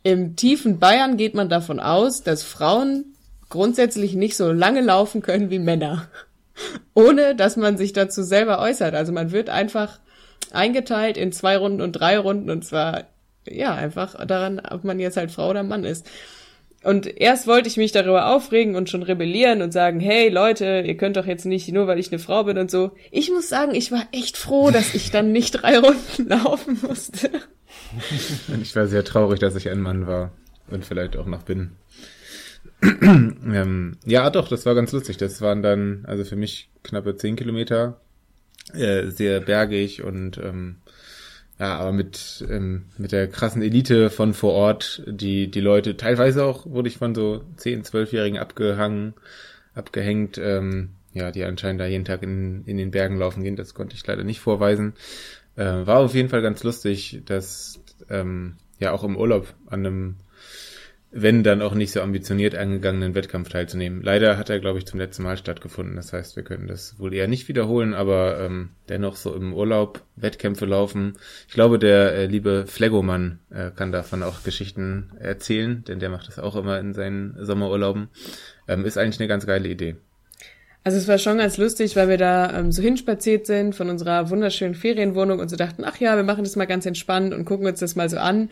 im tiefen Bayern geht man davon aus, dass Frauen grundsätzlich nicht so lange laufen können wie Männer. Ohne dass man sich dazu selber äußert. Also man wird einfach eingeteilt in zwei Runden und drei Runden und zwar, ja, einfach daran, ob man jetzt halt Frau oder Mann ist. Und erst wollte ich mich darüber aufregen und schon rebellieren und sagen, hey Leute, ihr könnt doch jetzt nicht, nur weil ich eine Frau bin und so. Ich muss sagen, ich war echt froh, dass ich dann nicht drei Runden laufen musste. Ich war sehr traurig, dass ich ein Mann war und vielleicht auch noch bin. ähm, ja, doch, das war ganz lustig. Das waren dann, also für mich knappe zehn Kilometer, äh, sehr bergig und ähm, ja, aber mit, ähm, mit der krassen Elite von vor Ort, die, die Leute, teilweise auch wurde ich von so zehn, zwölfjährigen abgehangen, abgehängt, ähm, ja, die anscheinend da jeden Tag in, in den Bergen laufen gehen, das konnte ich leider nicht vorweisen. Äh, war auf jeden Fall ganz lustig, dass ähm, ja auch im Urlaub an einem, wenn dann auch nicht so ambitioniert angegangenen Wettkampf teilzunehmen. Leider hat er, glaube ich, zum letzten Mal stattgefunden. Das heißt, wir können das wohl eher nicht wiederholen, aber ähm, dennoch so im Urlaub Wettkämpfe laufen. Ich glaube, der äh, liebe Flegomann äh, kann davon auch Geschichten erzählen, denn der macht das auch immer in seinen Sommerurlauben. Ähm, ist eigentlich eine ganz geile Idee. Also es war schon ganz lustig, weil wir da ähm, so hinspaziert sind von unserer wunderschönen Ferienwohnung und so dachten, ach ja, wir machen das mal ganz entspannt und gucken uns das mal so an.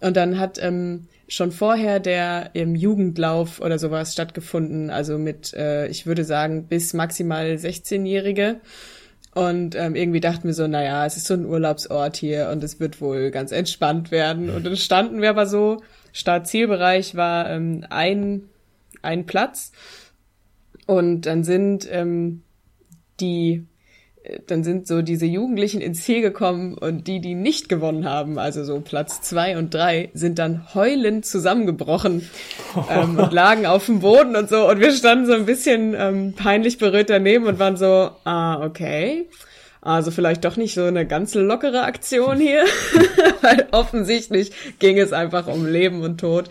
Und dann hat ähm, schon vorher der im Jugendlauf oder sowas stattgefunden, also mit, äh, ich würde sagen, bis maximal 16-Jährige. Und ähm, irgendwie dachten wir so, naja, es ist so ein Urlaubsort hier und es wird wohl ganz entspannt werden. Und dann standen wir aber so, Start-Zielbereich war ähm, ein, ein Platz und dann sind ähm, die, dann sind so diese Jugendlichen ins Ziel gekommen und die, die nicht gewonnen haben, also so Platz zwei und drei, sind dann heulend zusammengebrochen ähm, und lagen auf dem Boden und so. Und wir standen so ein bisschen ähm, peinlich berührt daneben und waren so, ah, okay. Also vielleicht doch nicht so eine ganz lockere Aktion hier, weil offensichtlich ging es einfach um Leben und Tod.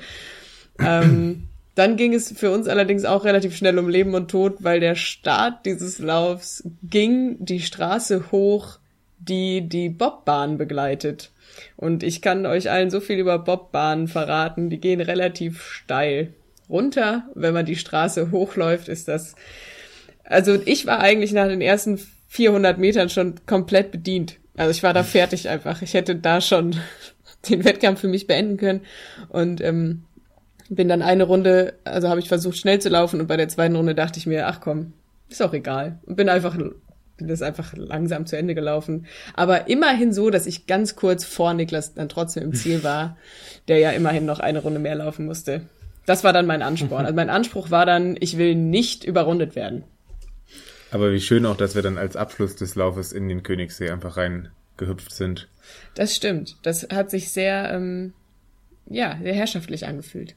Ähm, dann ging es für uns allerdings auch relativ schnell um Leben und Tod, weil der Start dieses Laufs ging die Straße hoch, die die Bobbahn begleitet. Und ich kann euch allen so viel über Bobbahnen verraten, die gehen relativ steil runter. Wenn man die Straße hochläuft, ist das, also ich war eigentlich nach den ersten 400 Metern schon komplett bedient. Also ich war da fertig einfach. Ich hätte da schon den Wettkampf für mich beenden können. Und ähm, bin dann eine Runde, also habe ich versucht schnell zu laufen und bei der zweiten Runde dachte ich mir, ach komm, ist auch egal. Und bin einfach, bin das einfach langsam zu Ende gelaufen. Aber immerhin so, dass ich ganz kurz vor Niklas dann trotzdem im Ziel war, der ja immerhin noch eine Runde mehr laufen musste. Das war dann mein Ansporn. Also mein Anspruch war dann, ich will nicht überrundet werden. Aber wie schön auch, dass wir dann als Abschluss des Laufes in den Königssee einfach reingehüpft sind. Das stimmt. Das hat sich sehr, ähm, ja, sehr herrschaftlich angefühlt.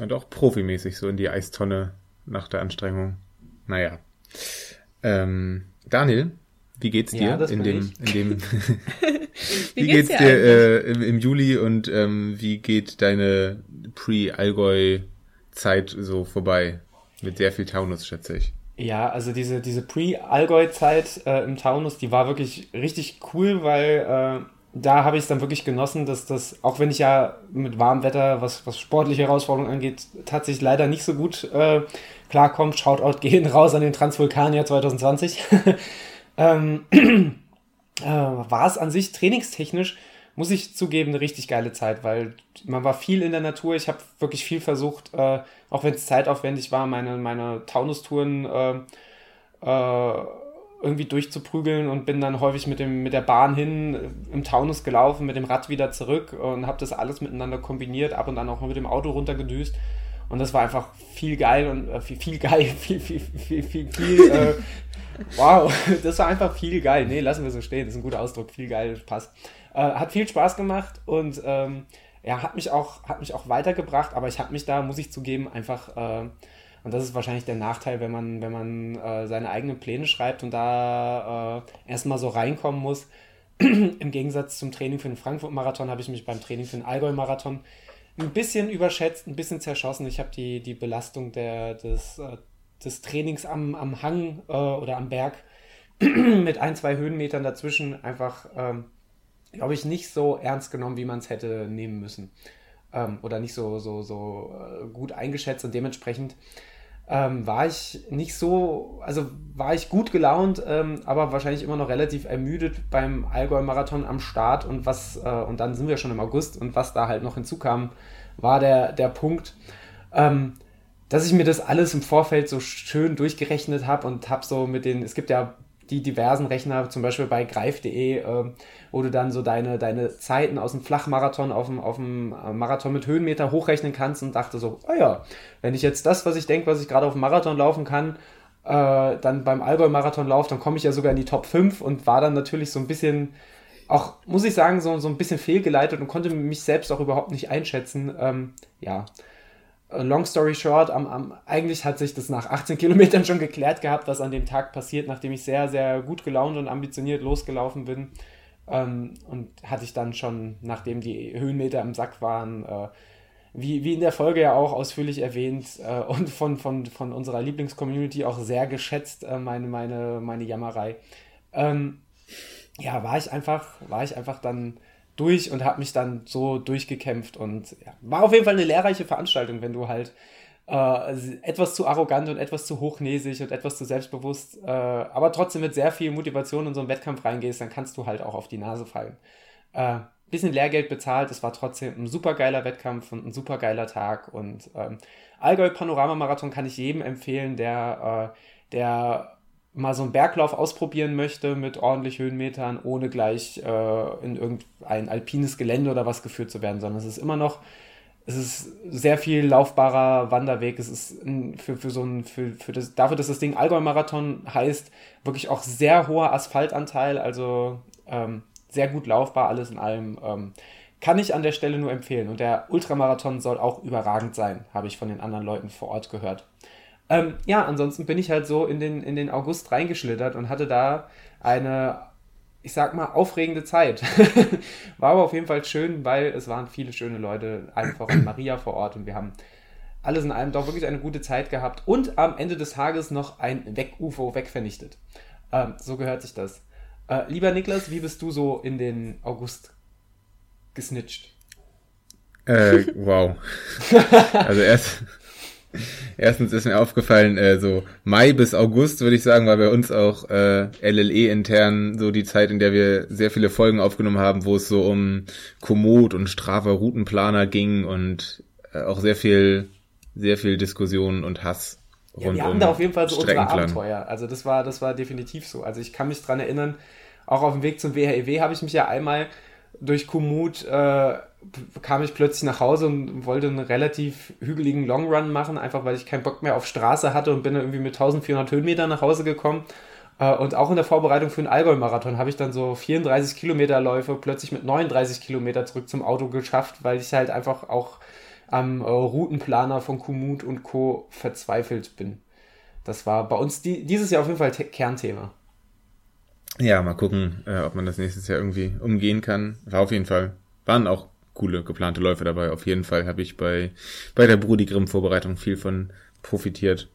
Und auch profimäßig so in die Eistonne nach der Anstrengung. Naja. Ähm, Daniel, wie geht's dir Ja, in, dem, in dem Wie wie geht's dir dir äh, im, im Juli und ähm, wie geht deine Pre-Allgäu-Zeit so vorbei? Mit sehr viel Taunus, schätze ich. Ja, also diese, diese Pre-Allgäu-Zeit äh, im Taunus, die war wirklich richtig cool, weil äh, da habe ich es dann wirklich genossen, dass das, auch wenn ich ja mit warmem Wetter, was, was sportliche Herausforderungen angeht, tatsächlich leider nicht so gut äh, klarkommt. Shoutout gehen raus an den Transvulkanier 2020. ähm, äh, war es an sich trainingstechnisch, muss ich zugeben, eine richtig geile Zeit, weil man war viel in der Natur. Ich habe wirklich viel versucht, äh, auch wenn es zeitaufwendig war, meine, meine Taunustouren äh, äh, irgendwie durchzuprügeln und bin dann häufig mit, dem, mit der Bahn hin äh, im Taunus gelaufen, mit dem Rad wieder zurück und habe das alles miteinander kombiniert, ab und dann auch mit dem Auto runtergedüst. Und das war einfach viel geil und äh, viel, viel geil, viel, viel, viel, viel, viel, äh, wow, das war einfach viel geil. Nee, lassen wir so stehen, das ist ein guter Ausdruck, viel geil, passt. Äh, hat viel Spaß gemacht und ähm, ja, hat mich auch, hat mich auch weitergebracht, aber ich habe mich da, muss ich zugeben, einfach äh, und das ist wahrscheinlich der Nachteil, wenn man, wenn man äh, seine eigenen Pläne schreibt und da äh, erstmal so reinkommen muss. Im Gegensatz zum Training für den Frankfurt-Marathon habe ich mich beim Training für den Allgäu-Marathon ein bisschen überschätzt, ein bisschen zerschossen. Ich habe die, die Belastung der, des, äh, des Trainings am, am Hang äh, oder am Berg mit ein, zwei Höhenmetern dazwischen einfach, ähm, glaube ich, nicht so ernst genommen, wie man es hätte nehmen müssen. Ähm, oder nicht so, so, so äh, gut eingeschätzt und dementsprechend ähm, war ich nicht so, also war ich gut gelaunt, ähm, aber wahrscheinlich immer noch relativ ermüdet beim Allgäu-Marathon am Start. Und was, äh, und dann sind wir schon im August und was da halt noch hinzukam, war der, der Punkt, ähm, dass ich mir das alles im Vorfeld so schön durchgerechnet habe und habe so mit den, es gibt ja die diversen Rechner, zum Beispiel bei greif.de, äh, wo du dann so deine, deine Zeiten aus dem Flachmarathon auf dem, auf dem äh, Marathon mit Höhenmeter hochrechnen kannst und dachte so, oh ja, wenn ich jetzt das, was ich denke, was ich gerade auf dem Marathon laufen kann, äh, dann beim Allgäu-Marathon laufe, dann komme ich ja sogar in die Top 5 und war dann natürlich so ein bisschen, auch, muss ich sagen, so, so ein bisschen fehlgeleitet und konnte mich selbst auch überhaupt nicht einschätzen. Ähm, ja, long story short, am, am, eigentlich hat sich das nach 18 Kilometern schon geklärt gehabt, was an dem Tag passiert, nachdem ich sehr, sehr gut gelaunt und ambitioniert losgelaufen bin. Ähm, und hatte ich dann schon, nachdem die Höhenmeter im Sack waren, äh, wie, wie in der Folge ja auch ausführlich erwähnt äh, und von, von, von unserer Lieblingscommunity auch sehr geschätzt, äh, meine, meine, meine Jammerei. Ähm, ja, war ich einfach, war ich einfach dann durch und habe mich dann so durchgekämpft und ja, war auf jeden Fall eine lehrreiche Veranstaltung, wenn du halt äh, etwas zu arrogant und etwas zu hochnäsig und etwas zu selbstbewusst, äh, aber trotzdem mit sehr viel Motivation in so einen Wettkampf reingehst, dann kannst du halt auch auf die Nase fallen. Äh, bisschen Lehrgeld bezahlt, es war trotzdem ein super geiler Wettkampf und ein super geiler Tag und ähm, Allgäu Panorama Marathon kann ich jedem empfehlen, der, äh, der mal so einen Berglauf ausprobieren möchte mit ordentlich Höhenmetern, ohne gleich äh, in irgendein alpines Gelände oder was geführt zu werden, sondern es ist immer noch, es ist sehr viel laufbarer Wanderweg. Es ist für, für so ein, für, für das, dafür, dass das Ding Allgäu-Marathon heißt, wirklich auch sehr hoher Asphaltanteil, also ähm, sehr gut laufbar, alles in allem. Ähm, kann ich an der Stelle nur empfehlen. Und der Ultramarathon soll auch überragend sein, habe ich von den anderen Leuten vor Ort gehört. Ähm, ja, ansonsten bin ich halt so in den, in den August reingeschlittert und hatte da eine, ich sag mal, aufregende Zeit. War aber auf jeden Fall schön, weil es waren viele schöne Leute, einfach in Maria vor Ort und wir haben alles in allem doch wirklich eine gute Zeit gehabt und am Ende des Tages noch ein Weg-UFO wegvernichtet. Ähm, so gehört sich das. Äh, lieber Niklas, wie bist du so in den August gesnitcht? Äh, wow. also erst, Erstens ist mir aufgefallen, äh, so Mai bis August, würde ich sagen, war bei uns auch äh, LLE intern so die Zeit, in der wir sehr viele Folgen aufgenommen haben, wo es so um Komoot und Strava Routenplaner ging und äh, auch sehr viel, sehr viel Diskussion und Hass. Ja, wir hatten um da auf jeden Fall so unsere Abenteuer. Also das war, das war definitiv so. Also ich kann mich dran erinnern, auch auf dem Weg zum WHEW e habe ich mich ja einmal durch Komoot äh, kam ich plötzlich nach Hause und wollte einen relativ hügeligen Long Run machen, einfach weil ich keinen Bock mehr auf Straße hatte und bin dann irgendwie mit 1400 Höhenmetern nach Hause gekommen. Äh, und auch in der Vorbereitung für den Allgäu-Marathon habe ich dann so 34 Kilometer Läufe plötzlich mit 39 Kilometer zurück zum Auto geschafft, weil ich halt einfach auch am äh, Routenplaner von Komoot und Co. verzweifelt bin. Das war bei uns die, dieses Jahr auf jeden Fall Kernthema. Ja, mal gucken, äh, ob man das nächstes Jahr irgendwie umgehen kann. War auf jeden Fall, waren auch coole geplante Läufe dabei. Auf jeden Fall habe ich bei, bei der Brudi Grimm Vorbereitung viel von profitiert.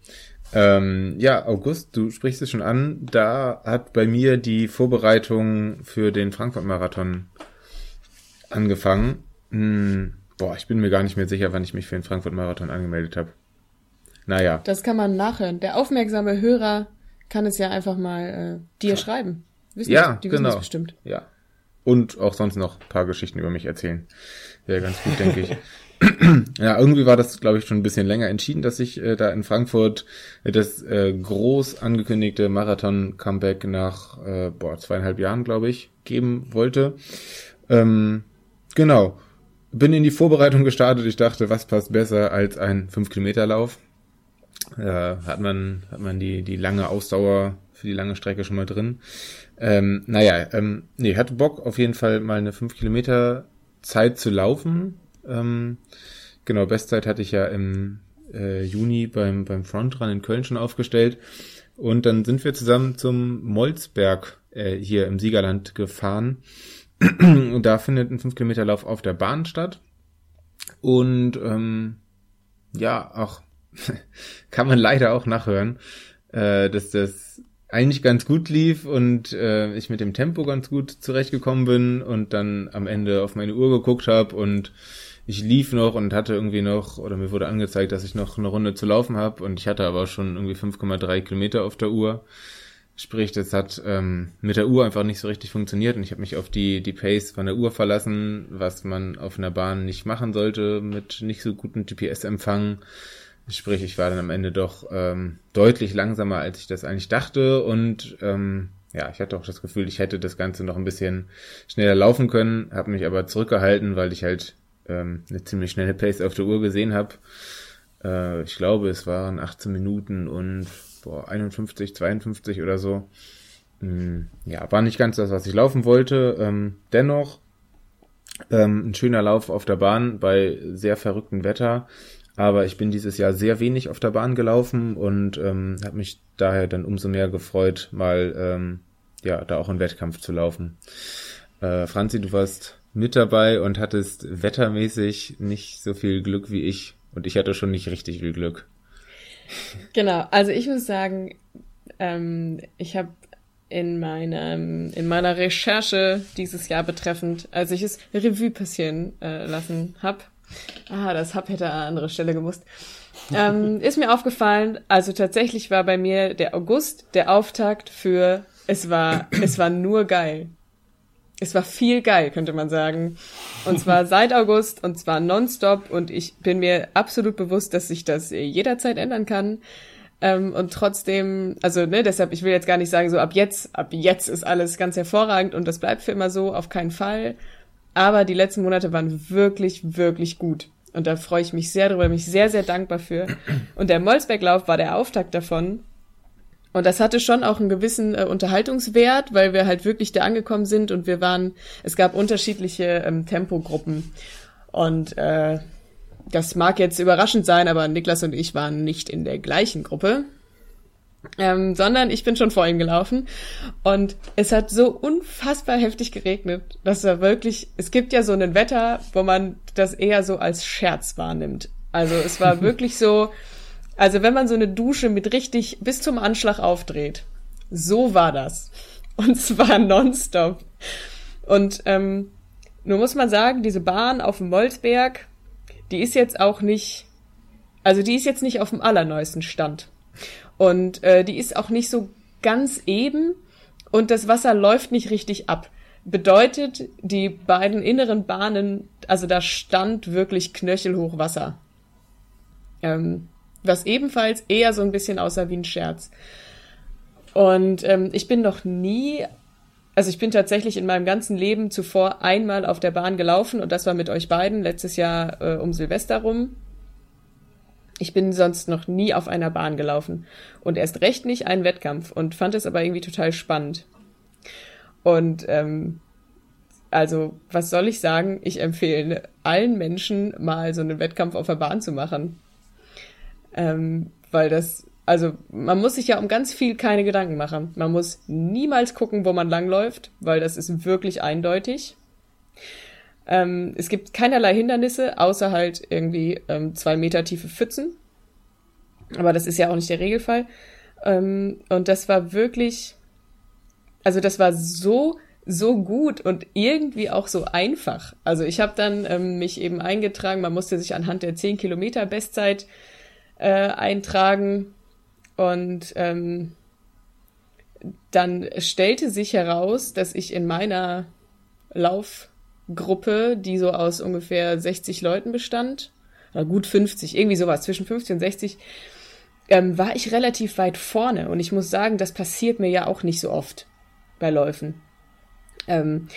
Ähm, ja, August, du sprichst es schon an. Da hat bei mir die Vorbereitung für den Frankfurt-Marathon angefangen. Hm, boah, ich bin mir gar nicht mehr sicher, wann ich mich für den Frankfurt-Marathon angemeldet habe. Naja. Das kann man nachhören. Der aufmerksame Hörer kann es ja einfach mal äh, dir schreiben. Wissen ja, die genau. bestimmt. Ja. Und auch sonst noch ein paar Geschichten über mich erzählen. Wäre ganz gut, denke ich. ja, irgendwie war das, glaube ich, schon ein bisschen länger entschieden, dass ich äh, da in Frankfurt äh, das äh, groß angekündigte Marathon-Comeback nach äh, boah, zweieinhalb Jahren, glaube ich, geben wollte. Ähm, genau. Bin in die Vorbereitung gestartet. Ich dachte, was passt besser als ein 5-Kilometer-Lauf? Äh, hat man, hat man die, die lange Ausdauer für die lange Strecke schon mal drin. Ähm, naja, ähm, nee, hatte Bock auf jeden Fall mal eine 5 Kilometer Zeit zu laufen. Ähm, genau, Bestzeit hatte ich ja im äh, Juni beim, beim Frontrun in Köln schon aufgestellt. Und dann sind wir zusammen zum Molzberg äh, hier im Siegerland gefahren. Und da findet ein 5 Kilometer Lauf auf der Bahn statt. Und ähm, ja, auch kann man leider auch nachhören, äh, dass das eigentlich ganz gut lief und äh, ich mit dem Tempo ganz gut zurechtgekommen bin und dann am Ende auf meine Uhr geguckt habe und ich lief noch und hatte irgendwie noch, oder mir wurde angezeigt, dass ich noch eine Runde zu laufen habe und ich hatte aber schon irgendwie 5,3 Kilometer auf der Uhr. Sprich, das hat ähm, mit der Uhr einfach nicht so richtig funktioniert und ich habe mich auf die, die Pace von der Uhr verlassen, was man auf einer Bahn nicht machen sollte mit nicht so gutem GPS-Empfang. Sprich, ich war dann am Ende doch ähm, deutlich langsamer, als ich das eigentlich dachte. Und ähm, ja, ich hatte auch das Gefühl, ich hätte das Ganze noch ein bisschen schneller laufen können, habe mich aber zurückgehalten, weil ich halt ähm, eine ziemlich schnelle Pace auf der Uhr gesehen habe. Äh, ich glaube, es waren 18 Minuten und boah, 51, 52 oder so. Hm, ja, war nicht ganz das, was ich laufen wollte. Ähm, dennoch ähm, ein schöner Lauf auf der Bahn bei sehr verrücktem Wetter. Aber ich bin dieses Jahr sehr wenig auf der Bahn gelaufen und ähm, habe mich daher dann umso mehr gefreut, mal ähm, ja da auch einen Wettkampf zu laufen. Äh, Franzi, du warst mit dabei und hattest wettermäßig nicht so viel Glück wie ich und ich hatte schon nicht richtig viel Glück. Genau, also ich muss sagen, ähm, ich habe in meinem in meiner Recherche dieses Jahr betreffend, als ich es Revue passieren äh, lassen habe, Ah, das Hub hätte an andere Stelle gemusst. Ähm, ist mir aufgefallen, also tatsächlich war bei mir der August der Auftakt für es war, es war nur geil. Es war viel geil, könnte man sagen. Und zwar seit August und zwar nonstop und ich bin mir absolut bewusst, dass sich das jederzeit ändern kann. Ähm, und trotzdem, also ne, deshalb, ich will jetzt gar nicht sagen, so ab jetzt, ab jetzt ist alles ganz hervorragend und das bleibt für immer so, auf keinen Fall. Aber die letzten Monate waren wirklich, wirklich gut. Und da freue ich mich sehr drüber, bin ich sehr, sehr dankbar für. Und der Molsberglauf war der Auftakt davon. Und das hatte schon auch einen gewissen äh, Unterhaltungswert, weil wir halt wirklich da angekommen sind und wir waren, es gab unterschiedliche ähm, Tempogruppen. Und äh, das mag jetzt überraschend sein, aber Niklas und ich waren nicht in der gleichen Gruppe ähm, sondern ich bin schon vor ihm gelaufen und es hat so unfassbar heftig geregnet, dass er wirklich, es gibt ja so ein Wetter, wo man das eher so als Scherz wahrnimmt. Also es war wirklich so, also wenn man so eine Dusche mit richtig bis zum Anschlag aufdreht, so war das. Und zwar nonstop. Und ähm, nur muss man sagen, diese Bahn auf dem Molzberg, die ist jetzt auch nicht, also die ist jetzt nicht auf dem allerneuesten Stand. Und äh, die ist auch nicht so ganz eben und das Wasser läuft nicht richtig ab. Bedeutet, die beiden inneren Bahnen, also da stand wirklich knöchelhoch Wasser. Ähm, was ebenfalls eher so ein bisschen aussah wie ein Scherz. Und ähm, ich bin noch nie, also ich bin tatsächlich in meinem ganzen Leben zuvor einmal auf der Bahn gelaufen und das war mit euch beiden letztes Jahr äh, um Silvester rum. Ich bin sonst noch nie auf einer Bahn gelaufen und erst recht nicht einen Wettkampf und fand es aber irgendwie total spannend. Und ähm, also, was soll ich sagen? Ich empfehle allen Menschen mal so einen Wettkampf auf der Bahn zu machen. Ähm, weil das, also man muss sich ja um ganz viel keine Gedanken machen. Man muss niemals gucken, wo man langläuft, weil das ist wirklich eindeutig. Ähm, es gibt keinerlei Hindernisse, außer halt irgendwie ähm, zwei Meter tiefe Pfützen. Aber das ist ja auch nicht der Regelfall. Ähm, und das war wirklich, also das war so, so gut und irgendwie auch so einfach. Also ich habe dann ähm, mich eben eingetragen, man musste sich anhand der 10 Kilometer Bestzeit äh, eintragen und ähm, dann stellte sich heraus, dass ich in meiner Laufgruppe, die so aus ungefähr 60 Leuten bestand, oder gut 50, irgendwie sowas, zwischen 50 und 60, ähm, war ich relativ weit vorne. Und ich muss sagen, das passiert mir ja auch nicht so oft bei Läufen. Ähm,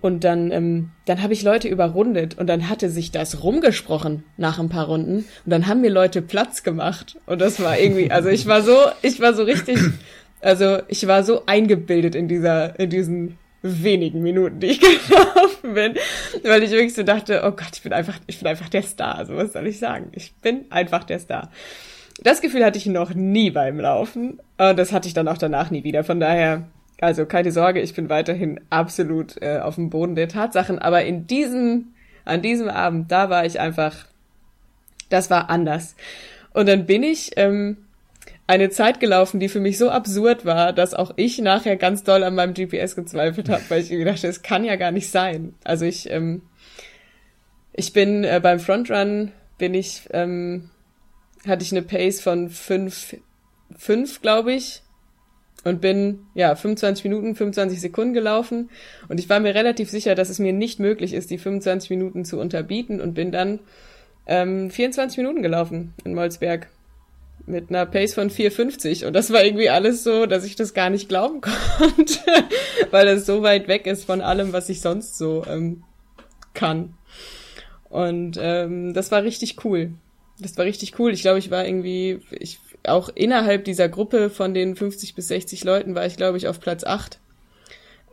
und dann, ähm, dann habe ich Leute überrundet und dann hatte sich das rumgesprochen nach ein paar Runden und dann haben mir Leute Platz gemacht und das war irgendwie, also ich war so, ich war so richtig, also ich war so eingebildet in dieser, in diesen wenigen Minuten, die ich gelaufen bin, weil ich wirklich so dachte, oh Gott, ich bin einfach, ich bin einfach der Star. Also was soll ich sagen? Ich bin einfach der Star. Das Gefühl hatte ich noch nie beim Laufen und das hatte ich dann auch danach nie wieder. Von daher, also keine Sorge, ich bin weiterhin absolut äh, auf dem Boden der Tatsachen. Aber in diesem, an diesem Abend, da war ich einfach, das war anders. Und dann bin ich ähm, eine Zeit gelaufen, die für mich so absurd war, dass auch ich nachher ganz doll an meinem GPS gezweifelt habe, weil ich mir dachte, es kann ja gar nicht sein. Also ich, ähm, ich bin äh, beim Frontrun bin ich ähm, hatte ich eine Pace von fünf, fünf, glaube ich. Und bin, ja, 25 Minuten, 25 Sekunden gelaufen. Und ich war mir relativ sicher, dass es mir nicht möglich ist, die 25 Minuten zu unterbieten und bin dann ähm, 24 Minuten gelaufen in Molsberg. Mit einer Pace von 4,50. Und das war irgendwie alles so, dass ich das gar nicht glauben konnte, weil das so weit weg ist von allem, was ich sonst so ähm, kann. Und ähm, das war richtig cool. Das war richtig cool. Ich glaube, ich war irgendwie, ich, auch innerhalb dieser Gruppe von den 50 bis 60 Leuten war ich, glaube ich, auf Platz 8.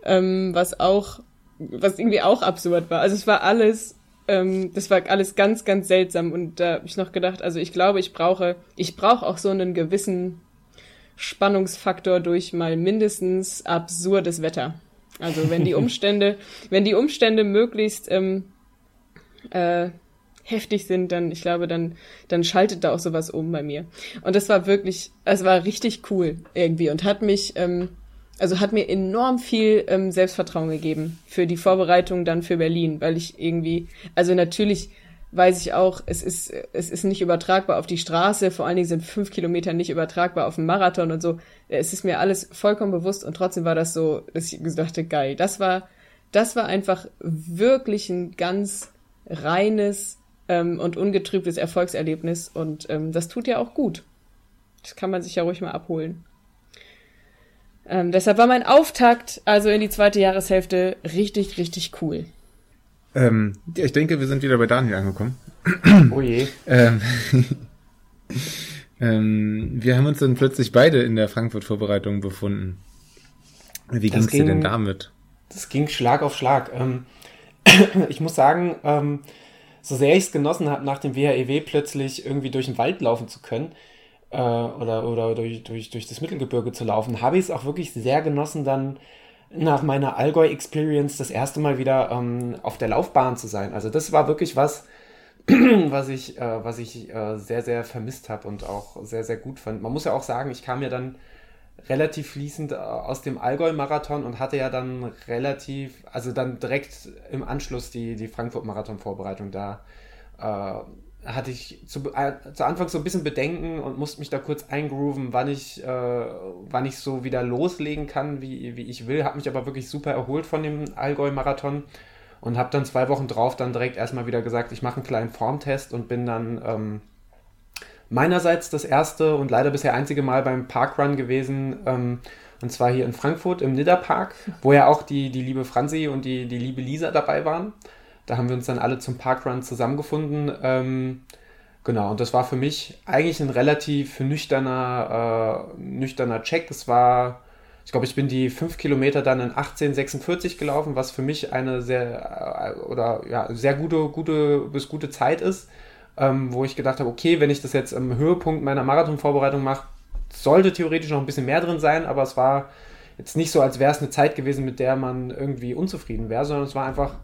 Ähm, was auch, was irgendwie auch absurd war. Also es war alles, ähm, das war alles ganz, ganz seltsam. Und da habe ich noch gedacht, also ich glaube, ich brauche, ich brauche auch so einen gewissen Spannungsfaktor durch mal mindestens absurdes Wetter. Also wenn die Umstände, wenn die Umstände möglichst ähm, äh, heftig sind, dann, ich glaube, dann, dann schaltet da auch sowas um bei mir. Und das war wirklich, es war richtig cool irgendwie und hat mich, ähm, also hat mir enorm viel ähm, Selbstvertrauen gegeben für die Vorbereitung dann für Berlin, weil ich irgendwie, also natürlich weiß ich auch, es ist, es ist nicht übertragbar auf die Straße, vor allen Dingen sind fünf Kilometer nicht übertragbar auf den Marathon und so. Es ist mir alles vollkommen bewusst und trotzdem war das so, dass ich dachte, geil, das war, das war einfach wirklich ein ganz reines ähm, und ungetrübtes Erfolgserlebnis. Und ähm, das tut ja auch gut. Das kann man sich ja ruhig mal abholen. Ähm, deshalb war mein Auftakt, also in die zweite Jahreshälfte, richtig, richtig cool. Ähm, ich denke, wir sind wieder bei Daniel angekommen. Oh je. ähm, ähm, wir haben uns dann plötzlich beide in der Frankfurt-Vorbereitung befunden. Wie ging es dir denn damit? Das ging Schlag auf Schlag. Ähm, ich muss sagen, ähm, so sehr ich es genossen habe, nach dem WHEW plötzlich irgendwie durch den Wald laufen zu können äh, oder, oder durch, durch, durch das Mittelgebirge zu laufen, habe ich es auch wirklich sehr genossen, dann nach meiner Allgäu-Experience das erste Mal wieder ähm, auf der Laufbahn zu sein. Also das war wirklich was, was ich, äh, was ich äh, sehr, sehr vermisst habe und auch sehr, sehr gut fand. Man muss ja auch sagen, ich kam ja dann relativ fließend äh, aus dem Allgäu-Marathon und hatte ja dann relativ, also dann direkt im Anschluss die, die Frankfurt-Marathon-Vorbereitung da. Äh, hatte ich zu, äh, zu Anfang so ein bisschen Bedenken und musste mich da kurz eingrooven, wann ich, äh, wann ich so wieder loslegen kann, wie, wie ich will. Habe mich aber wirklich super erholt von dem Allgäu-Marathon und habe dann zwei Wochen drauf dann direkt erstmal wieder gesagt, ich mache einen kleinen Formtest und bin dann ähm, meinerseits das erste und leider bisher einzige Mal beim Parkrun gewesen. Ähm, und zwar hier in Frankfurt im Nidderpark, wo ja auch die, die liebe Franzi und die, die liebe Lisa dabei waren. Da haben wir uns dann alle zum Parkrun zusammengefunden. Ähm, genau, und das war für mich eigentlich ein relativ nüchterner, äh, nüchterner Check. Es war, ich glaube, ich bin die fünf Kilometer dann in 18,46 gelaufen, was für mich eine sehr, äh, oder ja, sehr gute, gute bis gute Zeit ist ähm, wo ich gedacht habe, okay, wenn ich das jetzt im Höhepunkt meiner Marathonvorbereitung mache, sollte theoretisch noch ein bisschen mehr drin sein, aber es war jetzt nicht so, als wäre es eine Zeit gewesen, mit der man irgendwie unzufrieden wäre, sondern es war einfach,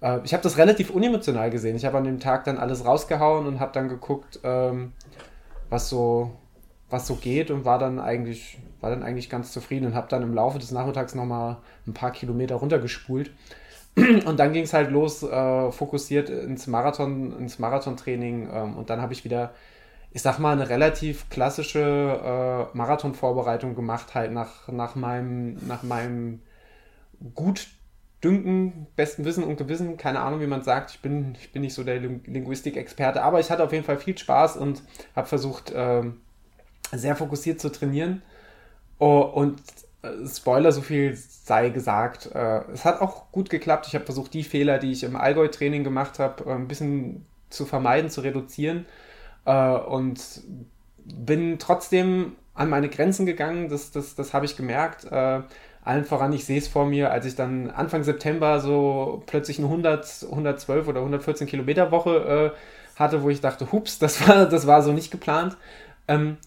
äh, ich habe das relativ unemotional gesehen. Ich habe an dem Tag dann alles rausgehauen und habe dann geguckt, ähm, was so, was so geht und war dann eigentlich, war dann eigentlich ganz zufrieden und habe dann im Laufe des Nachmittags nochmal ein paar Kilometer runtergespult. Und dann ging es halt los, äh, fokussiert ins Marathon, ins Marathontraining. Ähm, und dann habe ich wieder, ich sag mal, eine relativ klassische äh, Marathonvorbereitung gemacht, halt nach, nach meinem, nach meinem gut Dünken, besten Wissen und Gewissen, keine Ahnung, wie man sagt. Ich bin, ich bin nicht so der Linguistik-Experte, aber ich hatte auf jeden Fall viel Spaß und habe versucht, äh, sehr fokussiert zu trainieren. Oh, und äh, Spoiler, so viel sei gesagt. Äh, es hat auch gut geklappt. Ich habe versucht, die Fehler, die ich im Allgäu-Training gemacht habe, äh, ein bisschen zu vermeiden, zu reduzieren. Und bin trotzdem an meine Grenzen gegangen. Das, das, das habe ich gemerkt. Allen voran, ich sehe es vor mir, als ich dann Anfang September so plötzlich eine 100, 112 oder 114 Kilometer Woche äh, hatte, wo ich dachte, hups, das war, das war so nicht geplant. Ähm,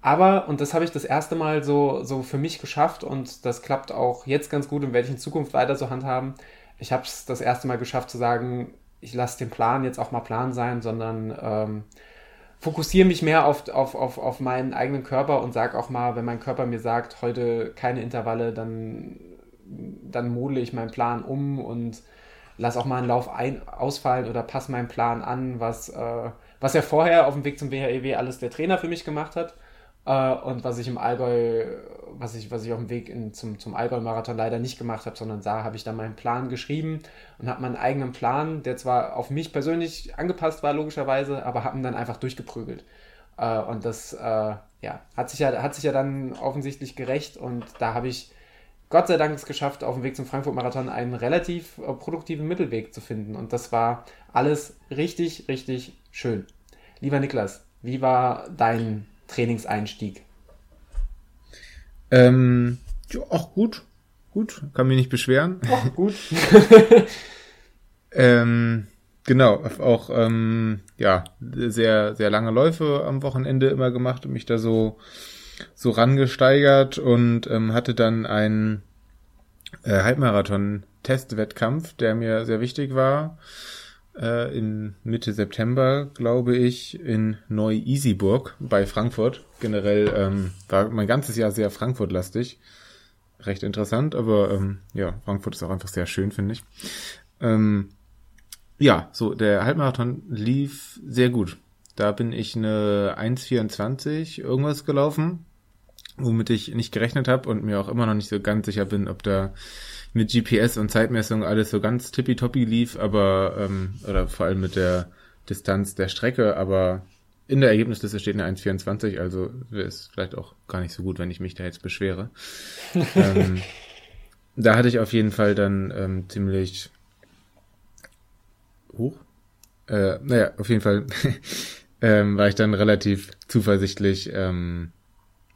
aber, und das habe ich das erste Mal so, so für mich geschafft und das klappt auch jetzt ganz gut und werde ich in Zukunft weiter so handhaben. Ich habe es das erste Mal geschafft zu sagen, ich lasse den Plan jetzt auch mal Plan sein, sondern ähm, fokussiere mich mehr auf, auf, auf, auf meinen eigenen Körper und sage auch mal, wenn mein Körper mir sagt, heute keine Intervalle, dann, dann modle ich meinen Plan um und lasse auch mal einen Lauf ein, ausfallen oder passe meinen Plan an, was, äh, was ja vorher auf dem Weg zum WHEW e alles der Trainer für mich gemacht hat. Äh, und was ich im Allgäu, was ich, was ich auf dem Weg in, zum, zum Allgäu-Marathon leider nicht gemacht habe, sondern da habe ich dann meinen Plan geschrieben und habe meinen eigenen Plan, der zwar auf mich persönlich angepasst war, logischerweise, aber habe ihn dann einfach durchgeprügelt. Äh, und das äh, ja, hat, sich ja, hat sich ja dann offensichtlich gerecht und da habe ich Gott sei Dank es geschafft, auf dem Weg zum Frankfurt-Marathon einen relativ äh, produktiven Mittelweg zu finden. Und das war alles richtig, richtig schön. Lieber Niklas, wie war dein Trainingseinstieg? Ähm, ja, auch gut. Gut, kann mich nicht beschweren. Auch gut. ähm, genau, auch ähm, ja, sehr, sehr lange Läufe am Wochenende immer gemacht und mich da so, so rangesteigert und ähm, hatte dann einen äh, Halbmarathon-Testwettkampf, der mir sehr wichtig war äh, in Mitte September, glaube ich, in Neu-Isenburg bei Frankfurt. Generell ähm, war mein ganzes Jahr sehr Frankfurt-lastig. Recht interessant, aber ähm, ja, Frankfurt ist auch einfach sehr schön, finde ich. Ähm, ja, so, der Halbmarathon lief sehr gut. Da bin ich eine 1,24 irgendwas gelaufen, womit ich nicht gerechnet habe und mir auch immer noch nicht so ganz sicher bin, ob da mit GPS und Zeitmessung alles so ganz tippitoppi lief, aber, ähm, oder vor allem mit der Distanz der Strecke, aber in der Ergebnisliste steht eine 1,24, also ist vielleicht auch gar nicht so gut, wenn ich mich da jetzt beschwere. ähm, da hatte ich auf jeden Fall dann ähm, ziemlich hoch. Äh, naja, auf jeden Fall ähm, war ich dann relativ zuversichtlich, ähm,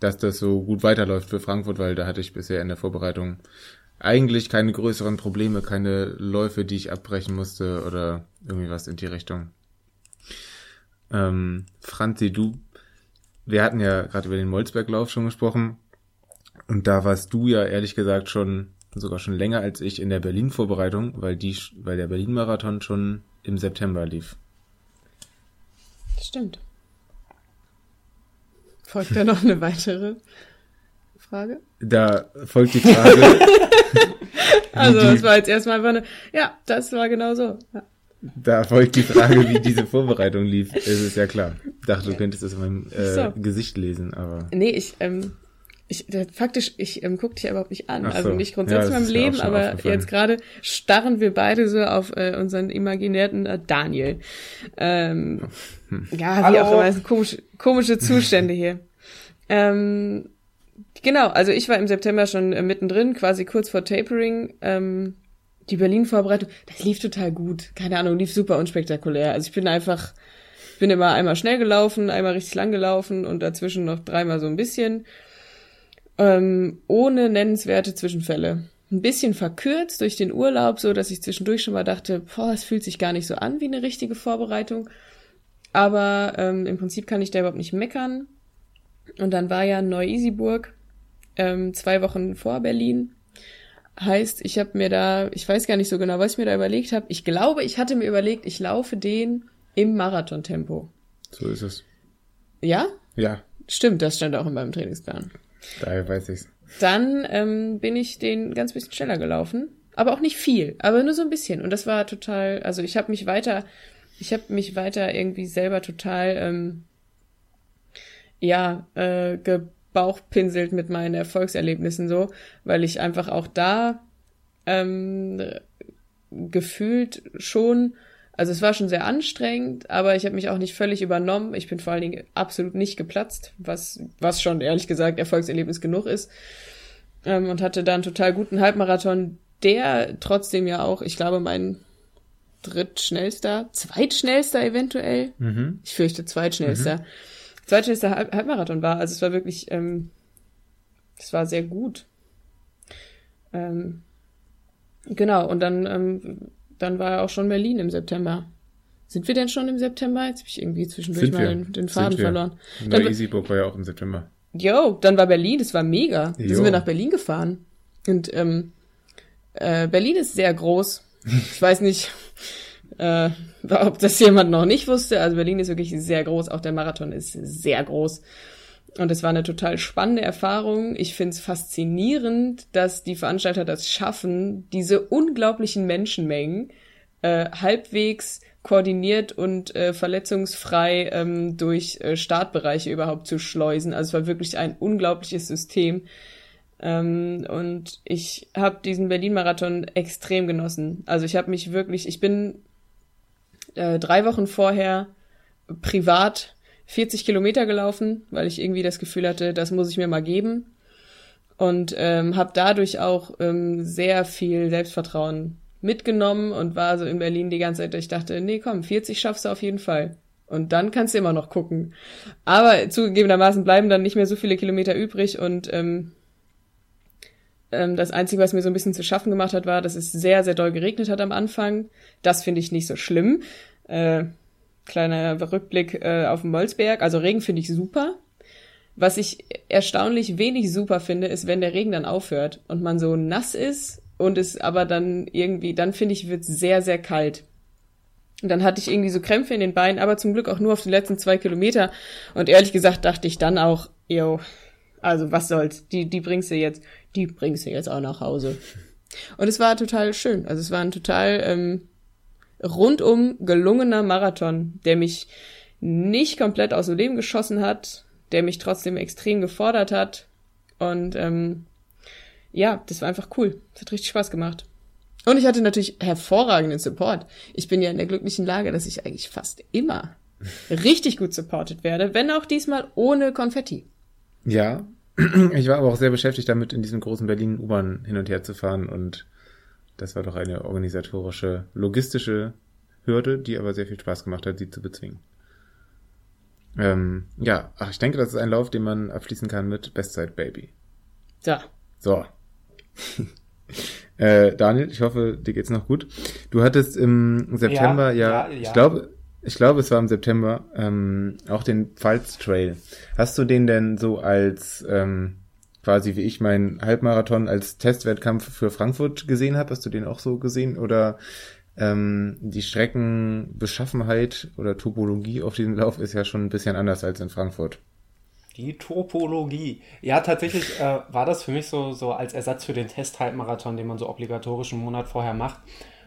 dass das so gut weiterläuft für Frankfurt, weil da hatte ich bisher in der Vorbereitung eigentlich keine größeren Probleme, keine Läufe, die ich abbrechen musste oder irgendwie was in die Richtung. Ähm, Franzi, du, wir hatten ja gerade über den Molzberglauf schon gesprochen und da warst du ja ehrlich gesagt schon sogar schon länger als ich in der Berlin-Vorbereitung, weil die, weil der Berlin-Marathon schon im September lief. Stimmt. Folgt da noch eine weitere Frage? Da folgt die Frage. also, das war jetzt erstmal einfach eine, ja, das war genau so. Ja. Da folgt die Frage, wie diese Vorbereitung lief. Es ist ja klar. Ich dachte, du könntest das in meinem äh, so. Gesicht lesen, aber. Nee, ich, ähm, ich, faktisch, ich ähm, gucke dich überhaupt nicht an. Also so. Also nicht grundsätzlich ja, in meinem Leben, aber jetzt gerade starren wir beide so auf äh, unseren imaginärten äh, Daniel. Ähm, hm. Ja, wie Hallo. auch immer, komische, komische Zustände hier. Ähm, Genau, also ich war im September schon äh, mittendrin, quasi kurz vor Tapering. Ähm, die Berlin-Vorbereitung, das lief total gut. Keine Ahnung, lief super unspektakulär. Also ich bin einfach, ich bin immer einmal schnell gelaufen, einmal richtig lang gelaufen und dazwischen noch dreimal so ein bisschen. Ähm, ohne nennenswerte Zwischenfälle. Ein bisschen verkürzt durch den Urlaub, so dass ich zwischendurch schon mal dachte, boah, es fühlt sich gar nicht so an wie eine richtige Vorbereitung. Aber ähm, im Prinzip kann ich da überhaupt nicht meckern. Und dann war ja Neu-Isenburg ähm, zwei Wochen vor Berlin. Heißt, ich habe mir da, ich weiß gar nicht so genau, was ich mir da überlegt habe. Ich glaube, ich hatte mir überlegt, ich laufe den im Marathontempo. So ist es. Ja? Ja. Stimmt, das stand auch in meinem Trainingsplan. Daher weiß ich's. Dann ähm, bin ich den ganz bisschen schneller gelaufen. Aber auch nicht viel, aber nur so ein bisschen. Und das war total, also ich habe mich weiter, ich habe mich weiter irgendwie selber total, ähm, ja, äh, gebauchpinselt mit meinen Erfolgserlebnissen so, weil ich einfach auch da ähm, gefühlt schon, also es war schon sehr anstrengend, aber ich habe mich auch nicht völlig übernommen. Ich bin vor allen Dingen absolut nicht geplatzt, was, was schon ehrlich gesagt Erfolgserlebnis genug ist. Ähm, und hatte da einen total guten Halbmarathon, der trotzdem ja auch, ich glaube, mein drittschnellster, zweitschnellster eventuell, Mhm. ich fürchte zweitschnellster, zweitschnellster Halb Halbmarathon war. Also es war wirklich, ähm, es war sehr gut. Ähm, genau, und dann, ähm, dann war auch schon Berlin im September. Sind wir denn schon im September? Jetzt habe ich irgendwie zwischendurch Sind mal den, den Faden verloren. Und Dann, der Easybook war ja auch im September. yo, dann war Berlin, das war mega. Da Jo. sind wir nach Berlin gefahren. Und ähm, äh, Berlin ist sehr groß. Ich weiß nicht, äh, ob das jemand noch nicht wusste. Also Berlin ist wirklich sehr groß. Auch der Marathon ist sehr groß. Und es war eine total spannende Erfahrung. Ich finde es faszinierend, dass die Veranstalter das schaffen, diese unglaublichen Menschenmengen äh, halbwegs koordiniert und äh, verletzungsfrei ähm, durch äh, Startbereiche überhaupt zu schleusen. Also es war wirklich ein unglaubliches System. Ähm, und ich habe diesen Berlin-Marathon extrem genossen. Also ich habe mich wirklich, ich bin äh, drei Wochen vorher privat 40 Kilometer gelaufen, weil ich irgendwie das Gefühl hatte, das muss ich mir mal geben. Und ähm, habe dadurch auch ähm, sehr viel Selbstvertrauen mitgenommen und war so in Berlin die ganze Zeit, ich dachte, nee, komm, 40 schaffst du auf jeden Fall. Und dann kannst du immer noch gucken. Aber zugegebenermaßen bleiben dann nicht mehr so viele Kilometer übrig und ähm, ähm, das Einzige, was mir so ein bisschen zu schaffen gemacht hat, war, dass es sehr, sehr doll geregnet hat am Anfang. Das finde ich nicht so schlimm. Äh, kleiner Rückblick äh, auf den Molsberg. Also Regen finde ich super. Was ich erstaunlich wenig super finde, ist, wenn der Regen dann aufhört und man so nass ist und es aber dann irgendwie, dann finde ich, wird sehr, sehr kalt. Und dann hatte ich irgendwie so Krämpfe in den Beinen, aber zum Glück auch nur auf die letzten zwei Kilometer. Und ehrlich gesagt dachte ich dann auch, yo, also was soll's, die, die bringst du jetzt, die bringst du jetzt auch nach Hause. Und es war total schön. Also es war ein total ähm, rundum gelungener Marathon, der mich nicht komplett aus dem Leben geschossen hat, der mich trotzdem extrem gefordert hat. Und ähm, ja, das war einfach cool. Es hat richtig Spaß gemacht. Und ich hatte natürlich hervorragenden Support. Ich bin ja in der glücklichen Lage, dass ich eigentlich fast immer richtig gut supported werde, wenn auch diesmal ohne Konfetti. Ja, ich war aber auch sehr beschäftigt damit, in diesem großen Berlin U-Bahn hin und her zu fahren und das war doch eine organisatorische, logistische Hürde, die aber sehr viel Spaß gemacht hat, sie zu bezwingen. Ähm, ja, ach, ich denke, das ist ein Lauf, den man abschließen kann mit Bestzeit Baby. So. So. äh, Daniel, ich hoffe, dir geht's noch gut. Du hattest im September ja, Ja, ja, ja. ich glaube, ich glaube, es war im September, ähm, auch den Pfalz Trail. Hast du den denn so als ähm, quasi wie ich meinen Halbmarathon als Testwettkampf für Frankfurt gesehen habe? Hast du den auch so gesehen? Oder ähm, die Streckenbeschaffenheit oder Topologie auf diesem Lauf ist ja schon ein bisschen anders als in Frankfurt. Die Topologie. Ja, tatsächlich äh, war das für mich so, so als Ersatz für den Test-Halbmarathon, den man so obligatorisch einen Monat vorher macht.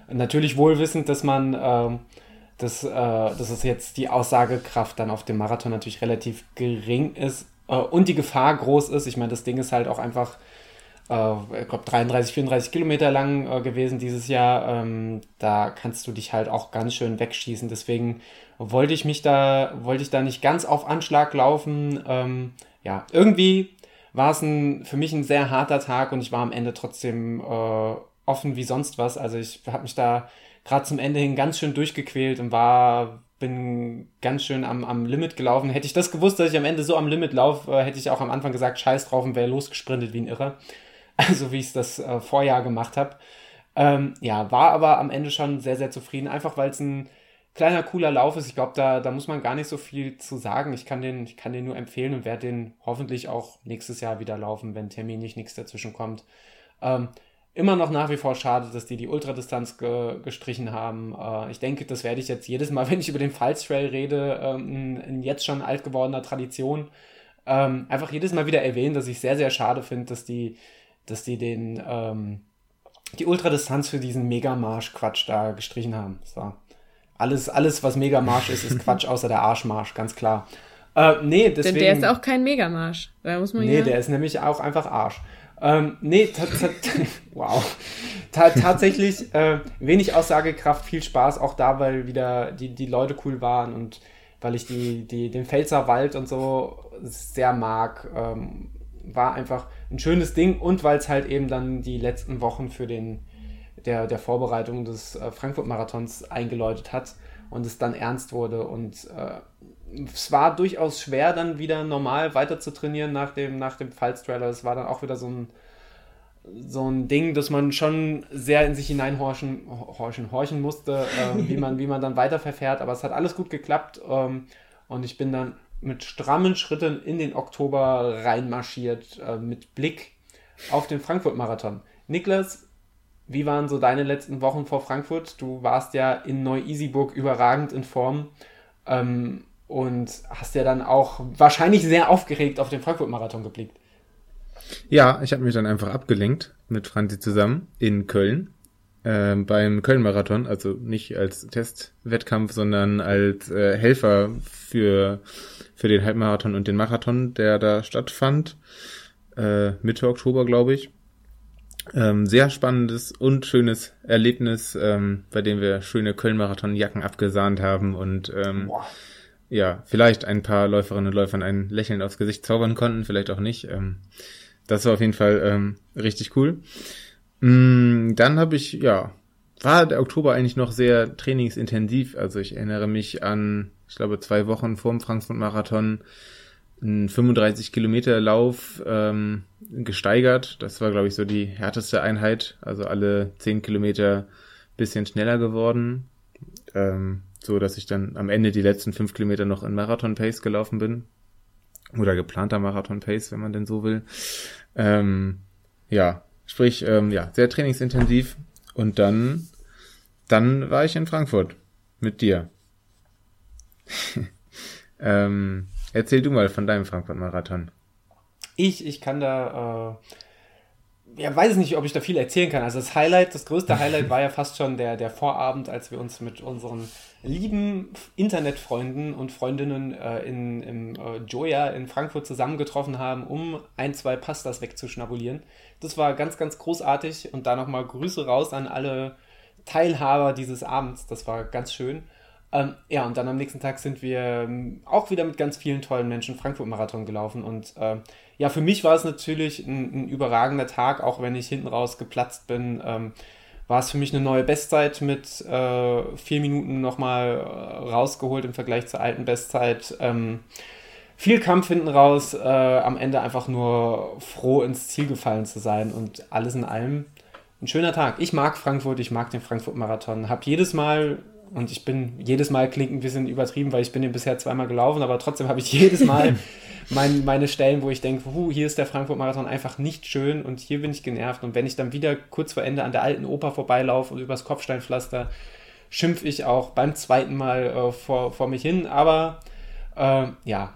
Natürlich wohlwissend, dass man, ähm, dass, äh, dass es jetzt die Aussagekraft dann auf dem Marathon natürlich relativ gering ist äh, und die Gefahr groß ist. Ich meine, das Ding ist halt auch einfach, äh, ich glaube, 33, 34 Kilometer lang äh, gewesen dieses Jahr. Ähm, da kannst du dich halt auch ganz schön wegschießen. Deswegen wollte ich mich da, wollte ich da nicht ganz auf Anschlag laufen. Ähm, ja, irgendwie war es ein, für mich ein sehr harter Tag und ich war am Ende trotzdem äh, offen wie sonst was. Also ich habe mich da gerade zum Ende hin ganz schön durchgequält und war, bin ganz schön am, am Limit gelaufen. Hätte ich das gewusst, dass ich am Ende so am Limit laufe, äh, hätte ich auch am Anfang gesagt, scheiß drauf und wäre losgesprintet wie ein Irrer. Also wie ich es das äh, Vorjahr gemacht habe. Ähm, ja, war aber am Ende schon sehr, sehr zufrieden, einfach weil es ein kleiner, cooler Lauf ist. Ich glaube, da, da muss man gar nicht so viel zu sagen. Ich kann den, ich kann den nur empfehlen und werde den hoffentlich auch nächstes Jahr wieder laufen, wenn terminlich nichts dazwischen kommt. Ähm, immer noch nach wie vor schade, dass die die Ultradistanz ge gestrichen haben. Äh, ich denke, das werde ich jetzt jedes Mal, wenn ich über den Pfalztrail rede, ähm, in jetzt schon alt gewordener Tradition, ähm, einfach jedes Mal wieder erwähnen, dass ich sehr, sehr schade finde, dass die, dass die den, ähm, die Ultradistanz für diesen Megamarsch-Quatsch da gestrichen haben. So. Alles, alles, was Megamarsch ist, ist Quatsch, außer der Arschmarsch, ganz klar. Äh, nee, deswegen. Denn der ist auch kein Megamarsch. Da muss man nee, ja der ist nämlich auch einfach Arsch. Ähm, nee, wow. Ta tatsächlich äh, wenig Aussagekraft, viel Spaß, auch da, weil wieder die, die Leute cool waren und weil ich die, die, den Pfälzer Wald und so sehr mag. Ähm, war einfach ein schönes Ding und weil es halt eben dann die letzten Wochen für den der, der Vorbereitung des äh, Frankfurt-Marathons eingeläutet hat und es dann ernst wurde und äh, es war durchaus schwer, dann wieder normal weiter zu trainieren nach dem, nach dem Pfalz-Trailer. Es war dann auch wieder so ein, so ein Ding, dass man schon sehr in sich hineinhorchen horchen, horchen musste, äh, wie, man, wie man dann weiter verfährt. Aber es hat alles gut geklappt ähm, und ich bin dann mit strammen Schritten in den Oktober reinmarschiert, äh, mit Blick auf den Frankfurt-Marathon. Niklas, wie waren so deine letzten Wochen vor Frankfurt? Du warst ja in Neu-Isenburg überragend in Form. Ähm, und hast ja dann auch wahrscheinlich sehr aufgeregt auf den Frankfurt-Marathon geblickt. Ja, ich habe mich dann einfach abgelenkt mit Franzi zusammen in Köln äh, beim Köln-Marathon, also nicht als Testwettkampf, sondern als äh, Helfer für, für den Halbmarathon und den Marathon, der da stattfand. Äh, Mitte Oktober, glaube ich. Ähm, sehr spannendes und schönes Erlebnis, ähm, bei dem wir schöne Köln-Marathon-Jacken abgesahnt haben und ähm, wow ja, vielleicht ein paar Läuferinnen und Läufern ein Lächeln aufs Gesicht zaubern konnten, vielleicht auch nicht. Ähm, das war auf jeden Fall ähm, richtig cool. Mm, dann habe ich, ja, war der Oktober eigentlich noch sehr trainingsintensiv. Also ich erinnere mich an, ich glaube, zwei Wochen vor dem Frankfurt-Marathon einen 35 Kilometer Lauf ähm, gesteigert. Das war, glaube ich, so die härteste Einheit. Also alle 10 Kilometer bisschen schneller geworden. Ähm, so dass ich dann am Ende die letzten fünf Kilometer noch in Marathon-Pace gelaufen bin. Oder geplanter Marathon-Pace, wenn man denn so will. Ähm, ja, sprich, ähm, ja, sehr trainingsintensiv. Und dann, dann war ich in Frankfurt mit dir. ähm, erzähl du mal von deinem Frankfurt-Marathon. Ich, ich kann da, äh, ja, weiß nicht, ob ich da viel erzählen kann. Also das Highlight, das größte Highlight war ja fast schon der, der Vorabend, als wir uns mit unseren lieben Internetfreunden und Freundinnen äh, in, im äh, Joya in Frankfurt zusammengetroffen haben, um ein, zwei Pastas wegzuschnabulieren. Das war ganz, ganz großartig und da nochmal Grüße raus an alle Teilhaber dieses Abends. Das war ganz schön. Ähm, ja, und dann am nächsten Tag sind wir ähm, auch wieder mit ganz vielen tollen Menschen Frankfurt-Marathon gelaufen. Und äh, ja, für mich war es natürlich ein, ein, überragender Tag, auch wenn ich hinten raus geplatzt bin. Ähm, war es für mich eine neue Bestzeit mit äh, vier Minuten nochmal äh, rausgeholt im Vergleich zur alten Bestzeit. Ähm, viel Kampf hinten raus, äh, am Ende einfach nur froh ins Ziel gefallen zu sein und alles in allem ein schöner Tag. Ich mag Frankfurt, ich mag den Frankfurt-Marathon, habe jedes Mal und ich bin jedes Mal klingt ein bisschen übertrieben, weil ich bin den bisher zweimal gelaufen, aber trotzdem habe ich jedes Mal mein, meine Stellen, wo ich denke, huh, hier ist der Frankfurt-Marathon einfach nicht schön und hier bin ich genervt. Und wenn ich dann wieder kurz vor Ende an der alten Oper vorbeilaufe und übers Kopfsteinpflaster, schimpfe ich auch beim zweiten Mal äh, vor, vor mich hin. Aber äh, ja,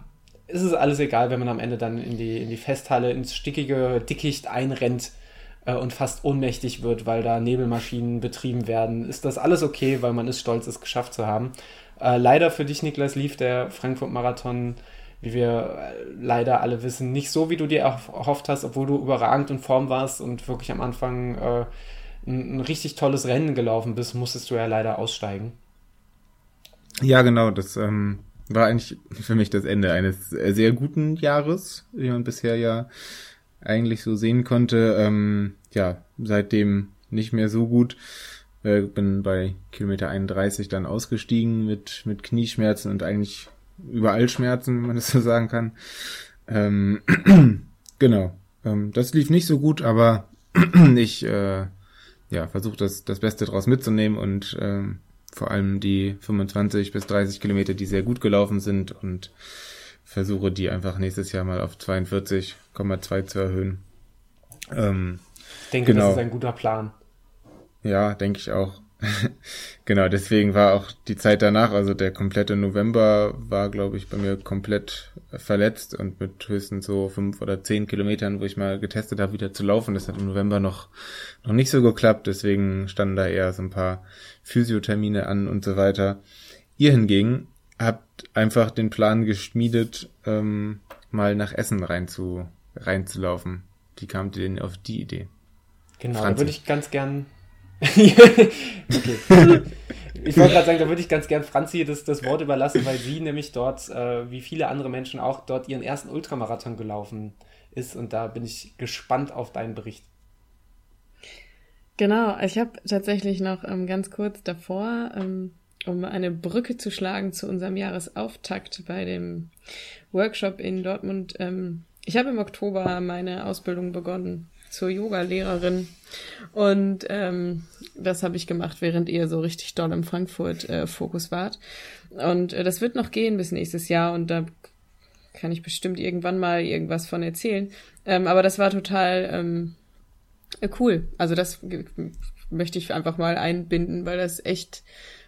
es ist alles egal, wenn man am Ende dann in die, in die Festhalle, ins stickige Dickicht einrennt äh, und fast ohnmächtig wird, weil da Nebelmaschinen betrieben werden. Ist das alles okay, weil man ist stolz, es geschafft zu haben. Äh, leider für dich, Niklas, lief der Frankfurt-Marathon wie wir äh, leider alle wissen, nicht so, wie du dir erhofft hast, obwohl du überragend in Form warst und wirklich am Anfang äh, ein, ein, richtig tolles Rennen gelaufen bist, musstest du ja leider aussteigen. Ja, genau, das ähm, war eigentlich für mich das Ende eines sehr guten Jahres, wie man bisher ja eigentlich so sehen konnte. Ähm, ja, seitdem nicht mehr so gut. Äh, bin bei Kilometer 31 dann ausgestiegen mit, mit Knieschmerzen und eigentlich überall Schmerzen, wenn man das so sagen kann. Ähm, genau. Ähm, das lief nicht so gut, aber ich äh, ja, versuche das, das Beste draus mitzunehmen und ähm, vor allem die 25 bis 30 Kilometer, die sehr gut gelaufen sind und versuche die einfach nächstes Jahr mal auf 42,2 zu erhöhen. Ähm, Ich denke, Genau. das ist ein guter Plan. Ja, denke ich auch. genau, deswegen war auch die Zeit danach, also der komplette November war, glaube ich, bei mir komplett verletzt und mit höchstens so fünf oder zehn Kilometern, wo ich mal getestet habe, wieder zu laufen. Das hat im November noch, noch nicht so geklappt, deswegen standen da eher so ein paar Physiothermine an und so weiter. Ihr hingegen habt einfach den Plan geschmiedet, ähm, mal nach Essen rein zu, reinzulaufen. Wie kamt ihr denn auf die Idee? Genau, Franzi. da würde ich ganz gern. okay. Ich wollte gerade sagen, da würde ich ganz gern Franzi das, das Wort überlassen, weil sie nämlich dort, äh, wie viele andere Menschen auch, dort ihren ersten Ultramarathon gelaufen ist. Und da bin ich gespannt auf deinen Bericht. Genau, ich habe tatsächlich noch ähm, ganz kurz davor, ähm, um eine Brücke zu schlagen zu unserem Jahresauftakt bei dem Workshop in Dortmund. Ähm, ich habe im Oktober meine Ausbildung begonnen zur Yoga-Lehrerin und ähm, das habe ich gemacht, während ihr so richtig doll im Frankfurt-Fokus wart. Und äh, das wird noch gehen bis nächstes Jahr und da kann ich bestimmt irgendwann mal irgendwas von erzählen. Ähm, aber das war total ähm, äh, Cool. Also das möchte ich einfach mal einbinden, weil das echt,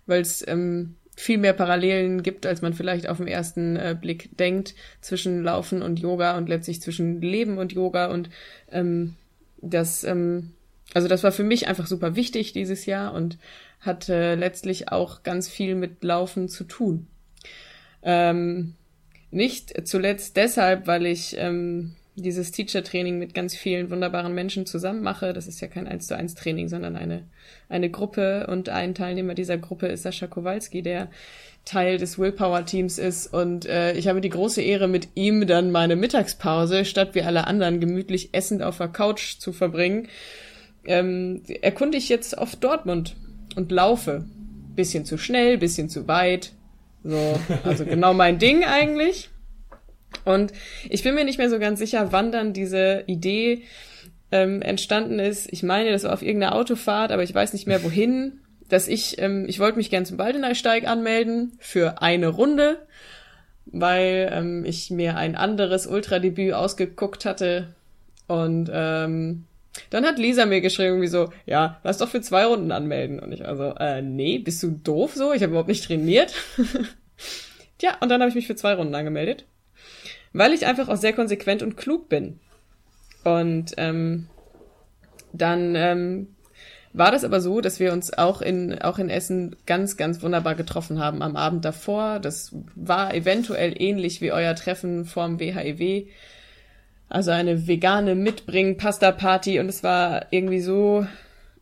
weil es ähm, viel mehr Parallelen gibt, als man vielleicht auf den ersten äh, Blick denkt, zwischen Laufen und Yoga und letztlich zwischen Leben und Yoga. Und ähm, das, ähm, also das war für mich einfach super wichtig dieses Jahr und hat äh, letztlich auch ganz viel mit Laufen zu tun. Ähm, nicht zuletzt deshalb, weil ich ähm, dieses Teacher-Training mit ganz vielen wunderbaren Menschen zusammen mache. Das ist ja kein 1 zu 1 Training, sondern eine, eine Gruppe und ein Teilnehmer dieser Gruppe ist Sascha Kowalski, der Teil des Willpower-Teams ist und äh, ich habe die große Ehre, mit ihm dann meine Mittagspause, statt wie alle anderen gemütlich essend auf der Couch zu verbringen, ähm, erkunde ich jetzt auf Dortmund und laufe. Bisschen zu schnell, bisschen zu weit. So, also genau mein Ding eigentlich. Und ich bin mir nicht mehr so ganz sicher, wann dann diese Idee ähm, entstanden ist. Ich meine, das war auf irgendeiner Autofahrt, aber ich weiß nicht mehr wohin. Dass ich, ähm, ich wollte mich gern zum Baldeneysteig anmelden für eine Runde, weil ähm, ich mir ein anderes Ultradebüt ausgeguckt hatte. Und ähm, dann hat Lisa mir geschrieben, wie so, ja, lass doch für zwei Runden anmelden. Und ich also, äh, nee, bist du doof so? Ich habe überhaupt nicht trainiert. Tja, und dann habe ich mich für zwei Runden angemeldet weil ich einfach auch sehr konsequent und klug bin. Und ähm, dann ähm, war das aber so, dass wir uns auch in, auch in Essen ganz, ganz wunderbar getroffen haben am Abend davor. Das war eventuell ähnlich wie euer Treffen vorm WHEW. Also eine vegane Mitbringen-Pasta-Party und es war irgendwie so,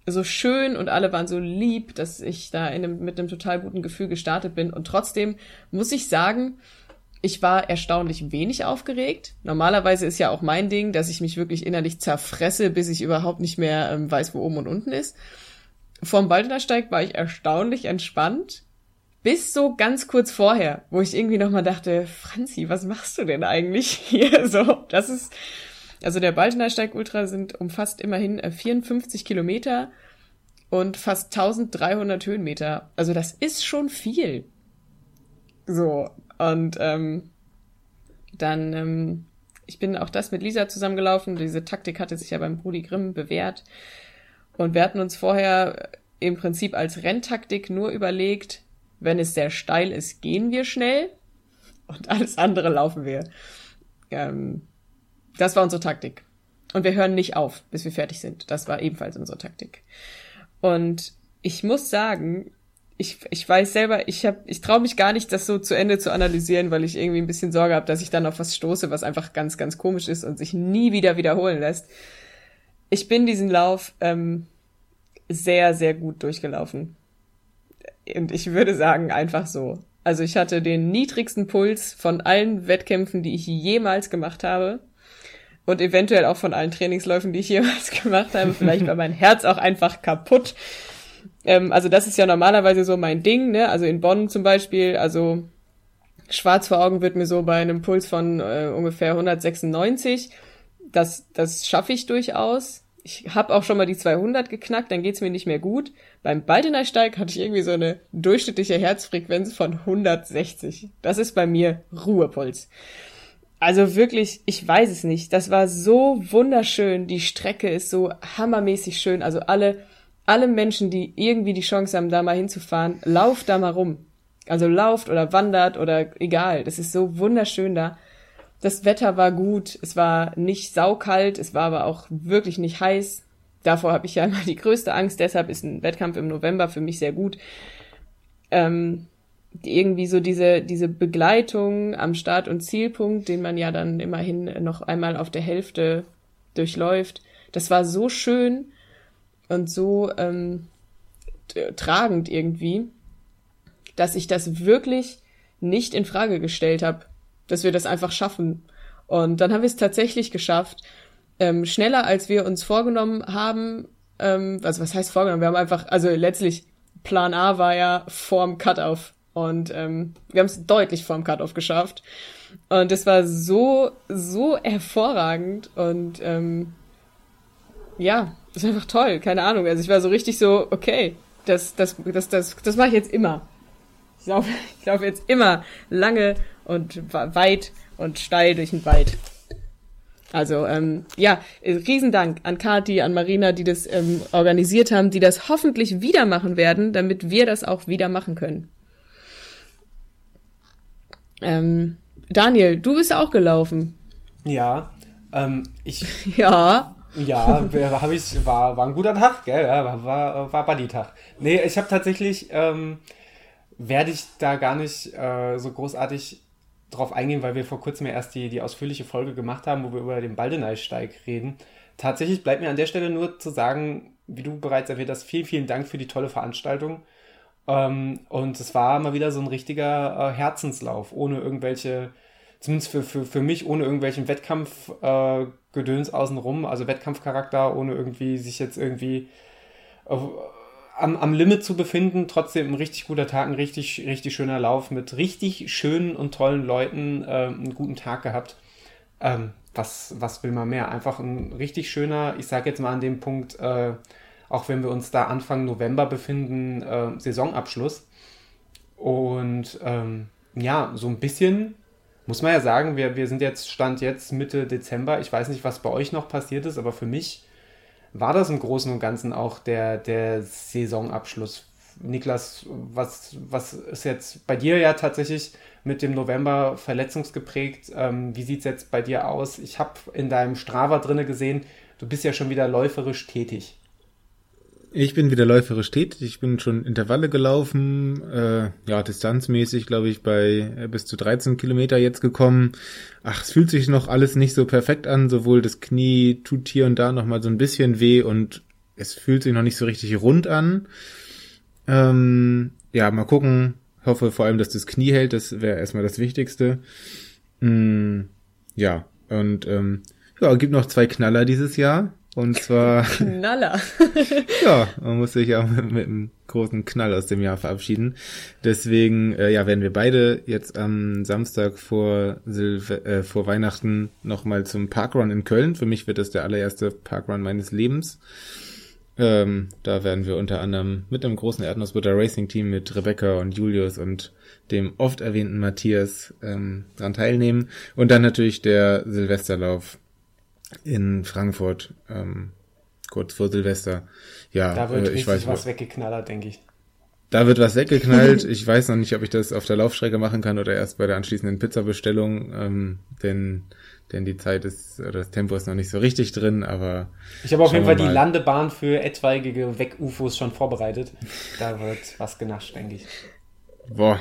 so schön und alle waren so lieb, dass ich da in einem, mit einem total guten Gefühl gestartet bin. Und trotzdem muss ich sagen, ich war erstaunlich wenig aufgeregt. Normalerweise ist ja auch mein Ding, dass ich mich wirklich innerlich zerfresse, bis ich überhaupt nicht mehr ähm, weiß, wo oben und unten ist. Vorm Baldenersteig war ich erstaunlich entspannt. Bis so ganz kurz vorher, wo ich irgendwie nochmal dachte, Franzi, was machst du denn eigentlich hier? So, das ist, also der Baldenersteig Ultra sind umfasst immerhin äh, 54 Kilometer und fast 1300 Höhenmeter. Also das ist schon viel. So, und ähm, dann, ähm, ich bin auch das mit Lisa zusammengelaufen. Diese Taktik hatte sich ja beim Brudi Grimm bewährt. Und wir hatten uns vorher im Prinzip als Renntaktik nur überlegt, wenn es sehr steil ist, gehen wir schnell und alles andere laufen wir. Ähm, das war unsere Taktik. Und wir hören nicht auf, bis wir fertig sind. Das war ebenfalls unsere Taktik. Und ich muss sagen, ich, ich weiß selber, ich hab, ich traue mich gar nicht, das so zu Ende zu analysieren, weil ich irgendwie ein bisschen Sorge habe, dass ich dann auf was stoße, was einfach ganz, ganz komisch ist und sich nie wieder wiederholen lässt. Ich bin diesen Lauf ähm, sehr, sehr gut durchgelaufen. Und ich würde sagen, einfach so. Also ich hatte den niedrigsten Puls von allen Wettkämpfen, die ich jemals gemacht habe. Und eventuell auch von allen Trainingsläufen, die ich jemals gemacht habe. Vielleicht war mein Herz auch einfach kaputt. Ähm, also das ist ja normalerweise so mein Ding, ne? Also in Bonn zum Beispiel, also schwarz vor Augen wird mir so bei einem Puls von äh, ungefähr 196. Das, das schaffe ich durchaus. Ich habe auch schon mal die 200 geknackt, dann geht's mir nicht mehr gut. Beim Baldenersteig hatte ich irgendwie so eine durchschnittliche Herzfrequenz von 160. Das ist bei mir Ruhepuls. also wirklich, ich weiß es nicht. Das war so wunderschön. Die Strecke ist so hammermäßig schön. Also alle, alle Menschen, die irgendwie die Chance haben, da mal hinzufahren, lauft da mal rum. Also lauft oder wandert oder egal. Das ist so wunderschön da. Das Wetter war gut. Es war nicht saukalt. Es war aber auch wirklich nicht heiß. Davor habe ich ja immer die größte Angst. Deshalb ist ein Wettkampf im November für mich sehr gut. Ähm, irgendwie so diese, diese Begleitung am Start- und Zielpunkt, den man ja dann immerhin noch einmal auf der Hälfte durchläuft, das war so schön und so ähm, tragend irgendwie, dass ich das wirklich nicht in Frage gestellt habe, dass wir das einfach schaffen. Und dann haben wir es tatsächlich geschafft, ähm, schneller als wir uns vorgenommen haben. Ähm, also was heißt vorgenommen? Wir haben einfach, also letztlich Plan A war ja vorm Cut-Off und ähm, wir haben es deutlich vorm Cut-Off geschafft. Und es war so, so hervorragend. Und ähm, ja, das ist einfach toll. Keine Ahnung. Also ich war so richtig so, okay, das, das, das, das, das mache ich jetzt immer. Ich laufe, ich laufe jetzt immer lange und weit und steil durch den Wald. Also ähm, ja, Riesendank an Kati, an Marina, die das ähm, organisiert haben, die das hoffentlich wieder machen werden, damit wir das auch wieder machen können. Ähm, Daniel, du bist auch gelaufen. Ja, ähm, ich. ja. Ja, hab war, war ein guter Tag, gell? Ja, war, war Buddy-Tag. Nee, ich habe tatsächlich, ähm, werde ich da gar nicht äh, so großartig drauf eingehen, weil wir vor kurzem ja erst die, die ausführliche Folge gemacht haben, wo wir über den Baldeneysteig reden. Tatsächlich bleibt mir an der Stelle nur zu sagen, wie du bereits erwähnt hast, vielen, vielen Dank für die tolle Veranstaltung. Ähm, und es war mal wieder so ein richtiger äh, Herzenslauf, ohne irgendwelche, zumindest für, für, für mich, ohne irgendwelchen Wettkampfgedöns äh, außenrum, also Wettkampfcharakter, ohne irgendwie sich jetzt irgendwie auf, am, am Limit zu befinden, trotzdem ein richtig guter Tag, ein richtig, richtig schöner Lauf mit richtig schönen und tollen Leuten, äh, einen guten Tag gehabt. Ähm, was, was will man mehr? Einfach ein richtig schöner, ich sage jetzt mal an dem Punkt, äh, auch wenn wir uns da Anfang November befinden, äh, Saisonabschluss. Und ähm, ja, so ein bisschen muss man ja sagen, wir, wir sind jetzt, Stand jetzt Mitte Dezember. Ich weiß nicht, was bei euch noch passiert ist, aber für mich war das im Großen und Ganzen auch der, der Saisonabschluss. Niklas, was, was ist jetzt bei dir ja tatsächlich mit dem November verletzungsgeprägt? Ähm, wie sieht es jetzt bei dir aus? Ich habe in deinem Strava drinne gesehen, du bist ja schon wieder läuferisch tätig. Ich bin wieder läuferisch tätig. Ich bin schon Intervalle gelaufen, äh, ja, distanzmäßig, glaube ich, bei äh, bis zu 13 Kilometer jetzt gekommen. Ach, es fühlt sich noch alles nicht so perfekt an. Sowohl das Knie tut hier und da noch mal so ein bisschen weh und es fühlt sich noch nicht so richtig rund an. Ähm, ja, mal gucken. Hoffe vor allem, dass das Knie hält. Das wäre erstmal das Wichtigste. Mm, ja, und ähm, ja, gibt noch zwei Knaller dieses Jahr. Und zwar. Knaller. ja, man muss sich ja mit, mit, einem großen Knall aus dem Jahr verabschieden. Deswegen, äh, ja, werden wir beide jetzt am Samstag vor, Silve äh, vor Weihnachten nochmal zum Parkrun in Köln. Für mich wird das der allererste Parkrun meines Lebens. Ähm, da werden wir unter anderem mit einem großen Erdnussbutter Racing Team mit Rebecca und Julius und dem oft erwähnten Matthias ähm, dran teilnehmen. Und dann natürlich der Silvesterlauf in Frankfurt, ähm, kurz vor Silvester. Ja, da wird äh, ich weiß was weggeknallert, denke ich. Da wird was weggeknallt. ich weiß noch nicht, ob ich das auf der Laufstrecke machen kann oder erst bei der anschließenden Pizzabestellung, ähm, denn denn die Zeit ist oder das Tempo ist noch nicht so richtig drin, aber ich habe auf jeden Fall die Landebahn für etwaige Weg-UFOs schon vorbereitet. Da wird was genascht, denke ich. Boah.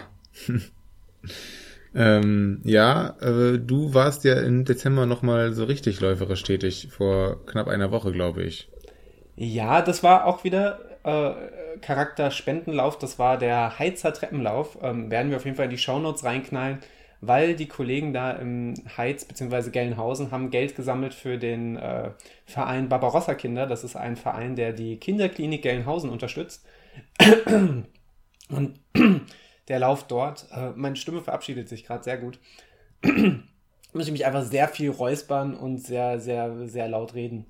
Ähm, ja, äh, du warst ja im Dezember nochmal so richtig läuferisch tätig, vor knapp einer Woche, glaube ich. Ja, das war auch wieder äh, Charakter Spendenlauf, das war der Heizer Treppenlauf. Ähm, werden wir auf jeden Fall in die Shownotes reinknallen, weil die Kollegen da im Heiz bzw. Gelnhausen haben Geld gesammelt für den äh, Verein Barbarossa Kinder. Das ist ein Verein, der die Kinderklinik Gelnhausen unterstützt. Und der Lauf dort. Äh, meine Stimme verabschiedet sich gerade sehr gut. muss ich mich einfach sehr viel räuspern und sehr, sehr, sehr laut reden.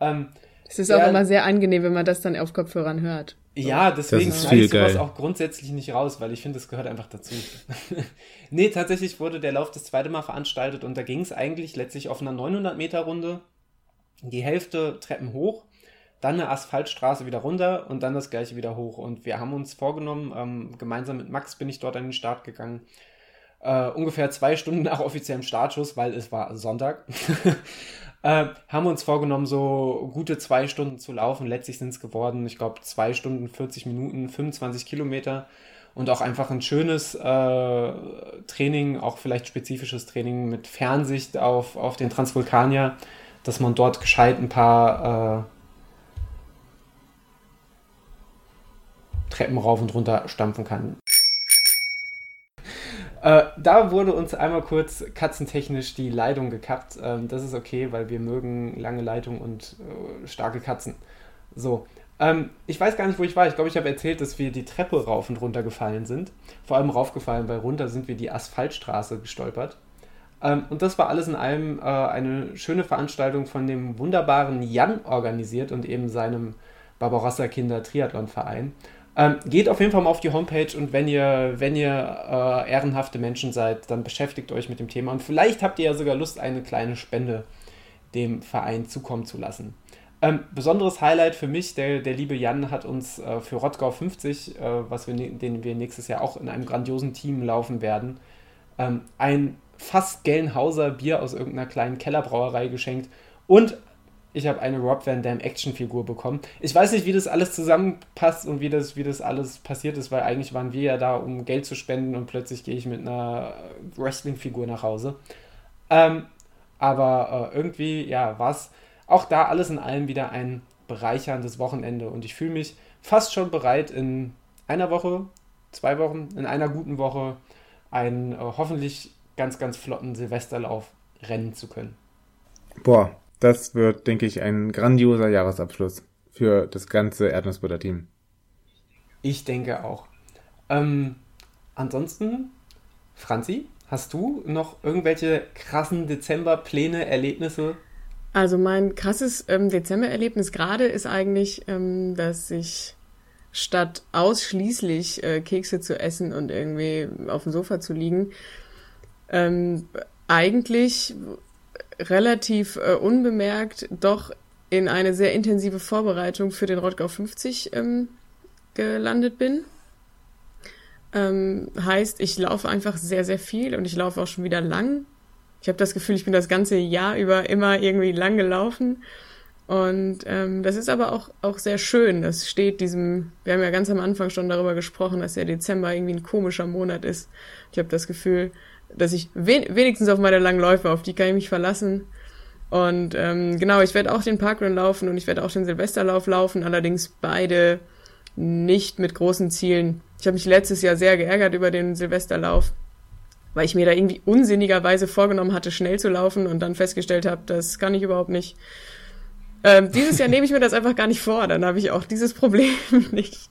Ähm, Es ist auch ja, immer sehr angenehm, wenn man das dann auf Kopfhörern hört. Ja, deswegen schneide ich sowas geil. auch grundsätzlich nicht raus, weil ich finde, das gehört einfach dazu. nee, tatsächlich wurde der Lauf das zweite Mal veranstaltet und da ging es eigentlich letztlich auf einer 900 Meter Runde die Hälfte Treppen hoch, dann eine Asphaltstraße wieder runter und dann das gleiche wieder hoch. Und wir haben uns vorgenommen, ähm, gemeinsam mit Max bin ich dort an den Start gegangen, äh, ungefähr zwei Stunden nach offiziellem Startschuss, weil es war Sonntag. Äh, haben uns vorgenommen, so gute zwei Stunden zu laufen. Letztlich sind es geworden, ich glaube, zwei Stunden, 40 Minuten, 25 Kilometer. Und auch einfach ein schönes äh, Training, auch vielleicht spezifisches Training mit Fernsicht auf, auf den Transvulkanier, dass man dort gescheit ein paar Treppen rauf und runter stampfen kann. Äh, da wurde uns einmal kurz katzentechnisch die Leitung gekappt. Ähm, das ist okay, weil wir mögen lange Leitung und äh, starke Katzen. So. Ähm, ich weiß gar nicht, wo ich war. Ich glaube, ich habe erzählt, dass wir die Treppe rauf und runter gefallen sind. Vor allem raufgefallen, weil runter sind wir die Asphaltstraße gestolpert. Ähm, und das war alles in allem äh, eine schöne Veranstaltung von dem wunderbaren Jan organisiert und eben seinem Barbarossa Kinder Triathlon Verein. Ähm, geht auf jeden Fall mal auf die Homepage und wenn ihr, wenn ihr äh, ehrenhafte Menschen seid, dann beschäftigt euch mit dem Thema und vielleicht habt ihr ja sogar Lust, eine kleine Spende dem Verein zukommen zu lassen. Ähm, besonderes Highlight für mich, der, der liebe Jan hat uns äh, für Rottgau 50, äh, was wir, den wir nächstes Jahr auch in einem grandiosen Team laufen werden, ähm, ein fast Gelnhauser Bier aus irgendeiner kleinen Kellerbrauerei geschenkt und ich habe eine Rob Van Dam Actionfigur bekommen. Ich weiß nicht, wie das alles zusammenpasst und wie das, wie das alles passiert ist, weil eigentlich waren wir ja da, um Geld zu spenden und plötzlich gehe ich mit einer Wrestling-Figur nach Hause. Ähm, aber äh, irgendwie, ja, war es auch da alles in allem wieder ein bereicherndes Wochenende und ich fühle mich fast schon bereit, in einer Woche, zwei Wochen, in einer guten Woche einen äh, hoffentlich ganz, ganz flotten Silvesterlauf rennen zu können. Boah, das wird, denke ich, ein grandioser Jahresabschluss für das ganze Erdnussbutter-Team. Ich denke auch. Ähm, ansonsten, Franzi, hast du noch irgendwelche krassen Dezember-Pläne, Erlebnisse? Also mein krasses ähm, Dezember-Erlebnis gerade ist eigentlich, ähm, dass ich statt ausschließlich äh, Kekse zu essen und irgendwie auf dem Sofa zu liegen, ähm, eigentlich relativ äh, unbemerkt doch in eine sehr intensive Vorbereitung für den Rottgau 50 ähm, gelandet bin. Ähm, heißt, ich laufe einfach sehr, sehr viel und ich laufe auch schon wieder lang. Ich habe das Gefühl, ich bin das ganze Jahr über immer irgendwie lang gelaufen. Und ähm, das ist aber auch, auch sehr schön. Das steht diesem, wir haben ja ganz am Anfang schon darüber gesprochen, dass der Dezember irgendwie ein komischer Monat ist. Ich habe das Gefühl, dass ich wen wenigstens auf meine langen Läufe, auf die kann ich mich verlassen. Und ähm, genau, ich werde auch den Parkrun laufen und ich werde auch den Silvesterlauf laufen, allerdings beide nicht mit großen Zielen. Ich habe mich letztes Jahr sehr geärgert über den Silvesterlauf, weil ich mir da irgendwie unsinnigerweise vorgenommen hatte, schnell zu laufen und dann festgestellt habe, das kann ich überhaupt nicht. Ähm, dieses Jahr nehme ich mir das einfach gar nicht vor, dann habe ich auch dieses Problem nicht.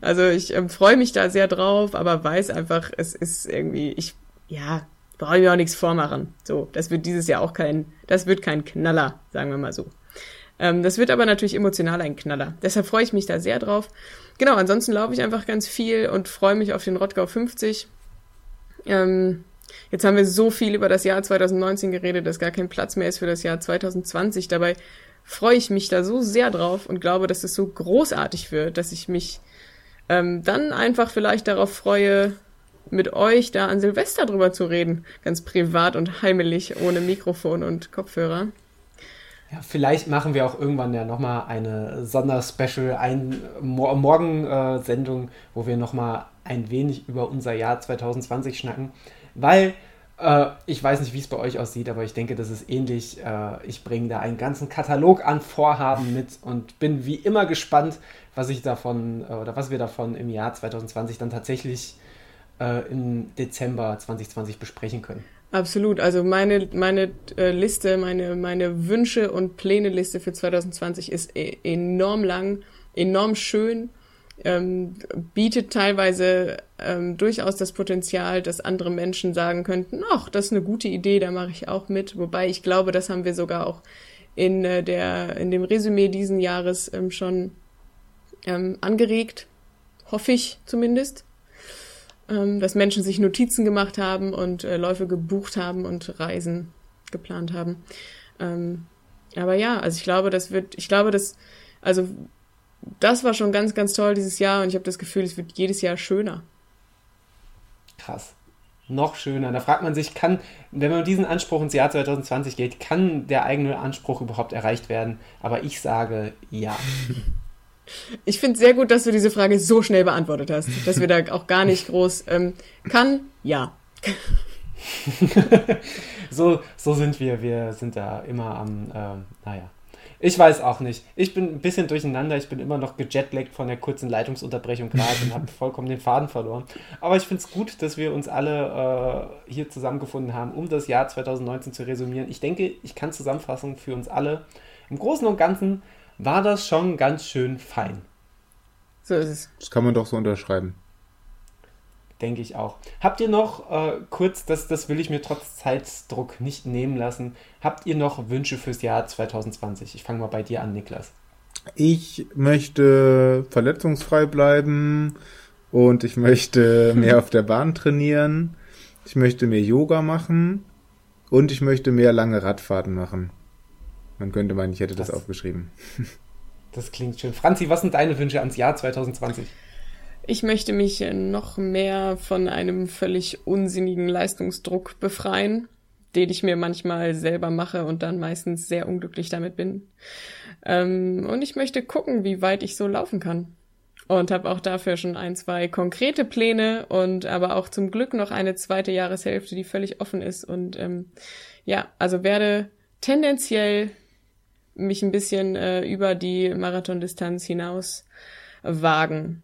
Also ich ähm, freue mich da sehr drauf, aber weiß einfach, es ist irgendwie, ich ja, brauche ich mir auch nichts vormachen. So, das wird dieses Jahr auch kein, das wird kein Knaller, sagen wir mal so. Ähm, das wird aber natürlich emotional ein Knaller. Deshalb freue ich mich da sehr drauf. Genau, ansonsten laufe ich einfach ganz viel und freue mich auf den Rottgau 50. Ähm, jetzt haben wir so viel über das Jahr 2019 geredet, dass gar kein Platz mehr ist für das Jahr 2020. Dabei freue ich mich da so sehr drauf und glaube, dass es so großartig wird, dass ich mich ähm, dann einfach vielleicht darauf freue, mit euch da an Silvester drüber zu reden. Ganz privat und heimelig, ohne Mikrofon und Kopfhörer. Ja, vielleicht machen wir auch irgendwann ja nochmal eine Sonderspecial, ein Mo Morgen-Sendung, äh, wo wir nochmal ein wenig über unser Jahr 2020 schnacken. Weil äh, ich weiß nicht, wie es bei euch aussieht, aber ich denke, das ist ähnlich. Äh, ich bringe da einen ganzen Katalog an Vorhaben mit und bin wie immer gespannt, was ich davon äh, oder was wir davon im Jahr 2020 dann tatsächlich äh, im Dezember 2020 besprechen können. Absolut. Also meine, meine äh, Liste, meine, meine Wünsche und Pläne-Liste für 2020 ist e enorm lang, enorm schön, ähm, bietet teilweise ähm, durchaus das Potenzial, dass andere Menschen sagen könnten, ach, das ist eine gute Idee, da mache ich auch mit. Wobei ich glaube, das haben wir sogar auch in äh, der in dem Resümee diesen Jahres ähm, schon ähm, angeregt, hoffe ich zumindest, ähm, dass Menschen sich Notizen gemacht haben und äh, Läufe gebucht haben und Reisen geplant haben. Ähm, aber ja, also ich glaube, das wird, ich glaube, dass, also das war schon ganz, ganz toll dieses Jahr und ich habe das Gefühl, es wird jedes Jahr schöner. Krass. Noch schöner. Da fragt man sich, kann, wenn man mit diesem Anspruch ins Jahr 2020 geht, kann der eigene Anspruch überhaupt erreicht werden? Aber ich sage ja. Ich finde es sehr gut, dass du diese Frage so schnell beantwortet hast, dass wir da auch gar nicht groß ähm, kann. Ja. so, so sind wir. Wir sind da immer am, äh, naja. Ich weiß auch nicht. Ich bin ein bisschen durcheinander. Ich bin immer noch gejetlaggt von der kurzen Leitungsunterbrechung gerade und habe vollkommen den Faden verloren. Aber ich finde es gut, dass wir uns alle äh, hier zusammengefunden haben, um das Jahr 2019 zu resümieren. Ich denke, ich kann zusammenfassen für uns alle. Im Großen und Ganzen war das schon ganz schön fein. So ist es. Das kann man doch so unterschreiben. Denke ich auch. Habt ihr noch äh, kurz, das, das will ich mir trotz Zeitdruck nicht nehmen lassen, habt ihr noch Wünsche fürs Jahr 2020? Ich fange mal bei dir an, Niklas. Ich möchte verletzungsfrei bleiben und ich möchte mehr auf der Bahn trainieren. Ich möchte mehr Yoga machen und ich möchte mehr lange Radfahrten machen. Man könnte meinen, ich hätte das, das aufgeschrieben. Das klingt schön. Franzi, was sind deine Wünsche ans Jahr 2020? Ich möchte mich noch mehr von einem völlig unsinnigen Leistungsdruck befreien, den ich mir manchmal selber mache und dann meistens sehr unglücklich damit bin. Ähm, und ich möchte gucken, wie weit ich so laufen kann. Und habe auch dafür schon ein, zwei konkrete Pläne und aber auch zum Glück noch eine zweite Jahreshälfte, die völlig offen ist. Und ähm, ja, also werde tendenziell mich ein bisschen äh, über die Marathondistanz hinaus wagen.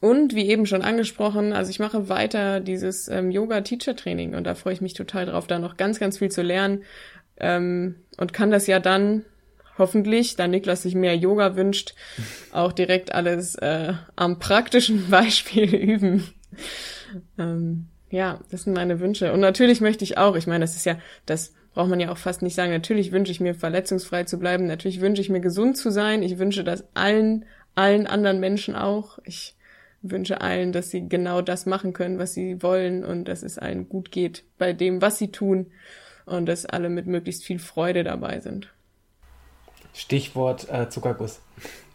Und wie eben schon angesprochen, also ich mache weiter dieses ähm, Yoga-Teacher-Training und da freue ich mich total drauf, da noch ganz, ganz viel zu lernen ähm, und kann das ja dann hoffentlich, da Niklas sich mehr Yoga wünscht, auch direkt alles äh, am praktischen Beispiel üben. ähm, ja, das sind meine Wünsche. Und natürlich möchte ich auch, ich meine, das ist ja, das braucht man ja auch fast nicht sagen, natürlich wünsche ich mir verletzungsfrei zu bleiben, natürlich wünsche ich mir gesund zu sein, ich wünsche das allen, allen anderen Menschen auch. Ich wünsche allen, dass sie genau das machen können, was sie wollen und dass es allen gut geht bei dem, was sie tun und dass alle mit möglichst viel Freude dabei sind. Stichwort äh, Zuckerguss.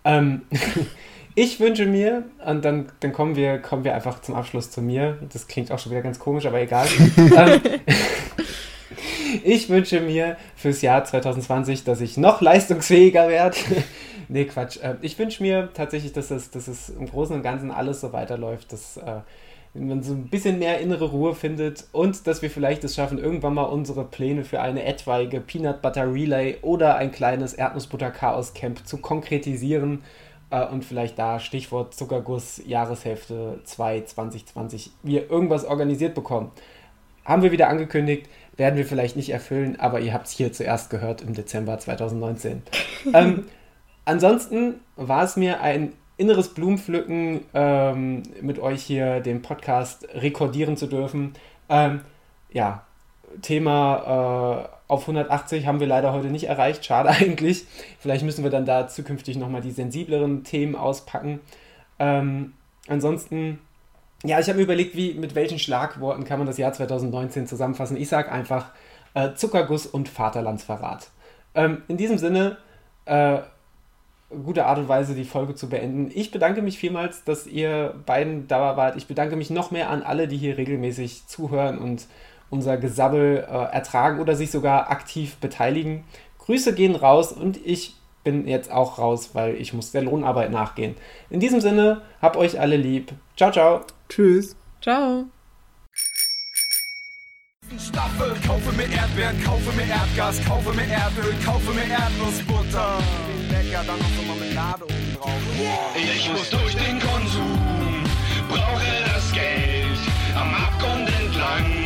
Ähm, ich wünsche mir, und dann, dann kommen, wir, kommen wir einfach zum Abschluss zu mir. Das klingt auch schon wieder ganz komisch, aber egal. ähm, ich wünsche mir fürs Jahr 2020, dass ich noch leistungsfähiger werde. nee, Quatsch. Äh, ich wünsche mir tatsächlich, dass es, dass es im Großen und Ganzen alles so weiterläuft, dass äh, man so ein bisschen mehr innere Ruhe findet und dass wir vielleicht es schaffen, irgendwann mal unsere Pläne für eine etwaige Peanut Butter Relay oder ein kleines Erdnussbutter Chaos Camp zu konkretisieren äh, und vielleicht da Stichwort Zuckerguss Jahreshälfte 2 2020 wir irgendwas organisiert bekommen. Haben wir wieder angekündigt, werden wir vielleicht nicht erfüllen, aber ihr habt es hier zuerst gehört im Dezember 2019. ähm, ansonsten war es mir ein inneres Blumenpflücken, ähm, mit euch hier den Podcast rekordieren zu dürfen. Ähm, ja, Thema äh, auf 180 haben wir leider heute nicht erreicht. Schade eigentlich. Vielleicht müssen wir dann da zukünftig nochmal die sensibleren Themen auspacken. Ähm, ansonsten, ja, ich habe mir überlegt, wie, mit welchen Schlagworten kann man das Jahr 2019 zusammenfassen. Ich sage einfach äh, Zuckerguss und Vaterlandsverrat. Ähm, in diesem Sinne, äh, gute Art und Weise, die Folge zu beenden. Ich bedanke mich vielmals, dass ihr beiden da wart. Ich bedanke mich noch mehr an alle, die hier regelmäßig zuhören und unser Gesabbel äh, ertragen oder sich sogar aktiv beteiligen. Grüße gehen raus und ich bin jetzt auch raus, weil ich muss der Lohnarbeit nachgehen. In diesem Sinne, habt euch alle lieb. Ciao, ciao. Tschüss. Ciao. Staffel, kaufe mir Erdbeeren, kaufe mir Erdgas, kaufe mir Erdöl, kaufe mir Erdnussbutter. Lecker, dann noch so Marmelade oben drauf. Ich muss durch den Konsum, brauche das Geld am Abgrund entlang.